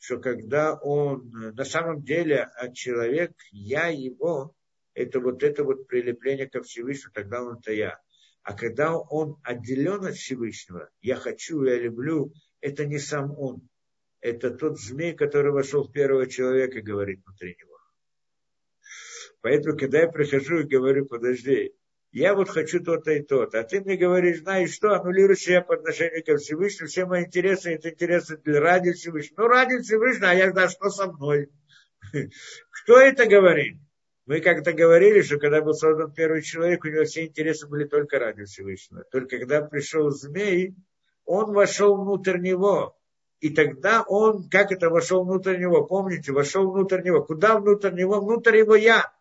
что когда он, на самом деле, а человек, я его, это вот это вот прилепление ко Всевышнему, тогда он это я. А когда он отделен от Всевышнего, я хочу, я люблю, это не сам он. Это тот змей, который вошел в первого человека, говорит внутри него. Поэтому, когда я прихожу и говорю, подожди, я вот хочу то-то и то-то, а ты мне говоришь, знаешь что, аннулируешь себя по отношению ко Всевышнему, все мои интересы, это интересы для ради Всевышнего. Ну, ради Всевышнего, а я знаю, что со мной. *laughs* Кто это говорит? Мы как-то говорили, что когда был создан первый человек, у него все интересы были только ради Всевышнего. Только когда пришел змей, он вошел внутрь него. И тогда он, как это вошел внутрь него, помните, вошел внутрь него. Куда внутрь него? Внутрь его я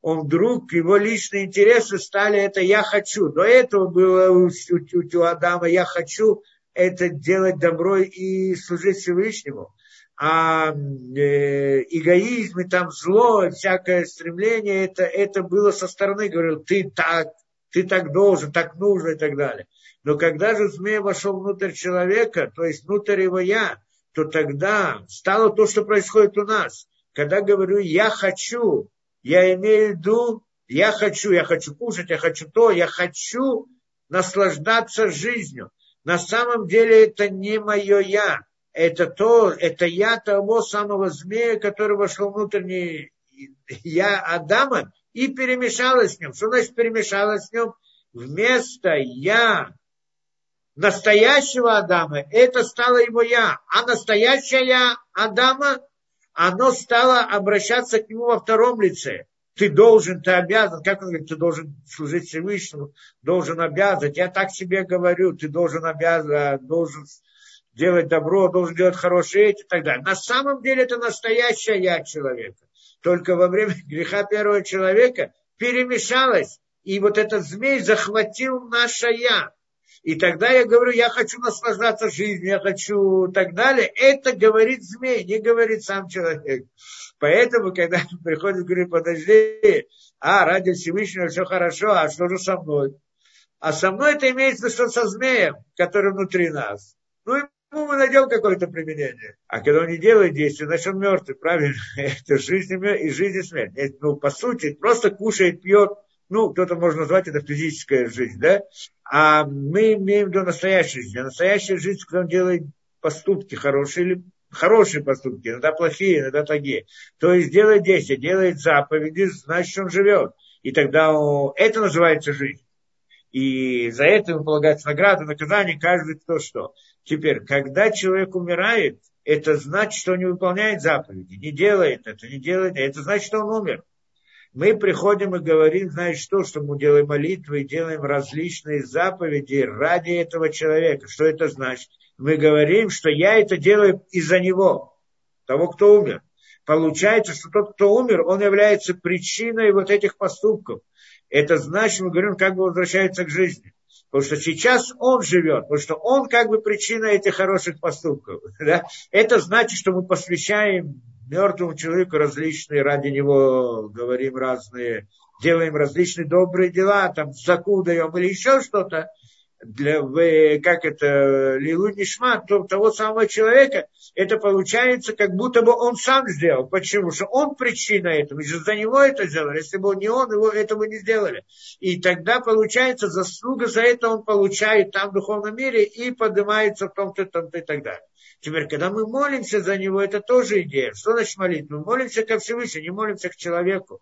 он вдруг, его личные интересы стали это «я хочу». До этого было у, у, у Адама «я хочу» это делать добро и служить Всевышнему. А э, эгоизм и там зло, всякое стремление, это, это было со стороны, говорил, ты так, ты так должен, так нужно и так далее. Но когда же змей вошел внутрь человека, то есть внутрь его я, то тогда стало то, что происходит у нас. Когда говорю «я хочу», я имею в виду, я хочу, я хочу кушать, я хочу то, я хочу наслаждаться жизнью. На самом деле это не мое я. Это то, это я того самого змея, который вошел внутрь я Адама и перемешалась с ним. Что значит перемешалась с ним? Вместо я настоящего Адама, это стало его я. А настоящее я Адама оно стало обращаться к нему во втором лице. Ты должен, ты обязан, как он говорит, ты должен служить Всевышнему, должен обязан. Я так себе говорю, ты должен обязан, должен делать добро, должен делать хорошее и так далее. На самом деле это настоящее я человека. Только во время *laughs* греха первого человека перемешалось, и вот этот змей захватил наше я. И тогда я говорю, я хочу наслаждаться жизнью, я хочу так далее. Это говорит змей, не говорит сам человек. Поэтому, когда *laughs* приходит, говорит, подожди, а, ради Всевышнего все хорошо, а что же со мной? А со мной это имеется что со змеем, который внутри нас. Ну, ему мы найдем какое-то применение. А когда он не делает действия, значит он мертвый, правильно? *laughs* Это жизнь и жизнь и смерть. Ну, по сути, просто кушает, пьет, ну, кто-то может назвать это физическая жизнь, да? А мы имеем в виду настоящую жизнь. А настоящая жизнь, когда он делает поступки хорошие или хорошие поступки, иногда плохие, иногда такие. То есть делает действия, делает заповеди, значит, он живет. И тогда это называется жизнь. И за это ему полагается награда, наказание, каждый кто что. Теперь, когда человек умирает, это значит, что он не выполняет заповеди, не делает это, не делает это. Это значит, что он умер мы приходим и говорим, знаешь что, что мы делаем молитвы делаем различные заповеди ради этого человека. Что это значит? Мы говорим, что я это делаю из-за него, того, кто умер. Получается, что тот, кто умер, он является причиной вот этих поступков. Это значит, мы говорим, как бы возвращается к жизни. Потому что сейчас он живет, потому что он как бы причина этих хороших поступков. *laughs* Да? Это значит, что мы посвящаем мертвому человеку различные, ради него говорим разные, делаем различные добрые дела, там заку даем или еще что-то, для, как это, лилу нишма, то, того самого человека, это получается, как будто бы он сам сделал. Почему? Что он причина этого, и за него это сделали. Если бы не он, его этого не сделали. И тогда получается, заслуга за это он получает там в духовном мире и поднимается в том-то, том-то и так далее. Теперь, когда мы молимся за него, это тоже идея. Что значит молитва? Мы молимся ко Всевышнему, не молимся к человеку.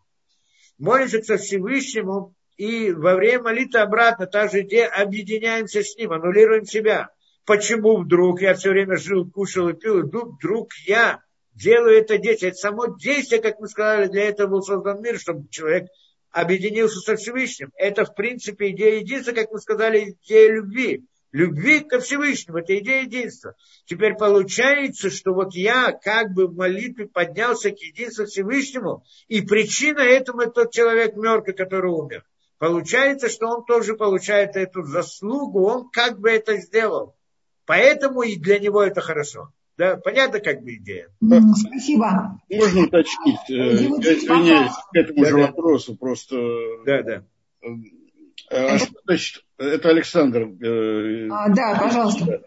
Молимся ко Всевышнему, и во время молитвы обратно, та же идея, объединяемся с ним, аннулируем себя. Почему вдруг я все время жил, кушал и пил, и вдруг, вдруг я делаю это действие. Это само действие, как мы сказали, для этого был создан мир, чтобы человек объединился со Всевышним. Это, в принципе, идея единства, как мы сказали, идея любви любви ко Всевышнему. Это идея единства. Теперь получается, что вот я как бы в молитве поднялся к единству Всевышнему, и причина этому тот человек мертвый, который умер. Получается, что он тоже получает эту заслугу, он как бы это сделал. Поэтому и для него это хорошо. Да, понятно, как бы идея. Спасибо. Можно уточнить? Э, я извиняюсь к этому да, же да. вопросу, просто... Да, да. А что значит, это Александр. Э, а, да, пожалуйста.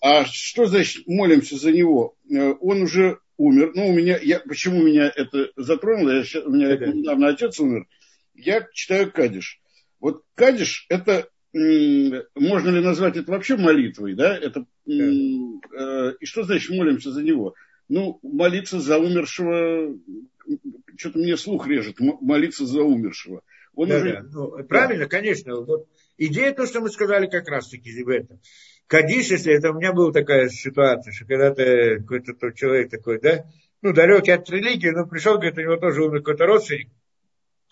А что значит молимся за него? Э, он уже умер. Ну, у меня, я, почему меня это затронуло? Я, у меня недавно отец умер. я читаю Кадиш. Вот Кадиш – это можно ли назвать это вообще молитвой, да? Это, да. Э, и что значит молимся за него? Ну, молиться за умершего, что-то мне слух режет, молиться за умершего. Он да, уже... да. Ну, правильно, конечно. Вот идея то, что мы сказали как раз-таки в этом. Кадиш, если это у меня была такая ситуация, что когда-то какой-то человек такой, да, ну, далекий от религии, но пришел, говорит, у него тоже умер какой-то родственник,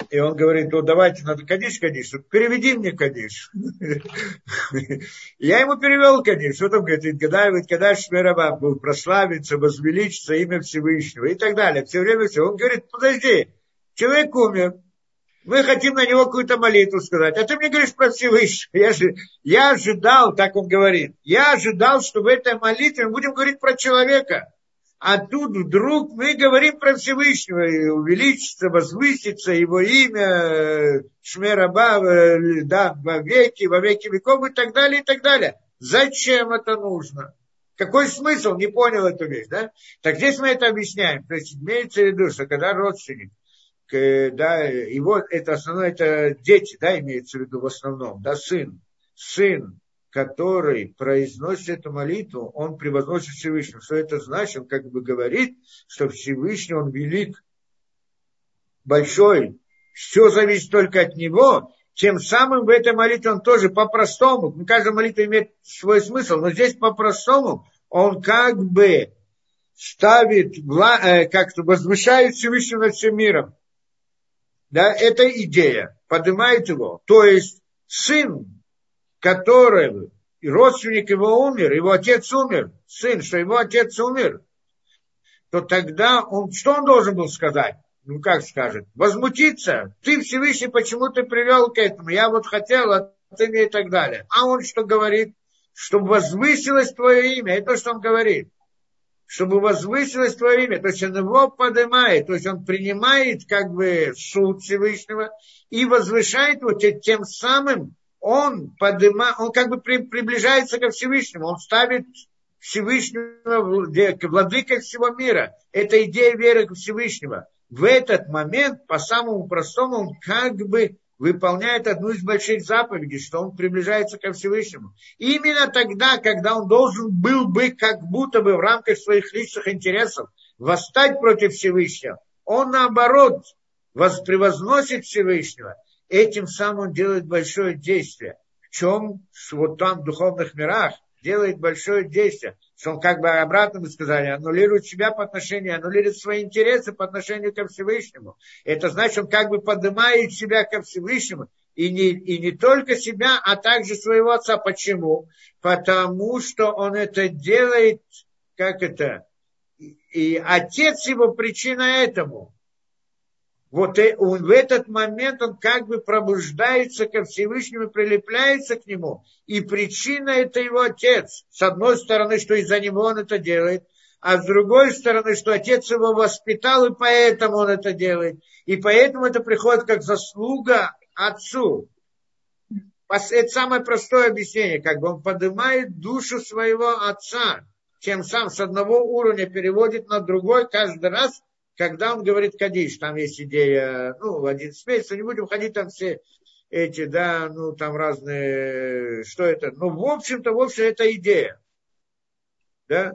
и он говорит, ну давайте, надо Кадиш, Кадиш, переведи мне Кадиш. *laughs* Я ему перевел Кадиш. Что там говорит, ведь Кадаш Шмираба был прославиться, возвеличиться имя Всевышнего и так далее. Все время все. Он говорит, подожди, человек умер, мы хотим на него какую-то молитву сказать. А ты мне говоришь про Всевышнего. *laughs* Я, же, я ожидал, так он говорит, я ожидал, что в этой молитве мы будем говорить про человека. А тут вдруг мы говорим про Всевышнего, и увеличится, возвысится его имя, Шмераба, да, во веки, во веки веков и так далее, и так далее. Зачем это нужно? Какой смысл? Не понял эту вещь, да? Так здесь мы это объясняем. То есть имеется в виду, что когда родственник, да, его, это основное, это дети, да, имеется в виду в основном, да, сын, сын, который произносит эту молитву, он превозносит Всевышнего. Что это значит? Он как бы говорит, что Всевышний, он велик, большой, все зависит только от него, тем самым в этой молитве он тоже по-простому, ну, каждая молитва имеет свой смысл, но здесь по-простому он как бы ставит, э, как-то возвышает Всевышнего над всем миром. Да, это идея, поднимает его. То есть сын который родственник его умер, его отец умер, сын, что его отец умер, то тогда он, что он должен был сказать? Ну, как скажет? Возмутиться. Ты Всевышний, почему ты привел к этому? Я вот хотел, а ты мне и так далее. А он что говорит? Чтобы возвысилось твое имя. Это то, что он говорит. Чтобы возвысилось твое имя. То есть он его поднимает. То есть он принимает как бы суд Всевышнего и возвышает его тем самым, он подыма, он как бы при, приближается ко Всевышнему, он ставит Всевышнего владыкой всего мира. Это идея веры к Всевышнего. В этот момент, по самому простому, он как бы выполняет одну из больших заповедей, что он приближается ко Всевышнему. Именно тогда, когда он должен был бы, как будто бы в рамках своих личных интересов, восстать против Всевышнего, он наоборот превозносит Всевышнего – этим самым делает большое действие. В чем? Вот там в духовных мирах делает большое действие. Что он как бы обратно мы сказали, аннулирует себя по отношению, аннулирует свои интересы по отношению ко Всевышнему. Это значит, он как бы поднимает себя ко Всевышнему. И не, и не только себя, а также своего отца. Почему? Потому что он это делает, как это, и отец его причина этому вот он, в этот момент он как бы пробуждается ко Всевышнему, прилепляется к нему. И причина это его отец. С одной стороны, что из-за него он это делает, а с другой стороны, что отец его воспитал, и поэтому он это делает. И поэтому это приходит как заслуга отцу. Это самое простое объяснение, как бы он поднимает душу своего отца, тем сам с одного уровня переводит на другой каждый раз, когда он говорит Кадиш, там есть идея, ну, в 11 месяцев, не будем ходить там все эти, да, ну, там разные, что это, ну, в общем-то, в общем, это идея, да,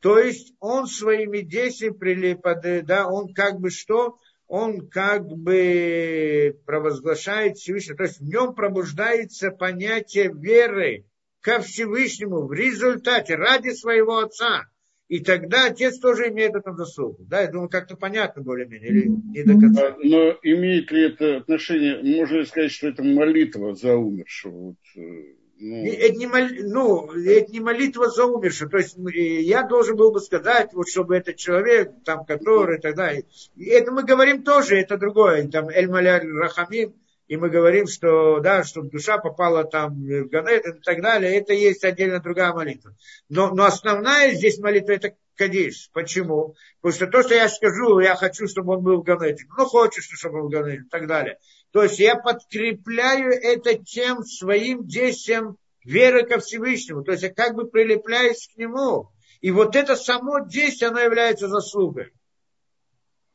то есть он своими действиями прилипает, да, он как бы что, он как бы провозглашает Всевышнего, то есть в нем пробуждается понятие веры ко Всевышнему в результате, ради своего отца – и тогда отец тоже имеет это заслугу. Да, я думаю, как-то понятно более-менее, или не до конца. Но имеет ли это отношение, можно ли сказать, что это молитва за умершего? Вот, э, ну... Это, не мол... ну, это не молитва за умершего. То есть я должен был бы сказать, вот чтобы этот человек, там, который, тогда. И это мы говорим тоже, это другое. Там Эль Маля Рахамим, и мы говорим, что, да, чтобы душа попала там в Ганет и так далее, это есть отдельно другая молитва. Но, но основная здесь молитва это Кадиш. Почему? Потому что то, что я скажу, я хочу, чтобы он был в Ганете. Ну, хочешь, чтобы он был в Ганете и так далее. То есть я подкрепляю это тем своим действием веры ко Всевышнему. То есть я как бы прилепляюсь к нему. И вот это само действие, оно является заслугой.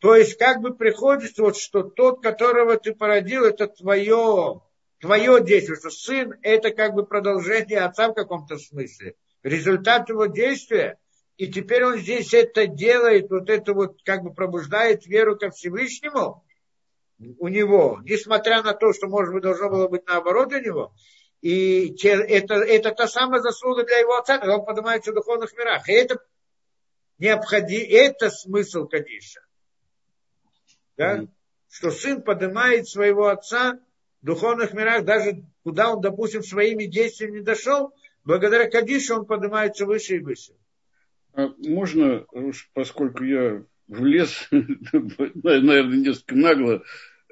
То есть как бы приходится, вот, что тот, которого ты породил, это твое, твое действие, что сын это как бы продолжение отца в каком-то смысле. Результат его действия. И теперь он здесь это делает, вот это вот как бы пробуждает веру ко Всевышнему у него, несмотря на то, что, может быть, должно было быть наоборот у него. И это, это та самая заслуга для его отца, когда он поднимается в духовных мирах. И это необходимо, это смысл Кадиша да, что сын поднимает своего отца в духовных мирах, даже куда он, допустим, своими действиями не дошел, благодаря Кадишу он поднимается выше и выше. А можно, поскольку я влез, *laughs* наверное, несколько нагло,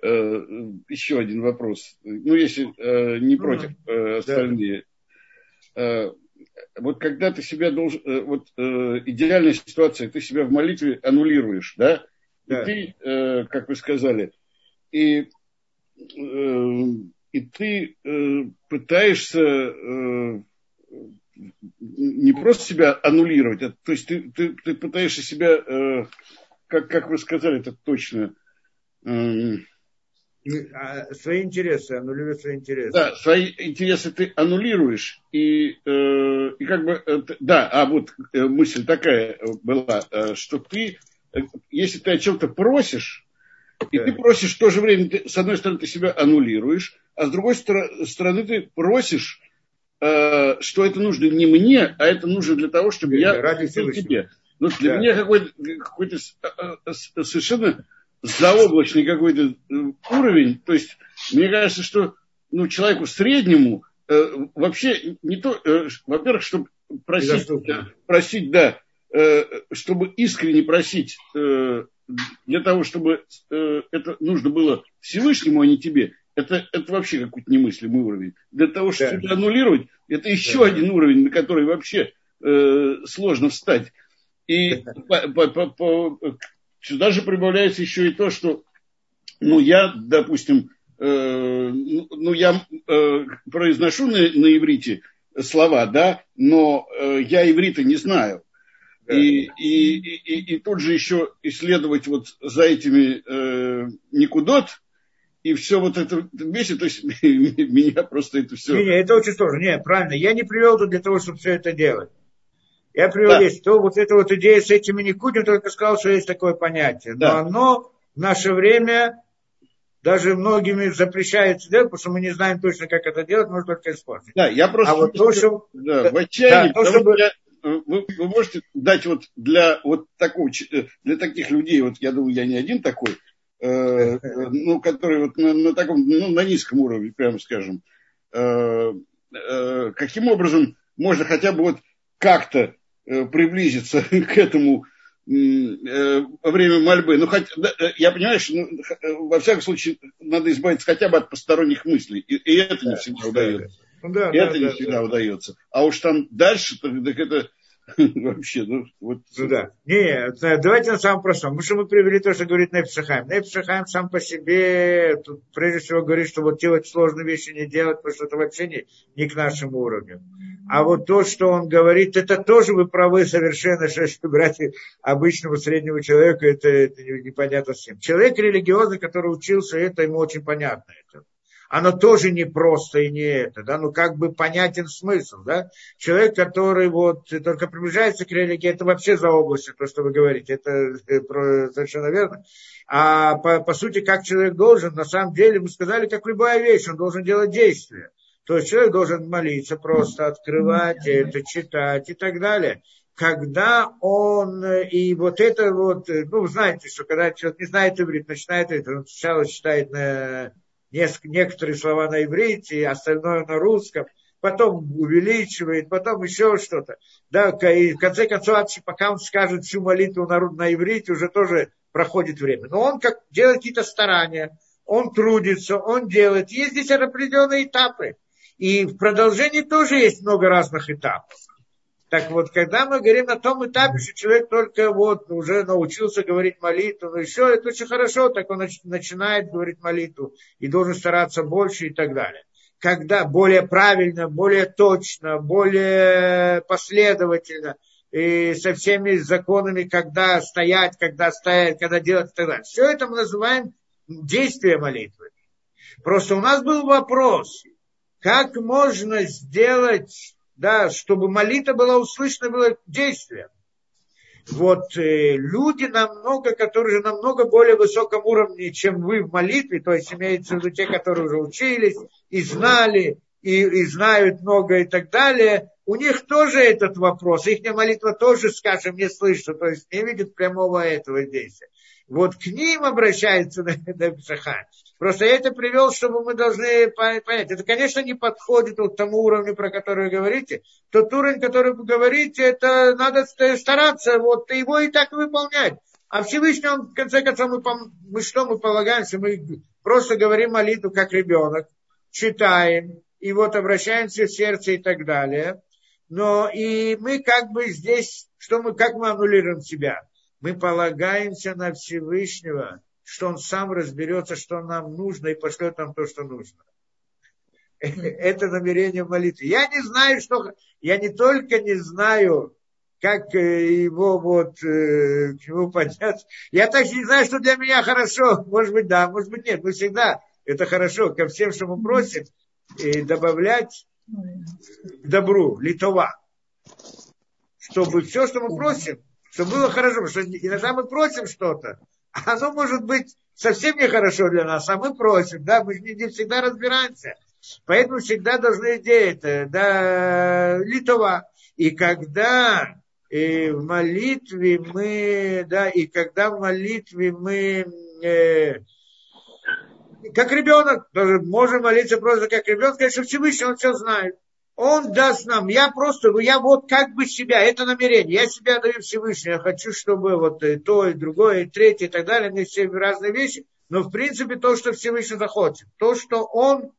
э, еще один вопрос. Ну, если э, не против э, остальные. Вот когда ты себя должен, вот идеальная ситуация, ты себя в молитве аннулируешь, да? Да. И ты, как вы сказали, и, э, и ты э, пытаешься э, не просто себя аннулировать, а, то есть ты, ты, ты пытаешься себя, э, как, как вы сказали, это точно. Э, а, свои интересы, аннулируешь свои интересы. Да, свои интересы ты аннулируешь. И, э, и как бы, э, да, а вот мысль такая была, э, что ты если ты о чем-то просишь, и ты просишь в то же время, ты, с одной стороны, ты себя аннулируешь, а с другой стороны, ты просишь, э, что это нужно не мне, а это нужно для того, чтобы я ради тебе. Ну, для да. меня какой-то, какой-то э, э, совершенно заоблачный какой-то уровень. То есть, мне кажется, что ну, человеку среднему э, вообще не то, э, во-первых, чтобы просить, просить, да, Э, чтобы искренне просить э, для того, чтобы э, это нужно было Всевышнему, а не тебе, это, это вообще какой-то немыслимый уровень. Для того, чтобы да. аннулировать, это еще да. один уровень, на который вообще э, сложно встать. И по, по, по, сюда же прибавляется еще и то, что ну, я, допустим, э, ну, я э, произношу на, на иврите слова, да, но э, я иврита не знаю. И, и, и, и тут же еще исследовать вот за этими э, никудот, и все вот это вместе, то есть *laughs* меня просто это все... Не, не, это очень сложно. Не, правильно. Я не привел тут для того, чтобы все это делать. Я привел да. здесь, то вот эта вот идея с этими никудем, только сказал, что есть такое понятие. Но да. оно в наше время даже многими запрещается делать, потому что мы не знаем точно, как это делать, можно только использовать. Да, я просто... А вот то, что... Да, в отчаянии, да, то, чтобы... я вы, вы можете дать вот для вот такого, э, для таких людей, вот я думаю, я не один такой, э, э, *laughs* ну, который вот на, на таком, ну, на низком уровне, прямо скажем, э, э, каким образом можно хотя бы вот как-то э, приблизиться *laughs* к этому э, во время мольбы. Ну, хоть, да, э, я понимаю, что ну, во всяком случае надо избавиться хотя бы от посторонних мыслей. И, и это не всегда удается. Ну, да, это да, не да, всегда да. удается. А уж там дальше, так, так это *laughs* вообще, ну, вот. Ну, да. Не, давайте на самом простом. Потому что мы привели то, что говорит Нейпшахайм. Нейпшахайм сам по себе, тут прежде всего говорит, что вот делать сложные вещи не делать, потому что это вообще не, не к нашему уровню. А вот то, что он говорит, это тоже вы правы совершенно, что брать обычного среднего человека, это, это непонятно с чем. Человек религиозный, который учился, это ему очень понятно. Это оно тоже не просто и не это, да, ну как бы понятен смысл, да. Человек, который вот только приближается к религии, это вообще за областью, то, что вы говорите, это э, совершенно верно. А по, по сути, как человек должен, на самом деле, мы сказали, как любая вещь, он должен делать действия. То есть человек должен молиться, просто открывать это, читать и так далее когда он, и вот это вот, ну, знаете, что когда человек не знает иврит, начинает это, он сначала читает на некоторые слова на иврите, остальное на русском, потом увеличивает, потом еще что-то. Да, и в конце концов, пока он скажет всю молитву на, на иврите, уже тоже проходит время. Но он как делает какие-то старания, он трудится, он делает. Есть здесь определенные этапы. И в продолжении тоже есть много разных этапов. Так вот, когда мы говорим на том этапе, что человек только вот уже научился говорить молитву, ну еще это очень хорошо, так он начинает говорить молитву и должен стараться больше и так далее. Когда более правильно, более точно, более последовательно, и со всеми законами, когда стоять, когда стоять, когда делать и так далее. Все это мы называем действие молитвы. Просто у нас был вопрос, как можно сделать, да, чтобы молитва была услышана, было действием. Вот э, люди намного, которые же намного более высоком уровне, чем вы в молитве, то есть имеется в виду те, которые уже учились и знали, и, и знают много и так далее, у них тоже этот вопрос, их молитва тоже, скажем, не слышит, то есть не видит прямого этого действия. Вот к ним обращается *laughs* Псаха. Просто я это привел, чтобы мы должны понять. Это, конечно, не подходит вот тому уровню, про который вы говорите. Тот уровень, который вы говорите, это надо стараться, вот его и так выполнять. А Всевышний, он, в конце концов, мы, мы что мы полагаемся? Мы просто говорим молитву, как ребенок, читаем, и вот обращаемся в сердце и так далее. Но и мы как бы здесь, что мы, как мы аннулируем себя? Мы полагаемся на Всевышнего, что он сам разберется, что нам нужно, и пошлет нам то, что нужно. *laughs* Это намерение молитвы. Я не знаю, что... Я не только не знаю, как э, его вот э, к нему подняться. Я также не знаю, что для меня хорошо. Может быть, да, может быть, нет. Мы всегда это хорошо ко всем, что мы просим, и добавлять к добру, литова. Чтобы все, что мы просим, чтобы было хорошо. Потому что иногда мы просим что-то, а оно может быть совсем нехорошо для нас, а мы просим, да, мы не, не всегда разбираемся. Поэтому всегда должны делать, да, литова. И когда и в молитве мы, да, и когда в молитве мы, э, как ребенок, можем молиться просто как ребенок, конечно, Всевышний, он все знает. Он даст нам, я просто, я вот как бы себя, это намерение, я себя даю Всевышнему, я хочу, чтобы вот то, и другое, и третье, и так далее, мне все разные вещи, но в принципе то, что Всевышний захочет, то, что он,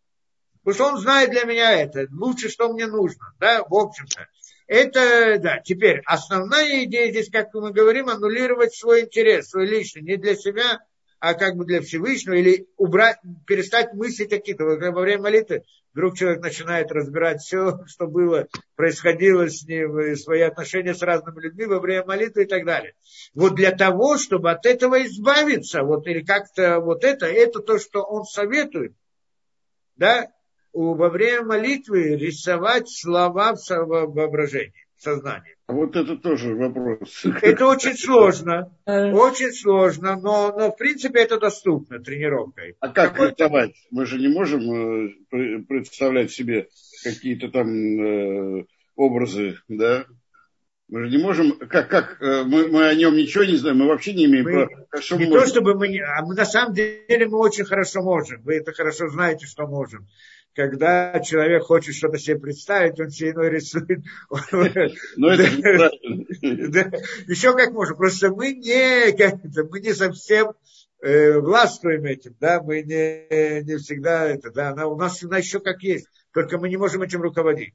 потому что он знает для меня это, лучше, что мне нужно, да, в общем-то. Это, да, теперь основная идея здесь, как мы говорим, аннулировать свой интерес, свой личный, не для себя, а как бы для Всевышнего, или убрать, перестать мыслить какие-то. Во время молитвы вдруг человек начинает разбирать все, что было, происходило с ним, свои отношения с разными людьми во время молитвы и так далее. Вот для того, чтобы от этого избавиться, вот или как-то вот это, это то, что он советует, да, во время молитвы рисовать слова в воображении, в сознании. Вот это тоже вопрос. Это очень сложно, *laughs* очень сложно, но, но в принципе это доступно тренировкой. А как Какой... рисовать? Мы же не можем э, представлять себе какие-то там э, образы, да? Мы же не можем, как, как э, мы, мы о нем ничего не знаем, мы вообще не имеем мы, права. Что не то, чтобы мы, а мы на самом деле мы очень хорошо можем. Вы это хорошо знаете, что можем когда человек хочет что-то себе представить, он себе иной рисует. *laughs* Но это неправильно. *laughs* Еще как можно. Просто мы не, *laughs* мы не совсем э, властвуем этим, да, мы не, не всегда это, да, у нас она еще как есть, только мы не можем этим руководить.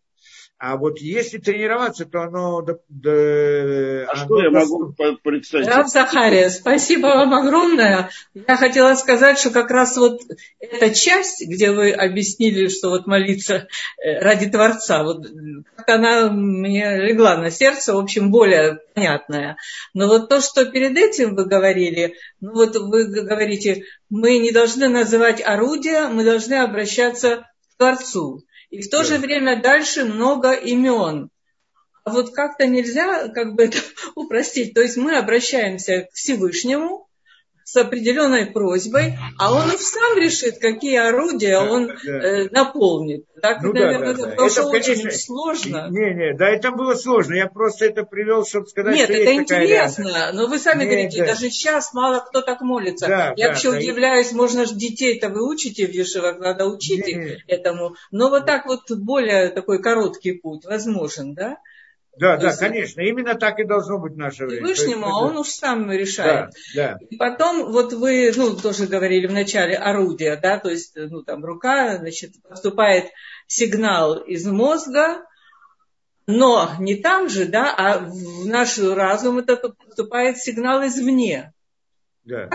А вот если тренироваться, то оно... Да, да, а оно что я могу представить? Раб Захария, спасибо вам огромное. Я хотела сказать, что как раз вот эта часть, где вы объяснили, что вот молиться э, ради Творца, вот она мне легла на сердце, в общем, более понятная. Но вот то, что перед этим вы говорили, ну вот вы говорите, мы не должны называть орудия, мы должны обращаться к Творцу. И в то же время дальше много имен. А вот как-то нельзя как бы это *laughs* упростить. То есть мы обращаемся к Всевышнему, с определенной просьбой, а он и сам решит, какие орудия он э, наполнит. Так, ну, наверное, да, да, потому что очень конечно, сложно. Не, не, да, это было сложно. Я просто это привел, чтобы сказать, Нет, что это интересно. Но вы сами Нет, говорите, да. даже сейчас мало кто так молится. Да, Я да, вообще да, удивляюсь, можно же детей-то вы учите в Ешивах, надо учить их этому. Но вот так вот более такой короткий путь возможен, да? Да, да, конечно, именно так и должно быть наше время. Всевышнему, а он уж сам решает. Да, да. И потом, вот вы, ну, тоже говорили в начале орудия, да, то есть, ну, там рука, значит, поступает сигнал из мозга, но не там же, да, а в наш разум это поступает сигнал извне. Да.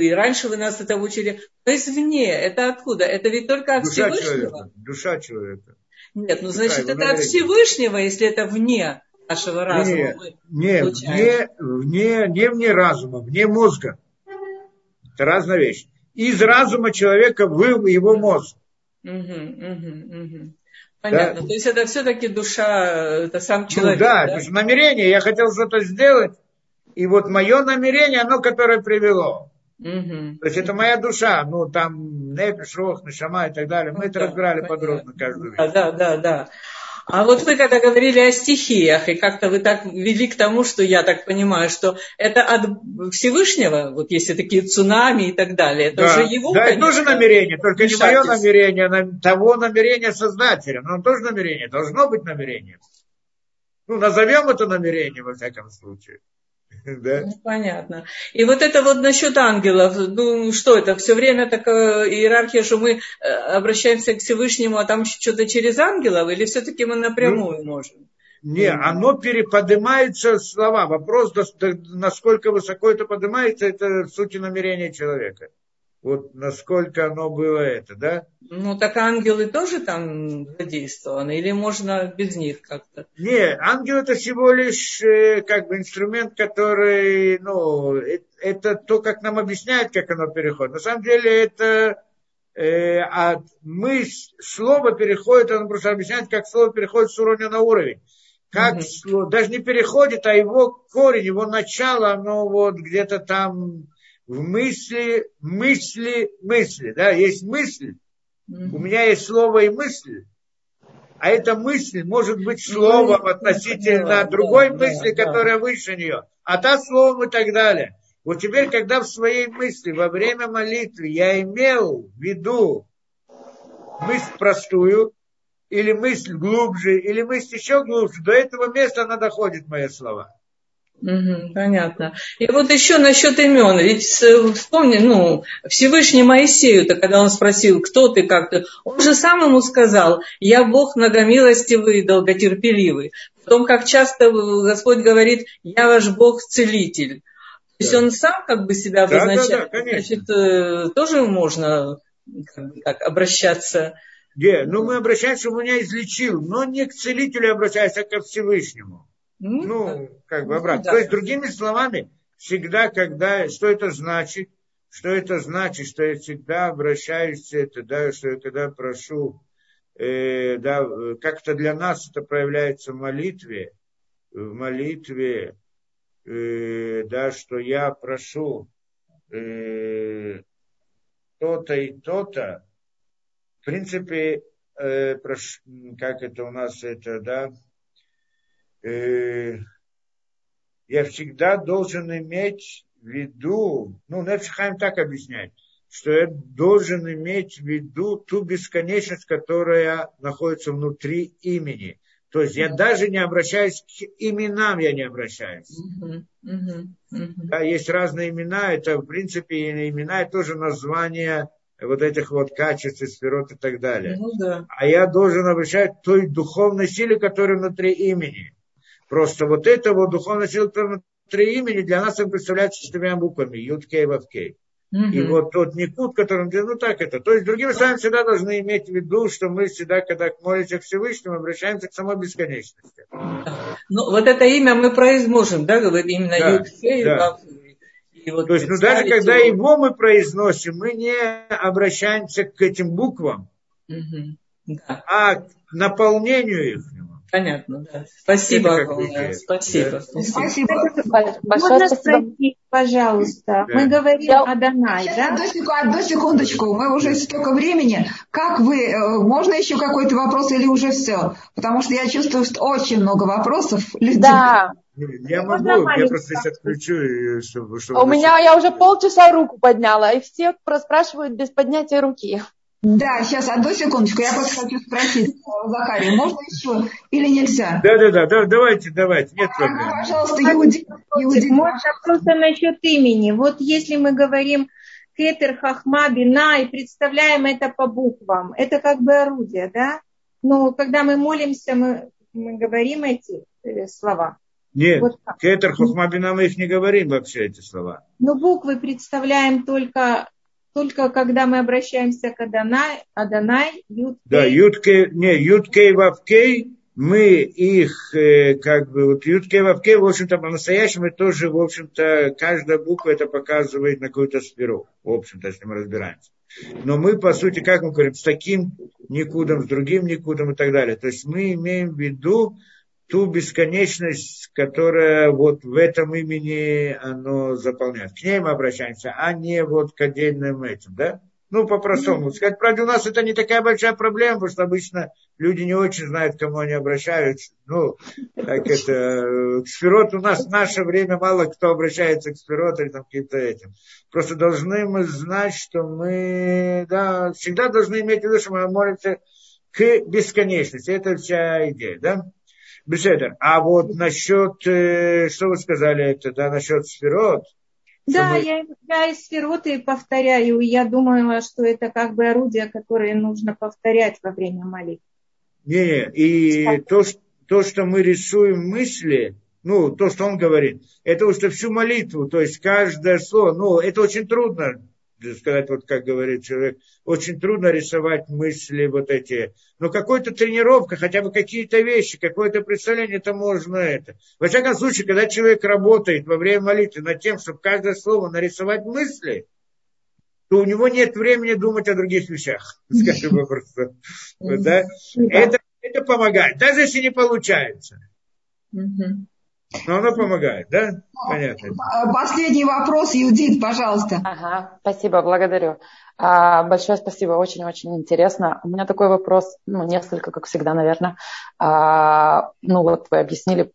И раньше вы нас это учили. Есть извне, это откуда? Это ведь только от Душа Всевышнего. Человека. Душа человека. Нет, ну значит, это от Всевышнего, если это вне нашего разума мы не, вне, вне, не вне разума, вне мозга. Это разная вещь. Из разума человека в его мозг. Угу, угу, угу. Понятно. Да? То есть это все-таки душа, это сам ну человек. Ну, да, да? Намерение. Я хотел что-то сделать, и вот мое намерение, оно, которое привело. Угу. То есть это моя душа, ну там Непиш, Рох, Нашама и так далее. Мы ну, это да, разбирали понятно. подробно каждую вещь. Да, да, да. А вот вы когда говорили о стихиях, и как-то вы так вели к тому, что я так понимаю, что это от Всевышнего, вот если такие цунами и так далее, это да. уже его, Да, конечно, это тоже намерение, только не мое намерение, а того намерения создателя. Но тоже намерение, должно быть намерение. Ну, назовем это намерение, во всяком случае. *laughs* Да? Ну, понятно. И вот это вот насчет ангелов, ну что это, все время такая иерархия, что мы э, обращаемся к Всевышнему, а там что-то через ангелов, или все-таки мы напрямую ну, можем? Не, оно переподнимается слова. Вопрос, насколько высоко это поднимается, это в сути намерения человека вот насколько оно было это, да? Ну, так ангелы тоже там задействованы, или можно без них как-то? Не, ангел это всего лишь э, как бы инструмент, который, ну, это, это то, как нам объясняют, как оно переходит. На самом деле это э, от мысль, слово переходит, оно просто объясняет, как слово переходит с уровня на уровень. Как mm слово, даже не переходит, а его корень, его начало, оно вот где-то там в мысли, мысли, мысли. Да, есть мысль. У меня есть слово и мысль. А эта мысль может быть словом относительно другой мысли, которая выше нее. А та словом и так далее. Вот теперь, когда в своей мысли во время молитвы я имел в виду мысль простую, или мысль глубже, или мысль еще глубже, до этого места она доходит, мои слова. Угу, понятно. И вот еще насчет имен. Ведь вспомни, ну, Всевышний Моисею-то, когда он спросил, кто ты, как ты, он же сам ему сказал, я Бог многомилостивый и долготерпеливый. Потом, как часто Господь говорит, я ваш Бог-целитель. То есть он сам как бы себя обозначает. Да, да, да, Значит, э, тоже можно как обращаться. Где? Ну, мы обращаемся, у меня излечил, но не к целителю обращаемся, а к Всевышнему. Ну, ну как бы ну, обратно. Да. То есть, другими словами, всегда, когда, что это значит, что это значит, что я всегда обращаюсь, это, да, что я когда прошу, э, да, как-то для нас это проявляется в молитве, в молитве, э, да, что я прошу э, то-то и то-то, в принципе, э, прош, как это у нас это, да, э, я всегда должен иметь в виду, ну, Нефшихайм так объясняет, что я должен иметь в виду ту бесконечность, которая находится внутри имени. То есть я даже не обращаюсь к именам, я не обращаюсь. Uh-huh, uh-huh. Да, есть разные имена, это в принципе имена, это тоже название вот этих вот качеств, сферот и так далее. Ну, да. А я должен обращать той духовной силе, которая внутри имени. Просто вот это вот духовная сила внутри имени для нас он представляется четырьмя буквами. Юд, Кей, Вав, Кей. И вот тот Никут, которым, ну так это. То есть, другими словами, всегда должны иметь в виду, что мы всегда, когда молимся к Всевышнему, обращаемся к самой бесконечности. Ну, вот это имя мы произносим, да, говорит именно да, Юд, Кей, да. И вот То есть, ну даже когда его... его мы произносим, мы не обращаемся к этим буквам, угу. да. а к наполнению их. Понятно, да. Спасибо огромное. Спасибо. Спасибо. Можно спросить, пожалуйста, да. мы говорим Я... о Данай, да? Одну, одну секундочку, мы уже столько времени. Как вы, э, можно еще какой-то вопрос или уже все? Потому что я чувствую, что очень много вопросов. Да. Я могу, я просто сейчас отключу, чтобы... чтобы у меня, я уже полчаса руку подняла, и все спрашивают без поднятия руки. Да, сейчас, одну секундочку, я просто хочу спросить, Захарий, можно еще или нельзя? Да, да, да, да давайте, давайте, нет проблем. А, пожалуйста, Иуди. Иуди. Можно просто насчет имени. Вот если мы говорим Кетер, Хахма, Бина и представляем это по буквам, это как бы орудие, да? Но когда мы молимся, мы, мы говорим эти э, слова. Нет, вот Кетер, Хахма, Бина мы их не говорим вообще, эти слова. Но буквы представляем только только когда мы обращаемся к Адонай, Адонай Юткей. Да, Юткей, не, Юткей Вавкей, мы их, э, как бы, вот Ютке Вавке, в общем-то, по-настоящему тоже, в общем-то, каждая буква это показывает на какую-то сферу, в общем-то, если мы разбираемся. Но мы, по сути, как мы говорим, с таким никудом, с другим никудом и так далее. То есть мы имеем в виду ту бесконечность, которая вот в этом имени оно заполняет. К ней мы обращаемся, а не вот к отдельным этим, да? Ну, по-простому сказать. Правда, у нас это не такая большая проблема, потому что обычно люди не очень знают, к кому они обращаются. Ну, как это, к сферот у нас в наше время мало кто обращается к сферот или там каким-то этим. Просто должны мы знать, что мы, да, всегда должны иметь в виду, что мы молимся к бесконечности. Это вся идея, да? Беседа. А вот насчет, э, что вы сказали, это, да, насчет сферот, да, мы... я, я из сфероты повторяю. Я думала, что это как бы орудие, которое нужно повторять во время молитвы. Не, и то, то, что мы рисуем мысли, ну, то, что он говорит, это уже всю молитву, то есть каждое слово, ну, это очень трудно сказать, вот как говорит человек, очень трудно рисовать мысли вот эти. Но какая-то тренировка, хотя бы какие-то вещи, какое-то представление, это можно это. Во всяком случае, когда человек работает во время молитвы над тем, чтобы каждое слово нарисовать мысли, то у него нет времени думать о других вещах. *laughs* Скажем *laughs* просто. Да? Это, это помогает, даже если не получается. Но оно помогает, да? Понятно. Последний вопрос, Юдит, пожалуйста. Ага, спасибо, благодарю. А, большое спасибо, очень-очень интересно. У меня такой вопрос, ну, несколько, как всегда, наверное. А, ну, вот вы объяснили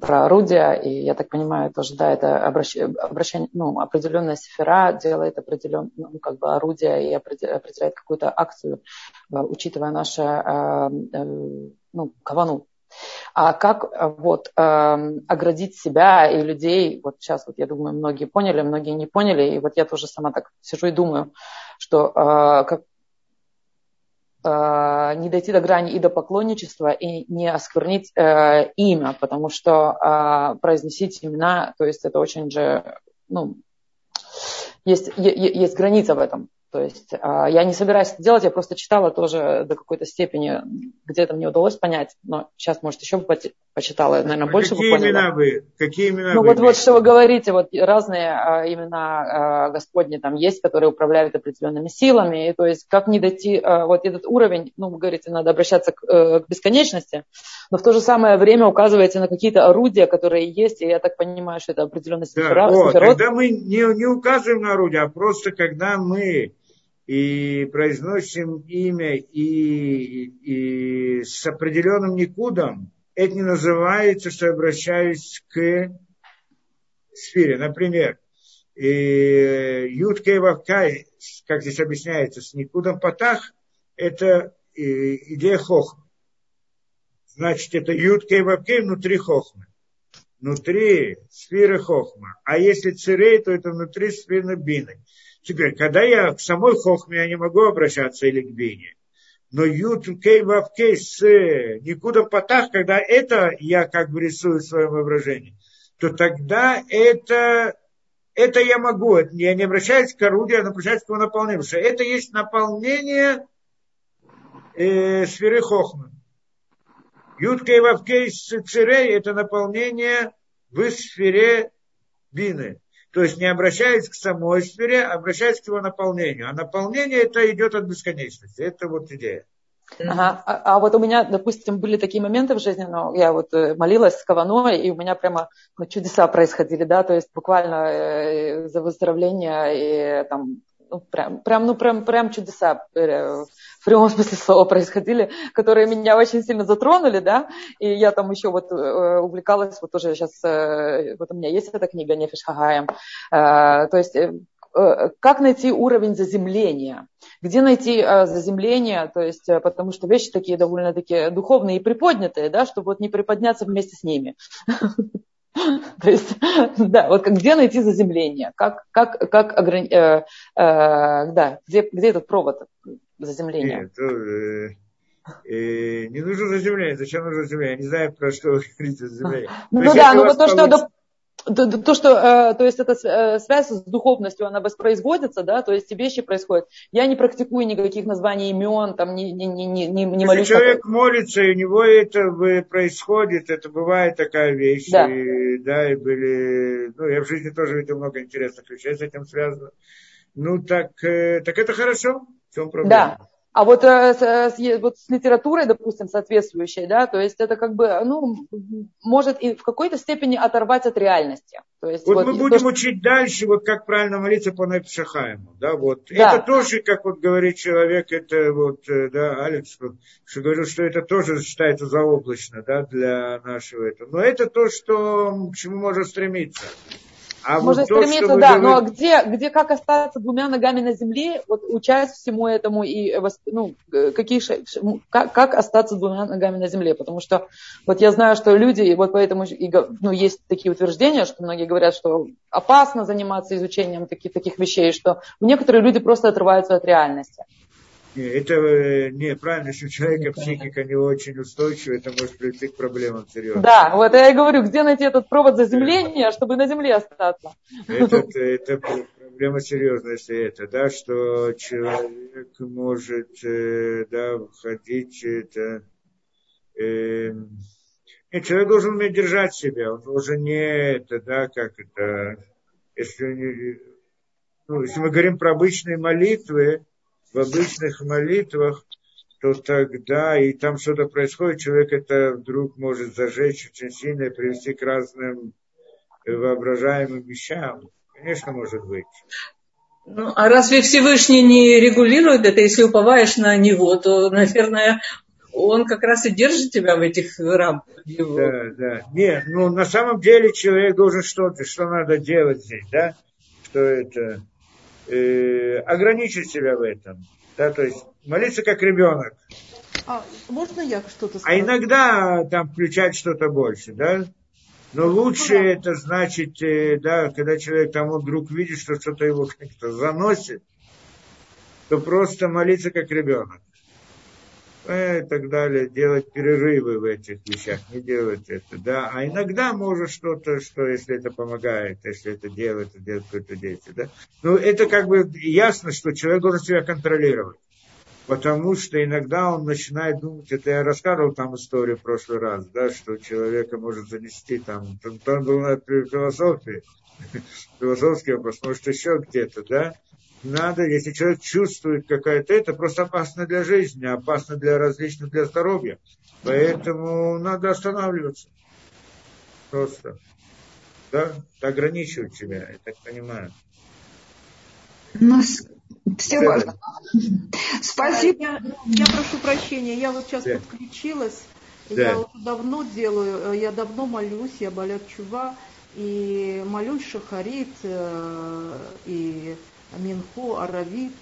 про орудия, и я так понимаю, тоже, да, это обращение, обращение ну, определенная сфера делает определенное, ну, как бы орудие и определяет какую-то акцию, учитывая наше, э, ну, кавану, а как э, вот э, оградить себя и людей, вот сейчас вот я думаю, многие поняли, многие не поняли, и вот я тоже сама так сижу и думаю, что э, как э, не дойти до грани и до поклонничества и не осквернить э, имя, потому что э, произносить имена, то есть это очень же, ну, есть, есть граница в этом. То есть а, я не собираюсь это делать, я просто читала тоже до какой-то степени, где-то мне удалось понять, но сейчас, может, еще почитала, наверное, а больше какие бы поняла. Имена вы, какие имена ну вы вот, вот что вы говорите, вот разные а, имена Господни там есть, которые управляют определенными силами, и, то есть как не дойти, вот этот уровень, ну, вы говорите, надо обращаться к, э, к бесконечности, но в то же самое время указываете на какие-то орудия, которые есть, и я так понимаю, что это определенный да, сфера, Когда мы не, не указываем на орудия, а просто когда мы и произносим имя и, и с определенным никудом, это не называется, что я обращаюсь к сфере. Например, Юд Вавкай, как здесь объясняется, с никудом Патах, это идея хохма. Значит, это Юд Вавкай внутри хохмы. Внутри сферы хохма. А если цирей, то это внутри сферы бины. Теперь, когда я к самой хохме, я не могу обращаться или к бине. Но ют кей вав кей с никуда потах, когда это я как бы рисую в своем воображении, то тогда это, это я могу. Я не обращаюсь к орудию, я обращаюсь к его наполнению. Потому что это есть наполнение э, сферы хохмы. Ют кей вав кей с цирей это наполнение в сфере бины. То есть не обращаясь к самой сфере, а обращаясь к его наполнению. А наполнение это идет от бесконечности. Это вот идея. Ага. А, а вот у меня, допустим, были такие моменты в жизни, но я вот э, молилась с Каваной, и у меня прямо ну, чудеса происходили, да, то есть буквально э, за выздоровление и там ну, прям, прям, ну, прям, прям чудеса э, в прямом смысле слова происходили, которые меня очень сильно затронули, да, и я там еще вот э, увлекалась, вот тоже сейчас, э, вот у меня есть эта книга «Нефиш Хагаем», то есть как найти уровень заземления, где найти заземление, то есть, потому что вещи такие довольно-таки духовные и приподнятые, да, чтобы вот не приподняться вместе с ними. *laughs* *laughs* То есть, да, вот где найти заземление? Как, как, как ограни... э, э, да, где, где этот провод заземления? Нет, э, э, не нужно заземление. Зачем нужно заземление? Я не знаю, про что вы говорите заземление. Ну да, ну вот то, что... то, что, э, то есть эта э, связь с духовностью, она воспроизводится, да, то есть эти вещи происходят. Я не практикую никаких названий имен, там, не, не, не, не, не молюсь. Если человек молится, и у него это происходит, это бывает такая вещь. Да. И, да, и были, ну, я в жизни тоже видел много интересных вещей с этим связано. Ну, так, э, так это хорошо. В чем проблема? Да. А вот, э, с, вот с литературой, допустим, соответствующей, да, то есть это как бы, ну, может и в какой-то степени оторвать от реальности. То есть, вот, вот мы будем что... учить дальше, вот как правильно молиться по Непшахаему, да, вот. Да. Это тоже, как вот говорит человек, это вот, э, да, Алекс, что говорил, что это тоже считается заоблачно, да, для нашего этого. Но это то, что, к чему можно стремиться. А Можно вот стремиться, то, да, но где, где как остаться двумя ногами на земле, вот учась всему этому и ну, какие, как, как остаться двумя ногами на земле, потому что вот я знаю, что люди, и вот поэтому и, ну, есть такие утверждения, что многие говорят, что опасно заниматься изучением таких, таких вещей, что некоторые люди просто отрываются от реальности. Это э, не правильно, что человека психика не очень устойчивая, это может привести к проблемам серьезным. Да, вот я и говорю, где найти этот провод заземления, чтобы на земле остаться. Это, это проблема серьезная, если это, да, что человек может, э, да, входить, это, э, нет, человек должен уметь держать себя, он должен не это, да, как это, если, ну, если мы говорим про обычные молитвы, в обычных молитвах, то тогда и там что-то происходит, человек это вдруг может зажечь очень сильно и привести к разным воображаемым вещам. Конечно, может быть. Ну, а разве Всевышний не регулирует это? Если уповаешь на него, то, наверное, он как раз и держит тебя в этих рамках. Его. Да, да. Нет, ну на самом деле человек должен что-то, что надо делать здесь, да? Что это? Э, ограничить себя в этом. Да, то есть молиться как ребенок. А, можно я что-то скажу? А иногда там включать что-то больше, да? Но лучше да. это значит, э, да, когда человек там вдруг видит, что что-то его как-то заносит, то просто молиться как ребенок и так далее, делать перерывы в этих вещах, не делать это, да, а иногда может что-то, что если это помогает, если это делает, это делает какое-то действие, да, ну, это как бы ясно, что человек должен себя контролировать, потому что иногда он начинает думать, это я рассказывал там историю в прошлый раз, да, что человека может занести там, там, там был на философии, *laughs* философский вопрос, может еще где-то, да, надо, если человек чувствует какая-то это, просто опасно для жизни, опасно для различных, для здоровья. Поэтому надо останавливаться. Просто. Да? Ограничивать себя, я так понимаю. Ну, все да. Спасибо. Я, я прошу прощения, я вот сейчас да. подключилась. Да. Я уже давно делаю, я давно молюсь, я Балят Чува, и молюсь Шахарит, э, и Минхо, Аравит.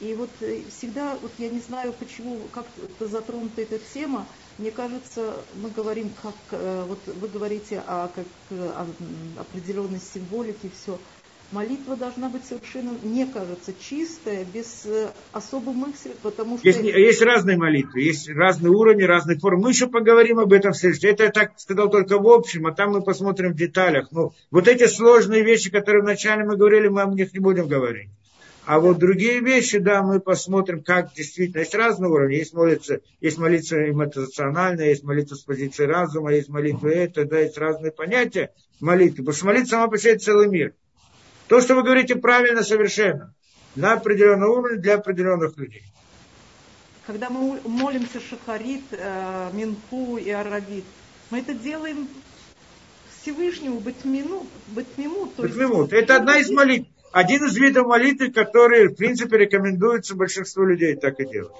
И вот э, всегда, вот я не знаю, почему, как это затронута эта тема, мне кажется, мы говорим, как, э, вот вы говорите о, как, о определенной символике, все. Молитва должна быть совершенно, мне кажется, чистая, без э, особых мыслей, потому что... Есть, есть разные молитвы, есть разные уровни, разные формы. Мы еще поговорим об этом в следующем. Это я так сказал только в общем, а там мы посмотрим в деталях. Ну, вот эти сложные вещи, которые вначале мы говорили, мы о них не будем говорить. А вот другие вещи, да, мы посмотрим, как действительно. Есть разные уровни. Есть молитва, есть молитва эмоциональная, есть молитва с позиции разума, есть молитва это, да, есть разные понятия молитвы. Потому что молитва сама по себе целый мир. То, что вы говорите, правильно совершенно. На определенном уровне для определенных людей. Когда мы молимся Шахарит, э, Минху и Аравит, мы это делаем Всевышнему Батмину, Батмиму. Батмиму. Это одна из молитв. Один из видов молитвы, который, в принципе, рекомендуется большинству людей так и делать.